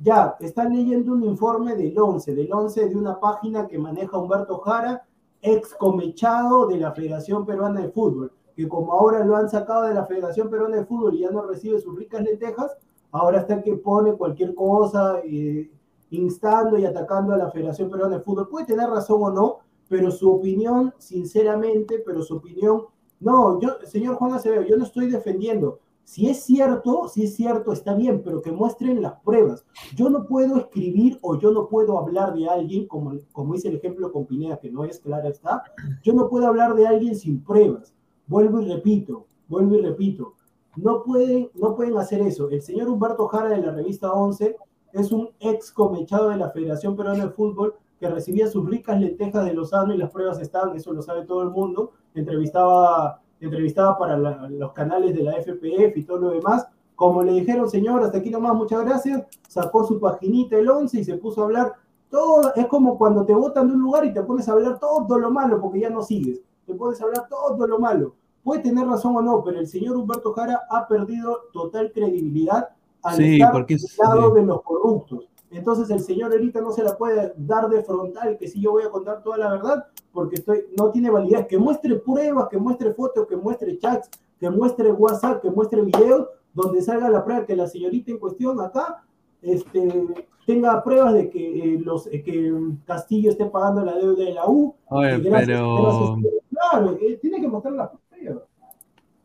ya está leyendo un informe del 11, del 11 de una página que maneja Humberto Jara, ex comechado de la Federación Peruana de Fútbol, que como ahora lo han sacado de la Federación Peruana de Fútbol y ya no recibe sus ricas lentejas, ahora está que pone cualquier cosa, eh, instando y atacando a la Federación Peruana de Fútbol. Puede tener razón o no, pero su opinión, sinceramente, pero su opinión no, yo, señor Juan Acevedo, yo no estoy defendiendo. Si es cierto, si es cierto, está bien, pero que muestren las pruebas. Yo no puedo escribir o yo no puedo hablar de alguien, como, como dice el ejemplo con Pineda, que no es clara está, yo no puedo hablar de alguien sin pruebas. Vuelvo y repito, vuelvo y repito. No pueden, no pueden hacer eso. El señor Humberto Jara de la revista 11 es un ex comechado de la Federación Peruana de Fútbol que recibía sus ricas lentejas de Lozano y las pruebas estaban, eso lo sabe todo el mundo, entrevistaba, entrevistaba para los canales de la FPF y todo lo demás. Como le dijeron, señor, hasta aquí nomás, muchas gracias, sacó su paginita el 11 y se puso a hablar todo. Es como cuando te botan de un lugar y te pones a hablar todo lo malo porque ya no sigues. Te pones a hablar todo lo malo. Puede tener razón o no, pero el señor Humberto Jara ha perdido total credibilidad al estar al lado de los corruptos. Entonces el señor ahorita no se la puede dar de frontal, que si yo voy a contar toda la verdad, porque estoy, no tiene validez. Que muestre pruebas, que muestre fotos, que muestre chats, que muestre WhatsApp, que muestre videos, donde salga la prueba que la señorita en cuestión acá este, tenga pruebas de que, eh, los, eh, que Castillo esté pagando la deuda de la U. Oye, pero... claro, eh, tiene que mostrar las pruebas.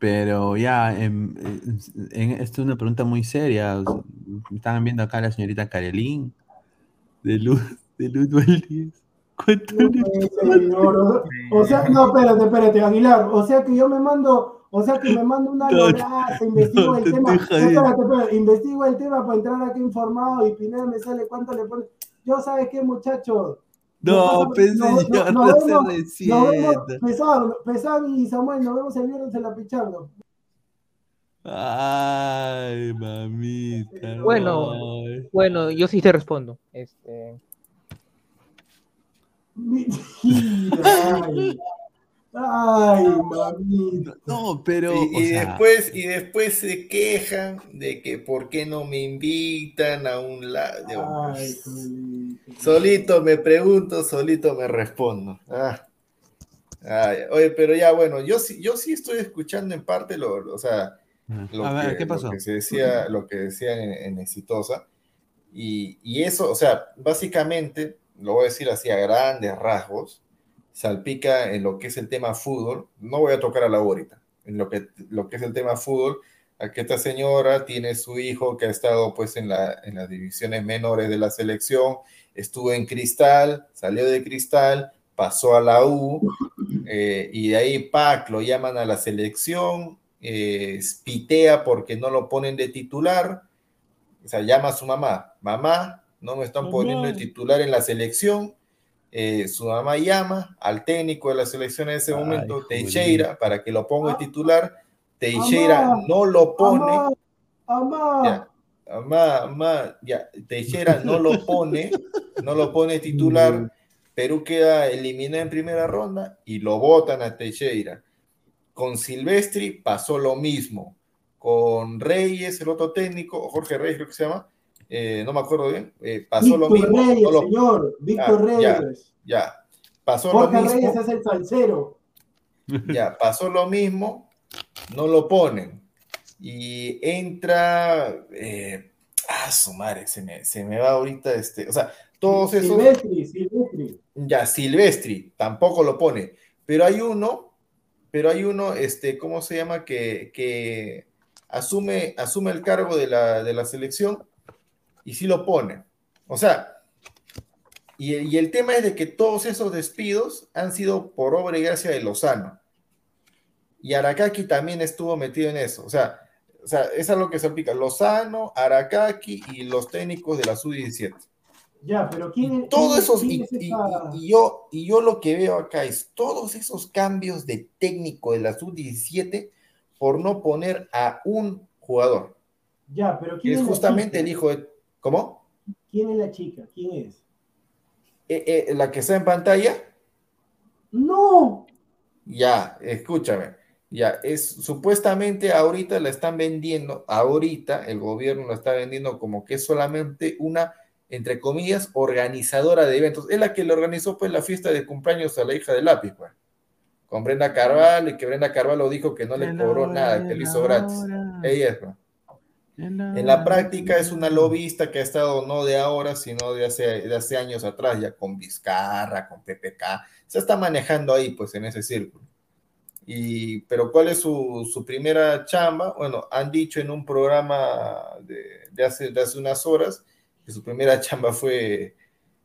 Pero ya, en, esto es una pregunta muy seria. Estaban viendo acá a la señorita Karelín de Luz, de Luz no, o sea, no, espérate, espérate, Aguilar. O sea que yo me mando, o sea que me mando una loraza, investigo el tema. Espérate, espérate, investigo el tema para entrar aquí informado y Pineda me sale cuánto le pone. Yo, ¿sabes qué, muchachos? No, pensé yo, no, se resienta. Pesado, y Samuel, nos vemos el viernes en la pichando. Ay, mamita. Bueno, bueno, yo sí te respondo. Este. Ay, ay, mamita. No, pero. Y, después, y después se quejan de que por qué no me invitan a un lado. solito me pregunto, solito me respondo. Ah. oye, pero ya bueno, yo sí, yo sí estoy escuchando en parte lo, o sea, lo, a ver, ¿qué pasó? que se decía, lo que decían en, Exitosa. Y, y, eso, o sea, básicamente, lo voy a decir así a grandes rasgos, salpica en lo que es el tema fútbol. No voy a tocar a la ahorita, en lo que, lo que es el tema fútbol. A que esta señora tiene su hijo que ha estado pues en, la, en las divisiones menores de la selección, estuvo en Cristal, salió de Cristal, pasó a la U, eh, y de ahí, PAC, lo llaman a la selección, eh, pitea porque no lo ponen de titular, o sea, llama a su mamá, mamá, no me están poniendo el titular en la selección. Eh, su mamá llama al técnico de la selección en ese momento, Teixeira, para que lo ponga titular. Teixeira no lo pone. Amá. Ya, ya, Teixeira no lo pone, no lo pone titular. Perú queda eliminado en primera ronda y lo votan a Teixeira. Con Silvestri pasó lo mismo. Con Reyes, el otro técnico, Jorge Reyes creo que se llama, eh, no me acuerdo bien, eh, pasó lo mismo. Reyes, señor, Víctor Reyes. Ya, pasó Jorge lo mismo. Reyes es el salsero. Ya, pasó lo mismo, no lo ponen. Y entra, eh, ah, su madre, se me, se me va ahorita este, o sea, todos esos. Silvestri, Silvestri. Ya, Silvestri, tampoco lo pone. Pero hay uno, pero hay uno, este, ¿cómo se llama? Que, que asume, asume el cargo de la, de la selección y sí lo pone. O sea, y, y, el tema es de que todos esos despidos han sido por obra y gracia de Lozano. Y Arakaki también estuvo metido en eso. O sea, o sea es algo que se aplica. Lozano, Arakaki y los técnicos de la Sub-17. Ya, pero ¿quién, todos quién, esos, quién y, es esa... y, y, yo, y yo lo que veo acá es todos esos cambios de técnico de la sub-17 por no poner a un jugador. Ya, pero ¿quién es es justamente el hijo de. ¿Cómo? ¿Quién es la chica? ¿Quién es? Eh, eh, la que está en pantalla. ¡No! Ya, escúchame. Ya, es supuestamente ahorita la están vendiendo, ahorita el gobierno la está vendiendo como que es solamente una entre comillas, organizadora de eventos. Es la que le organizó pues la fiesta de cumpleaños a la hija de lápiz, pues. Con Brenda Carvalho, y que Brenda Carvalho dijo que no le cobró nada, que lo hizo gratis. Ella es, pues. En la práctica es una lobista que ha estado no de ahora, sino de hace, de hace años atrás, ya con Vizcarra, con PPK. Se está manejando ahí, pues, en ese círculo. Y, pero ¿cuál es su, su primera chamba? Bueno, han dicho en un programa de, de, hace, de hace unas horas que su primera chamba fue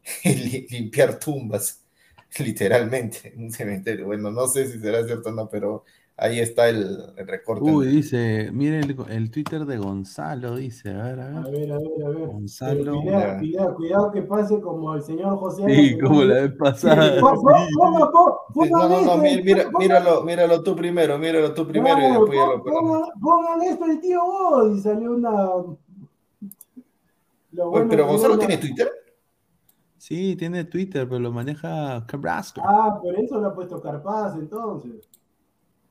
limpiar tumbas, literalmente, en un cementerio. Bueno, no sé si será cierto o no, pero ahí está el, el recorte. Uy, dice, mire el, el, Twitter de Gonzalo, dice, a ver, a ver. A ver, a ver, a ver. Gonzalo. Cuidado, cuidado, cuidado, que pase como el señor José. Sí, como la vez pasada. Ponga, ponga, no, no, no, mira, míralo, míralo tú primero, míralo tú primero claro, y después ya lo pongan, pongan esto el tío vos y salió una lo bueno pero Gonzalo tiene Twitter. Sí, tiene Twitter, pero lo maneja Carrasco. Ah, por eso lo ha puesto Carpaz, entonces.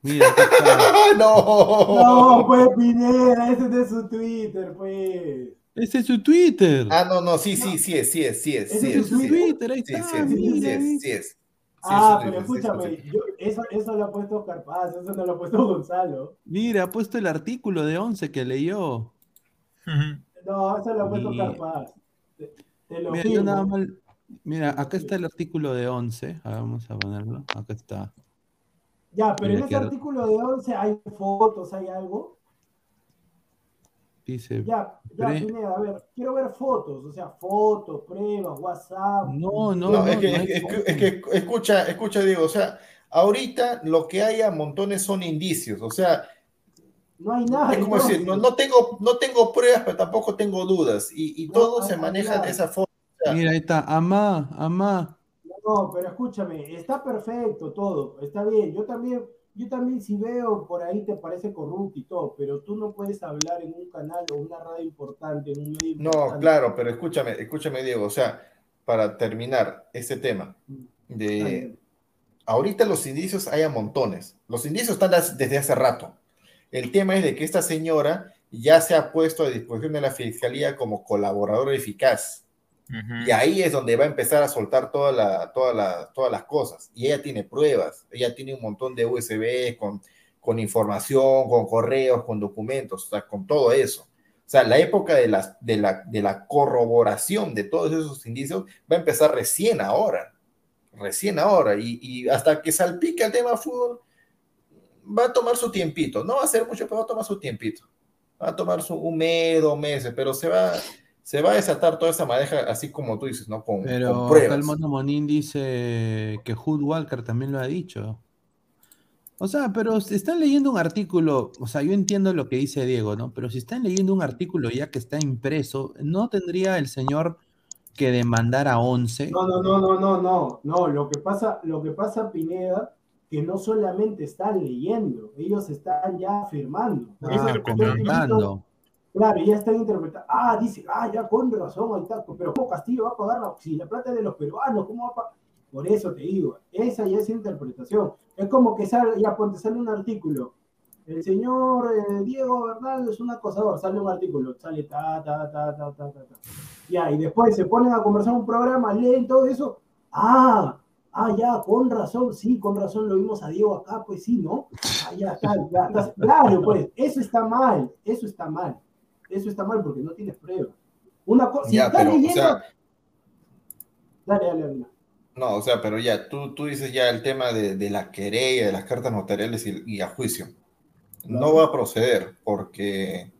Mira, no. No, pues Pineda, ese es de su Twitter, pues. Ese es su Twitter. Ah, no, no, sí, sí, sí es, sí es, sí es. Ese Sí es es, su sí. Twitter, ahí Sí, está. sí sí mira. es, sí es. Sí Ah, es su pero escúchame, yo, eso, eso lo ha puesto Carpaz, eso no lo ha puesto Gonzalo. Mira, ha puesto el artículo de 11 que leyó. No, eso lo ha puesto Sí. Carpaz. Te, te lo Mira, yo nada más. Mira, acá está el artículo de 11. A ver, vamos a ponerlo. Acá está. Ya, pero Mira, en ese artículo de 11 hay fotos, hay algo. Dice. Ya, ya, Pre- Pineda, a ver, quiero ver fotos, o sea, fotos, pruebas, WhatsApp. No, no, No, es que, no es, hay que- es foto. que- es que, escucha, escucha, Diego, o sea, ahorita lo que hay a montones son indicios, o sea, No hay nada. es como decir, no, no tengo, no tengo pruebas, pero tampoco tengo dudas, y, todo se maneja de esa forma. Mira, ahí está. Amá, amá. No, pero escúchame, está perfecto todo, está bien. Yo también, yo también si veo por ahí te parece corrupto y todo, pero tú no puedes hablar en un canal o una radio importante, en un medio No, importante. claro, pero escúchame, escúchame, Diego, o sea, para terminar este tema, Está de ahorita los indicios hay a montones, los indicios están desde hace rato. El tema es de que esta señora ya se ha puesto a disposición de la fiscalía como colaboradora eficaz. Y ahí es donde va a empezar a soltar toda la, toda la- todas las cosas. Y ella tiene pruebas, ella tiene un montón de USB con, con información, con correos, con documentos, o sea, con todo eso. O sea, la época de la, de la, de la corroboración de todos esos indicios va a empezar recién ahora, recién ahora. Y, y hasta que salpique el tema fútbol, va a tomar su tiempito. No va a ser mucho, pero va a tomar su tiempito. Va a tomar su, un mes, dos meses, pero se va, se va a desatar toda esa madeja, así como tú dices, ¿no? Con, Pero con acá pruebas. el Mono Monín dice que Hood Walker también lo ha dicho. O sea, pero si están leyendo un artículo, o sea, yo entiendo lo que dice Diego, ¿no? Pero si están leyendo un artículo ya que está impreso, ¿no tendría el señor que demandar a 11. No, no, no, no, no, no, no. Lo que pasa, lo que pasa, Pineda, que no solamente están leyendo, ellos están ya afirmando. Ah, comentando. Claro, ya están interpretando. Ah, dice, ah, ya con razón, ahí está. Pero ¿cómo Castillo va a pagar la, si la plata es de los peruanos? ¿Cómo va a pagar? Por eso te digo, esa ya es interpretación. Es como que sale, ya ponte, sale un artículo. El señor eh, Diego Bernal es un acosador, sale un artículo, sale ta, ta, ta, ta, ta, ta, ta. Ya, y después se ponen a conversar un programa, leen todo eso. Ah, ah, ya, con razón, sí, con razón lo vimos a Diego acá, pues sí, ¿no? Ah, ya, ya. claro, pues, eso está mal, eso está mal eso está mal porque no tienes prueba. Una cosa, si estás o leyendo- sea, Dale, dale, dale. no, o sea, pero ya, tú, tú dices ya el tema de, de la querella, de las cartas notariales y, y a juicio. No va a proceder porque,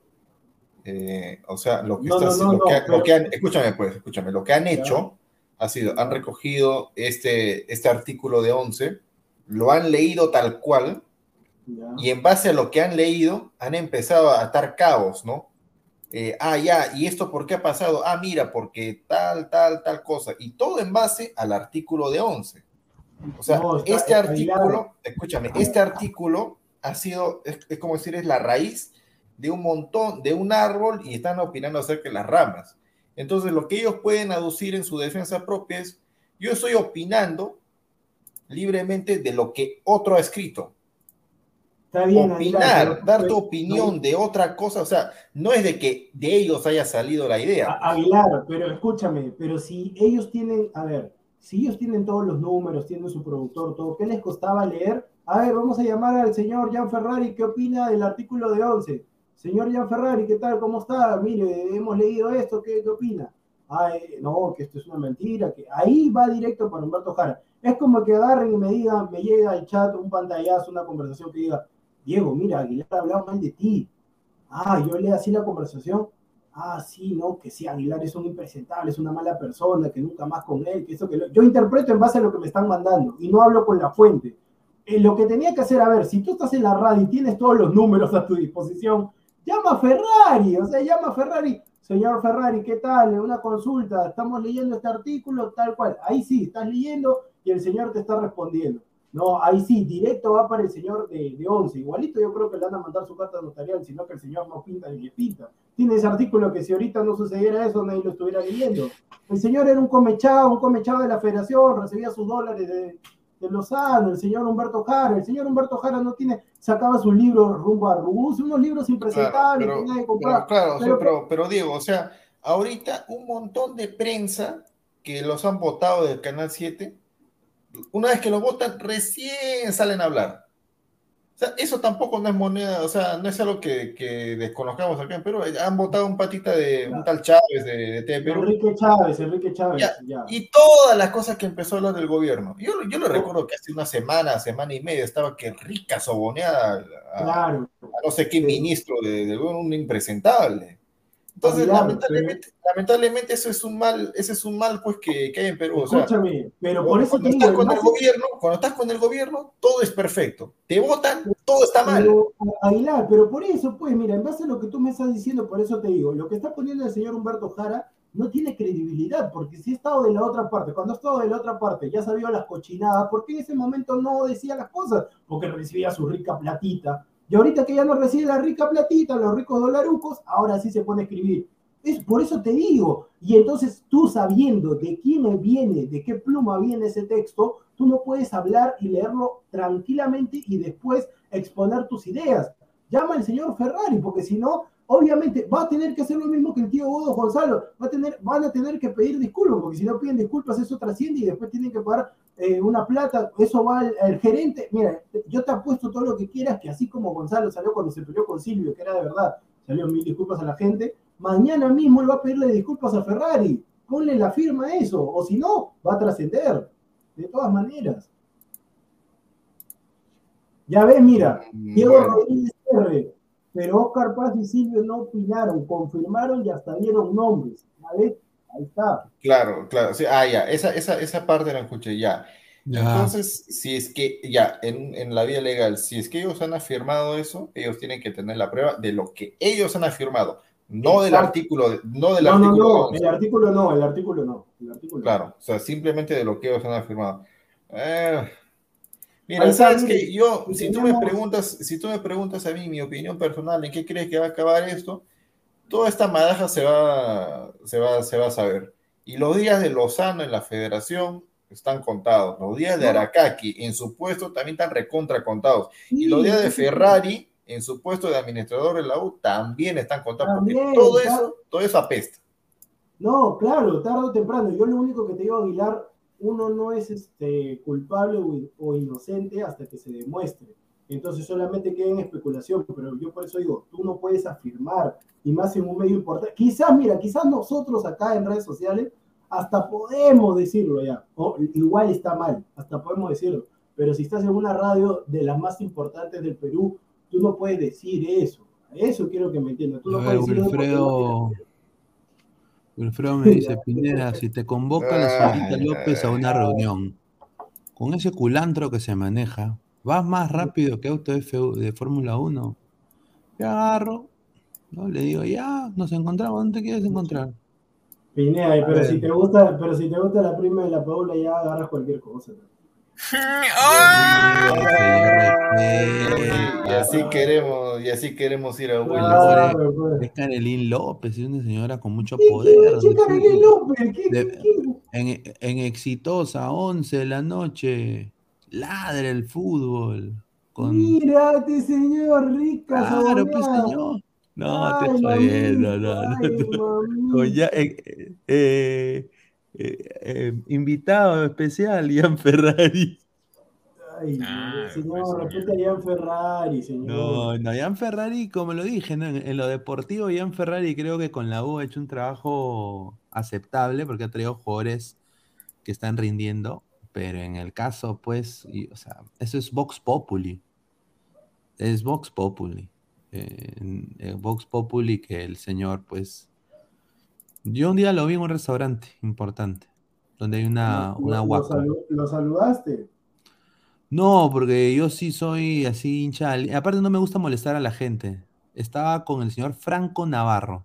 eh, o sea, lo que, No, está- no, no, lo que, lo pero- que han, escúchame pues, escúchame, lo que han Ya. hecho ha sido, han recogido este, este artículo de 11, lo han leído tal cual, Ya. y en base a lo que han leído, han empezado a atar cabos, ¿no? Eh, ah, ya, ¿y esto por qué ha pasado? Ah, mira, porque tal, tal, tal cosa. Y todo en base al artículo de 11. O sea, No, está- este artículo, escúchame, este artículo ha sido, es, es como decir, es la raíz de un montón, de un árbol y están opinando acerca de las ramas. Entonces, lo que ellos pueden aducir en su defensa propia es, yo estoy opinando libremente de lo que otro ha escrito Está bien, Aguilar, opinar, pero- dar tu pero- opinión de otra cosa, o sea, no es de que de ellos haya salido la idea. Aguilar, pero escúchame, pero si ellos tienen, a ver, si ellos tienen todos los números, tienen su productor, todo, ¿qué les costaba leer? A ver, vamos a llamar al señor Jan Ferrari, ¿qué opina del artículo de 11? Señor Jan Ferrari, ¿qué tal? ¿Cómo está? Mire, hemos leído esto, ¿qué, qué opina? Ay, no, que esto es una mentira, que ahí va directo para Humberto Jara. Es como que agarren y me digan, me llega al chat un pantallazo, una conversación que diga, Diego, mira, Aguilar ha hablado mal de ti. Ah, yo leo así la conversación. Ah, sí, no, que sí, Aguilar es un impresentable, es una mala persona, que nunca más con él, que eso que lo... Yo interpreto en base a lo que me están mandando y no hablo con la fuente. Eh, lo que tenía que hacer, a ver, si tú estás en la radio y tienes todos los números a tu disposición, llama a Ferrari, o sea, llama a Ferrari. Señor Ferrari, ¿qué tal? Una consulta, estamos leyendo este artículo, tal cual. Ahí sí, estás leyendo y el señor te está respondiendo. No, ahí sí, directo va para el señor de, de 11. Igualito yo creo que le van a mandar su carta notarial, sino que el señor no pinta ni le pinta. Tiene ese artículo que si ahorita no sucediera eso, nadie lo estuviera leyendo. El señor era un comechado, un comechado de la federación, recibía sus dólares de, de Lozano, el señor Humberto Jara. El señor Humberto Jara no tiene, sacaba sus libros rumbo a Rubus, unos libros impresentables Claro, que nadie pero, compraba. pero claro, Pero- pero, pero Diego, o sea, ahorita un montón de prensa que los han votado del Canal 7, una vez que lo votan, recién salen a hablar. O sea, eso tampoco no es moneda, o sea, no es algo que, que desconozcamos acá en Perú. Han votado un patita de un tal Chávez de, de TV Perú. Enrique Chávez, Enrique Chávez, Ya, ya. Y todas las cosas que empezó a hablar del gobierno. Yo, yo lo recuerdo que hace una semana, semana y media, estaba que rica soboneada a, Claro. a no sé qué ministro de, de un impresentable. Entonces, lamentablemente, lamentablemente eso es un mal, ese es un mal pues que, que hay en Perú. O sea, Escúchame, pero por eso cuando estás con el gobierno, cuando estás con el gobierno, todo es perfecto. Te votan, todo está mal. Pero, Aguilar, pero por eso, pues, mira, en base a lo que tú me estás diciendo, por eso te digo, lo que está poniendo el señor Humberto Jara no tiene credibilidad, porque si ha estado de la otra parte, cuando ha estado de la otra parte, ya sabía las cochinadas, ¿por qué en ese momento no decía las cosas? Porque recibía su rica platita. Y ahorita que ya no recibe la rica platita, los ricos dolarucos, ahora sí se pone a escribir. Es, por eso te digo, y entonces tú sabiendo de quién viene, de qué pluma viene ese texto, tú no puedes hablar y leerlo tranquilamente y después exponer tus ideas. Llama al señor Ferrari, porque si no, obviamente va a tener que hacer lo mismo que el tío Godo Gonzalo, va a tener, van a tener que pedir disculpas, porque si no piden disculpas eso trasciende y después tienen que pagar eh, una plata, eso va al, al gerente, mira, yo te apuesto todo lo que quieras, que así como Gonzalo salió cuando se peleó con Silvio, que era de verdad, salió mil disculpas a la gente, mañana mismo él va a pedirle disculpas a Ferrari, ponle la firma a eso, o si no, va a trascender, de todas maneras. Ya ves, mira, Diego Bueno, Rodríguez R, pero Oscar Paz y Silvio no opinaron, confirmaron y hasta dieron nombres. ¿Ya ves? Ahí está. claro, claro. sí, ah, ya, esa, esa, esa parte la escuché ya. Ya. Entonces, si es que, ya, en, en la vía legal, si es que ellos han afirmado eso, ellos tienen que tener la prueba de lo que ellos han afirmado. No del Exacto. artículo, no del No, no, artículo. no, 11. el artículo no, el artículo no. El artículo no. Claro, o sea, simplemente de lo que ellos han afirmado. Eh, mira, sabes que yo, si tú me preguntas, si tú me preguntas a mí mi opinión personal, ¿en qué crees que va a acabar esto? Toda esta madaja se va, se va, se va a saber. Y los días de Lozano en la federación están contados. Los días de. Aracaki en su puesto también están recontra contados. Y los días de. Ferrari en su puesto de administrador de la U también están contados. Porque todo claro. eso, todo eso apesta. No, claro, tarde o temprano. Yo lo único que te digo, Aguilar, uno no es este, culpable o, o inocente hasta que se demuestre. Entonces solamente queda en especulación, pero yo por eso digo, tú no puedes afirmar, y más en un medio importante. Quizás, mira, quizás nosotros acá en redes sociales hasta podemos decirlo ya. O, igual está mal, hasta podemos decirlo. Pero si estás en una radio de las más importantes del Perú, tú no puedes decir eso. Eso quiero que me entiendas. Tú no ver, puedes decir eso porque no Wilfredo, Wilfredo me dice, Pineda, si te convoca la señorita López a una reunión, con ese culantro que se maneja, vas más rápido que auto F- de Fórmula 1. Yo agarro, ¿no? le digo, ya, nos encontramos, ¿dónde te quieres encontrar? Pineda, A pero ver. si te gusta, pero si te gusta la prima de la Paula, ya agarras cualquier cosa. ¡Ah! Y así queremos, y así queremos ir a pues. Es Carolín López, es una señora con mucho ¿Quién poder. es Carolina López? ¿Qué- De- qué- qué? En, en exitosa, 11 de la noche, ladra el fútbol. Con... Mírate, señor, rica. Claro, pues señor. No, te Ay, jodiendo, mamita, no, no, ay, no. mamita. Con ya, eh, eh, eh, eh, invitado especial, Ian Ferrari. Ay, Ah, señor, pues, respete a Ian Ferrari, señor. No, no, Ian Ferrari, como lo dije, ¿no? en, en lo deportivo, Ian Ferrari creo que con la U ha hecho un trabajo aceptable porque ha traído jugadores que están rindiendo, pero en el caso, pues, y, o sea, eso es Vox Populi. Es Vox Populi. Eh, en- en Vox Populi que el señor, pues, yo un día lo vi en un restaurante importante, donde hay una, Lo- una lo, guaca. salu- lo saludaste. No, porque yo sí soy así hincha. Aparte no me gusta molestar a la gente. Estaba con el señor Franco Navarro.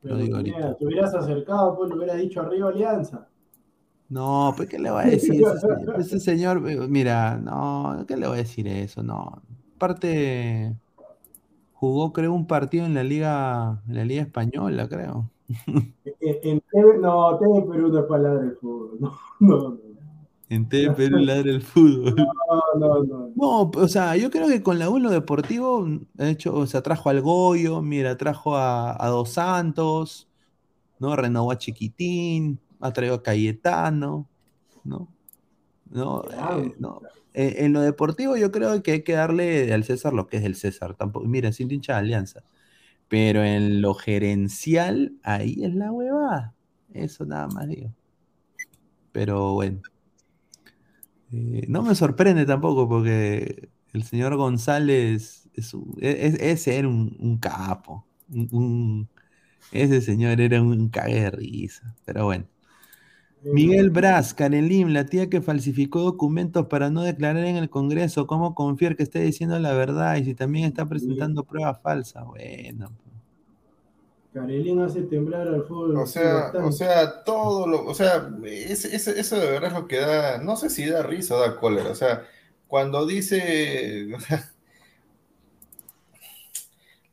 Pero, digo ahorita. te hubieras acercado, pues le hubieras dicho arriba Alianza. No, pues ¿qué le voy a decir? Ese, se- ese señor, eh, mira, no, ¿qué le voy a decir eso? No. Aparte, jugó creo un partido en la liga, en la liga española, creo. En, en no, TV Perú no es palabra del fútbol. No, no, no. En TV Perú ladra el fútbol. No, no, no. No, o sea, yo creo que con la U lo deportivo ha hecho, o sea, trajo al Goyo, mira, trajo a, a Dos Santos, ¿no? Renovó a Chiquitín, ha traído a Cayetano, ¿no? No, eh, no. Eh, en lo deportivo yo creo que hay que darle al César lo que es el César. Tampoco, mira, sin hincha de alianza. Pero en lo gerencial, ahí es la huevada. Eso nada más digo. Pero bueno. Eh, no me sorprende tampoco porque el señor González es, un- e- es- ese era un, un capo. un- un- ese señor era un cague de risa. Pero bueno. Miguel Braz, Karelim, la tía que falsificó documentos para no declarar en el Congreso, ¿cómo confiar que esté diciendo la verdad y si también está presentando pruebas falsas? Bueno, Carelín hace temblar al fútbol. O sea, o sea, todo lo, o sea, eso de verdad es lo que da, no sé si da risa o da cólera, o sea, cuando dice, o sea,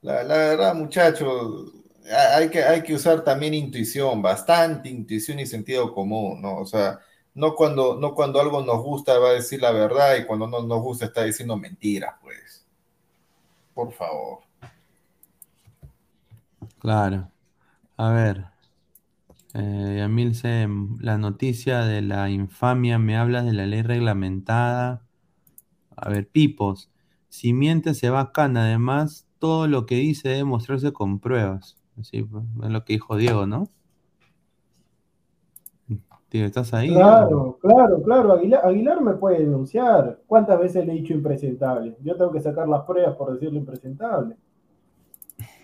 la, la verdad, muchachos, ha- hay que, hay que usar también intuición, bastante intuición y sentido común, ¿no? O sea, no cuando, no cuando algo nos gusta va a decir la verdad y cuando no nos gusta está diciendo mentiras, pues. Por favor. claro. A ver. Eh, Yamil C, la noticia de la infamia me habla de la ley reglamentada. A ver, Pipos, si miente se va a cana. Además, todo lo que dice debe mostrarse con pruebas. Así, pues, es lo que dijo Diego, ¿no? Tío, ¿estás ahí? Claro, claro, claro. Aguilar, Aguilar me puede denunciar. ¿Cuántas veces le he dicho impresentable? Yo tengo que sacar las pruebas por decirle impresentable.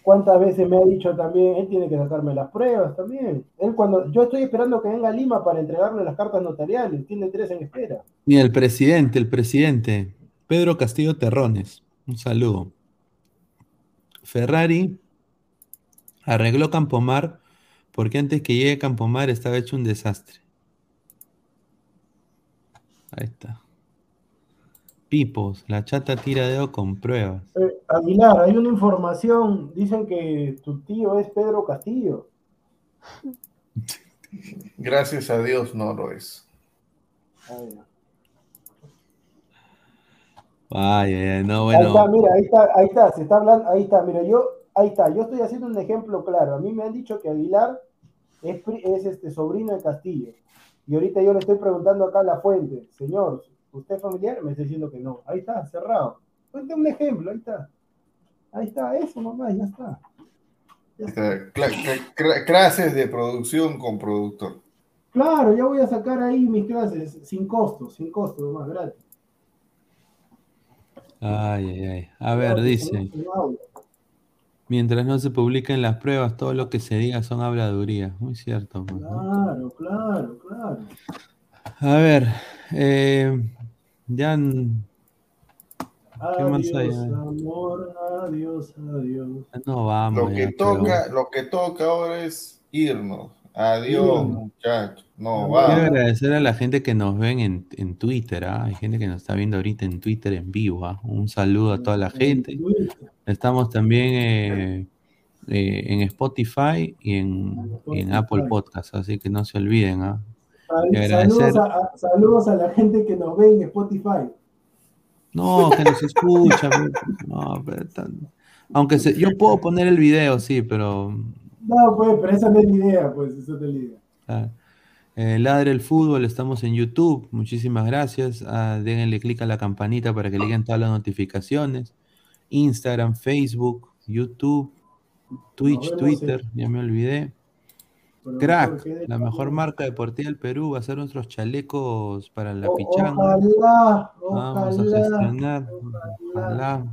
¿Cuántas veces me ha dicho también, él tiene que sacarme las pruebas también? Él cuando, yo estoy esperando que venga a Lima para entregarle las cartas notariales, tiene tres en espera. Mira, el presidente, el presidente, Pedro Castillo Terrones, un saludo. Ferrari arregló Campomar porque antes que llegue Campomar estaba hecho un desastre. Ahí está. Pipos, la chata tira dedo con pruebas. Eh, Aguilar, hay una información, dicen que tu tío es Pedro Castillo. Gracias a Dios no lo es. Ay, no. Vaya, no, Ahí está, bueno. mira, ahí está, ahí está, se está hablando, ahí está, mira, yo, ahí está, yo estoy haciendo un ejemplo claro. A mí me han dicho que Aguilar es, este sobrino de Castillo. Y ahorita yo le estoy preguntando acá a la fuente, señor, ¿usted es familiar? Me está diciendo que no. Ahí está, cerrado. Cuente un ejemplo, ahí está. Ahí está, eso nomás, ya está. Ya cla- Clases de producción con productor. Claro, ya voy a sacar ahí mis clases sin costo, sin costo, nomás, gratis. Ay, ay, ay. A ver, dice. Mientras no se publiquen las pruebas, todo lo que se diga son habladurías. Muy cierto. pues, ¿no? Claro, claro, claro. A ver, eh, ya. ¿Qué más hay? Adiós, A ver. amor, adiós, adiós. ya No vamos. Lo que ya, pero- toca, lo que toca ahora es irnos. Adiós, Irnos. muchachos. No, Quiero agradecer a la gente que nos ven en, en Twitter. ¿ah? Hay gente que nos está viendo ahorita en Twitter en vivo. ¿ah? Un saludo a toda la gente. Estamos también eh, eh, en Spotify y en, y en Apple Podcasts, así que no se olviden. ¿ah? Saludos, a, a- saludos a la gente que nos ve en Spotify. No, que nos escucha. no, pero tan- Aunque se- yo puedo poner el video, sí, pero No, pues, pero esa no es la idea, pues, esa no es la idea. Ah, eh, Ladre el Fútbol, estamos en YouTube. Muchísimas gracias. Ah, denle clic a la campanita para que le lleguen todas las notificaciones. Instagram, Facebook, YouTube, Twitch, Twitter, ya me olvidé. Crack, la mejor marca deportiva del Perú va a ser nuestros chalecos para la pichanga. Ojalá, Vamos a ojalá. Ojalá.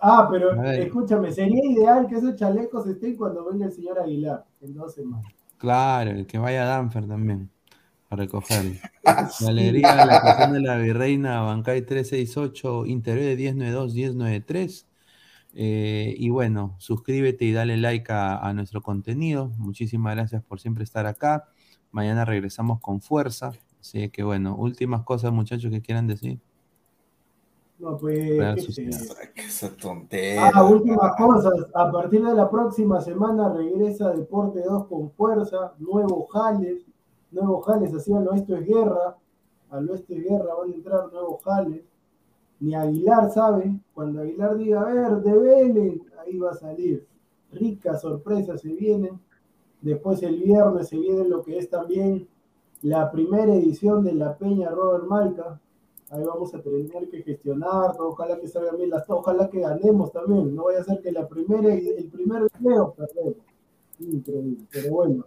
Ah, pero escúchame, sería ideal que esos chalecos estén cuando venga el señor Aguilar, en dos semanas. Claro, el que vaya a Danfer también a recogerlo. Galería la Estación de la Virreina, Bancay 368, Interés 1092-1093. Eh, y bueno, suscríbete y dale like a, a nuestro contenido. Muchísimas gracias por siempre estar acá. Mañana regresamos con fuerza. Así que bueno, últimas cosas, muchachos, que quieran decir. No, pues, que Esa tontería. Ah, últimas cosas. A partir de la próxima semana regresa Deporte 2 con fuerza, nuevos jales, nuevos jales, así al oeste es guerra, al oeste es guerra van a entrar nuevos jales. Ni Aguilar sabe, cuando Aguilar diga, a ver, develen, ahí va a salir. Ricas sorpresas se vienen. Después el viernes se viene lo que es también la primera edición de la Peña Robert Malca. Ahí vamos a tener que gestionar, ojalá que salgan bien las ojalá que ganemos también. No vaya a ser que la primera, el primer video perdemos. Increíble, pero bueno.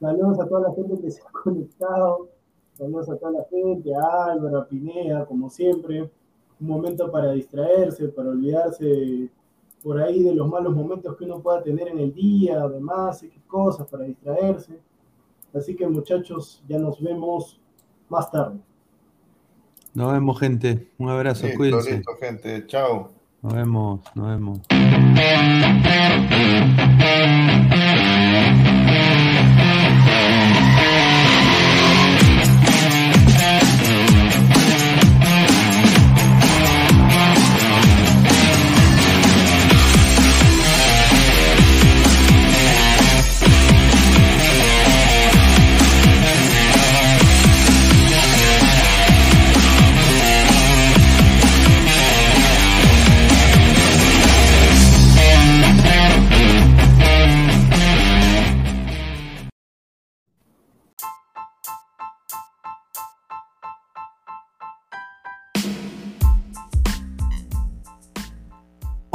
Saludos a toda la gente que se ha conectado. Saludos a toda la gente, a Álvaro, a Pineda, como siempre. Un momento para distraerse, para olvidarse por ahí de los malos momentos que uno pueda tener en el día, además, qué cosas para distraerse. Así que muchachos, ya nos vemos más tarde. Nos vemos, gente. Un abrazo, Listo, cuídense. listo, gente. Chao. Nos vemos, nos vemos.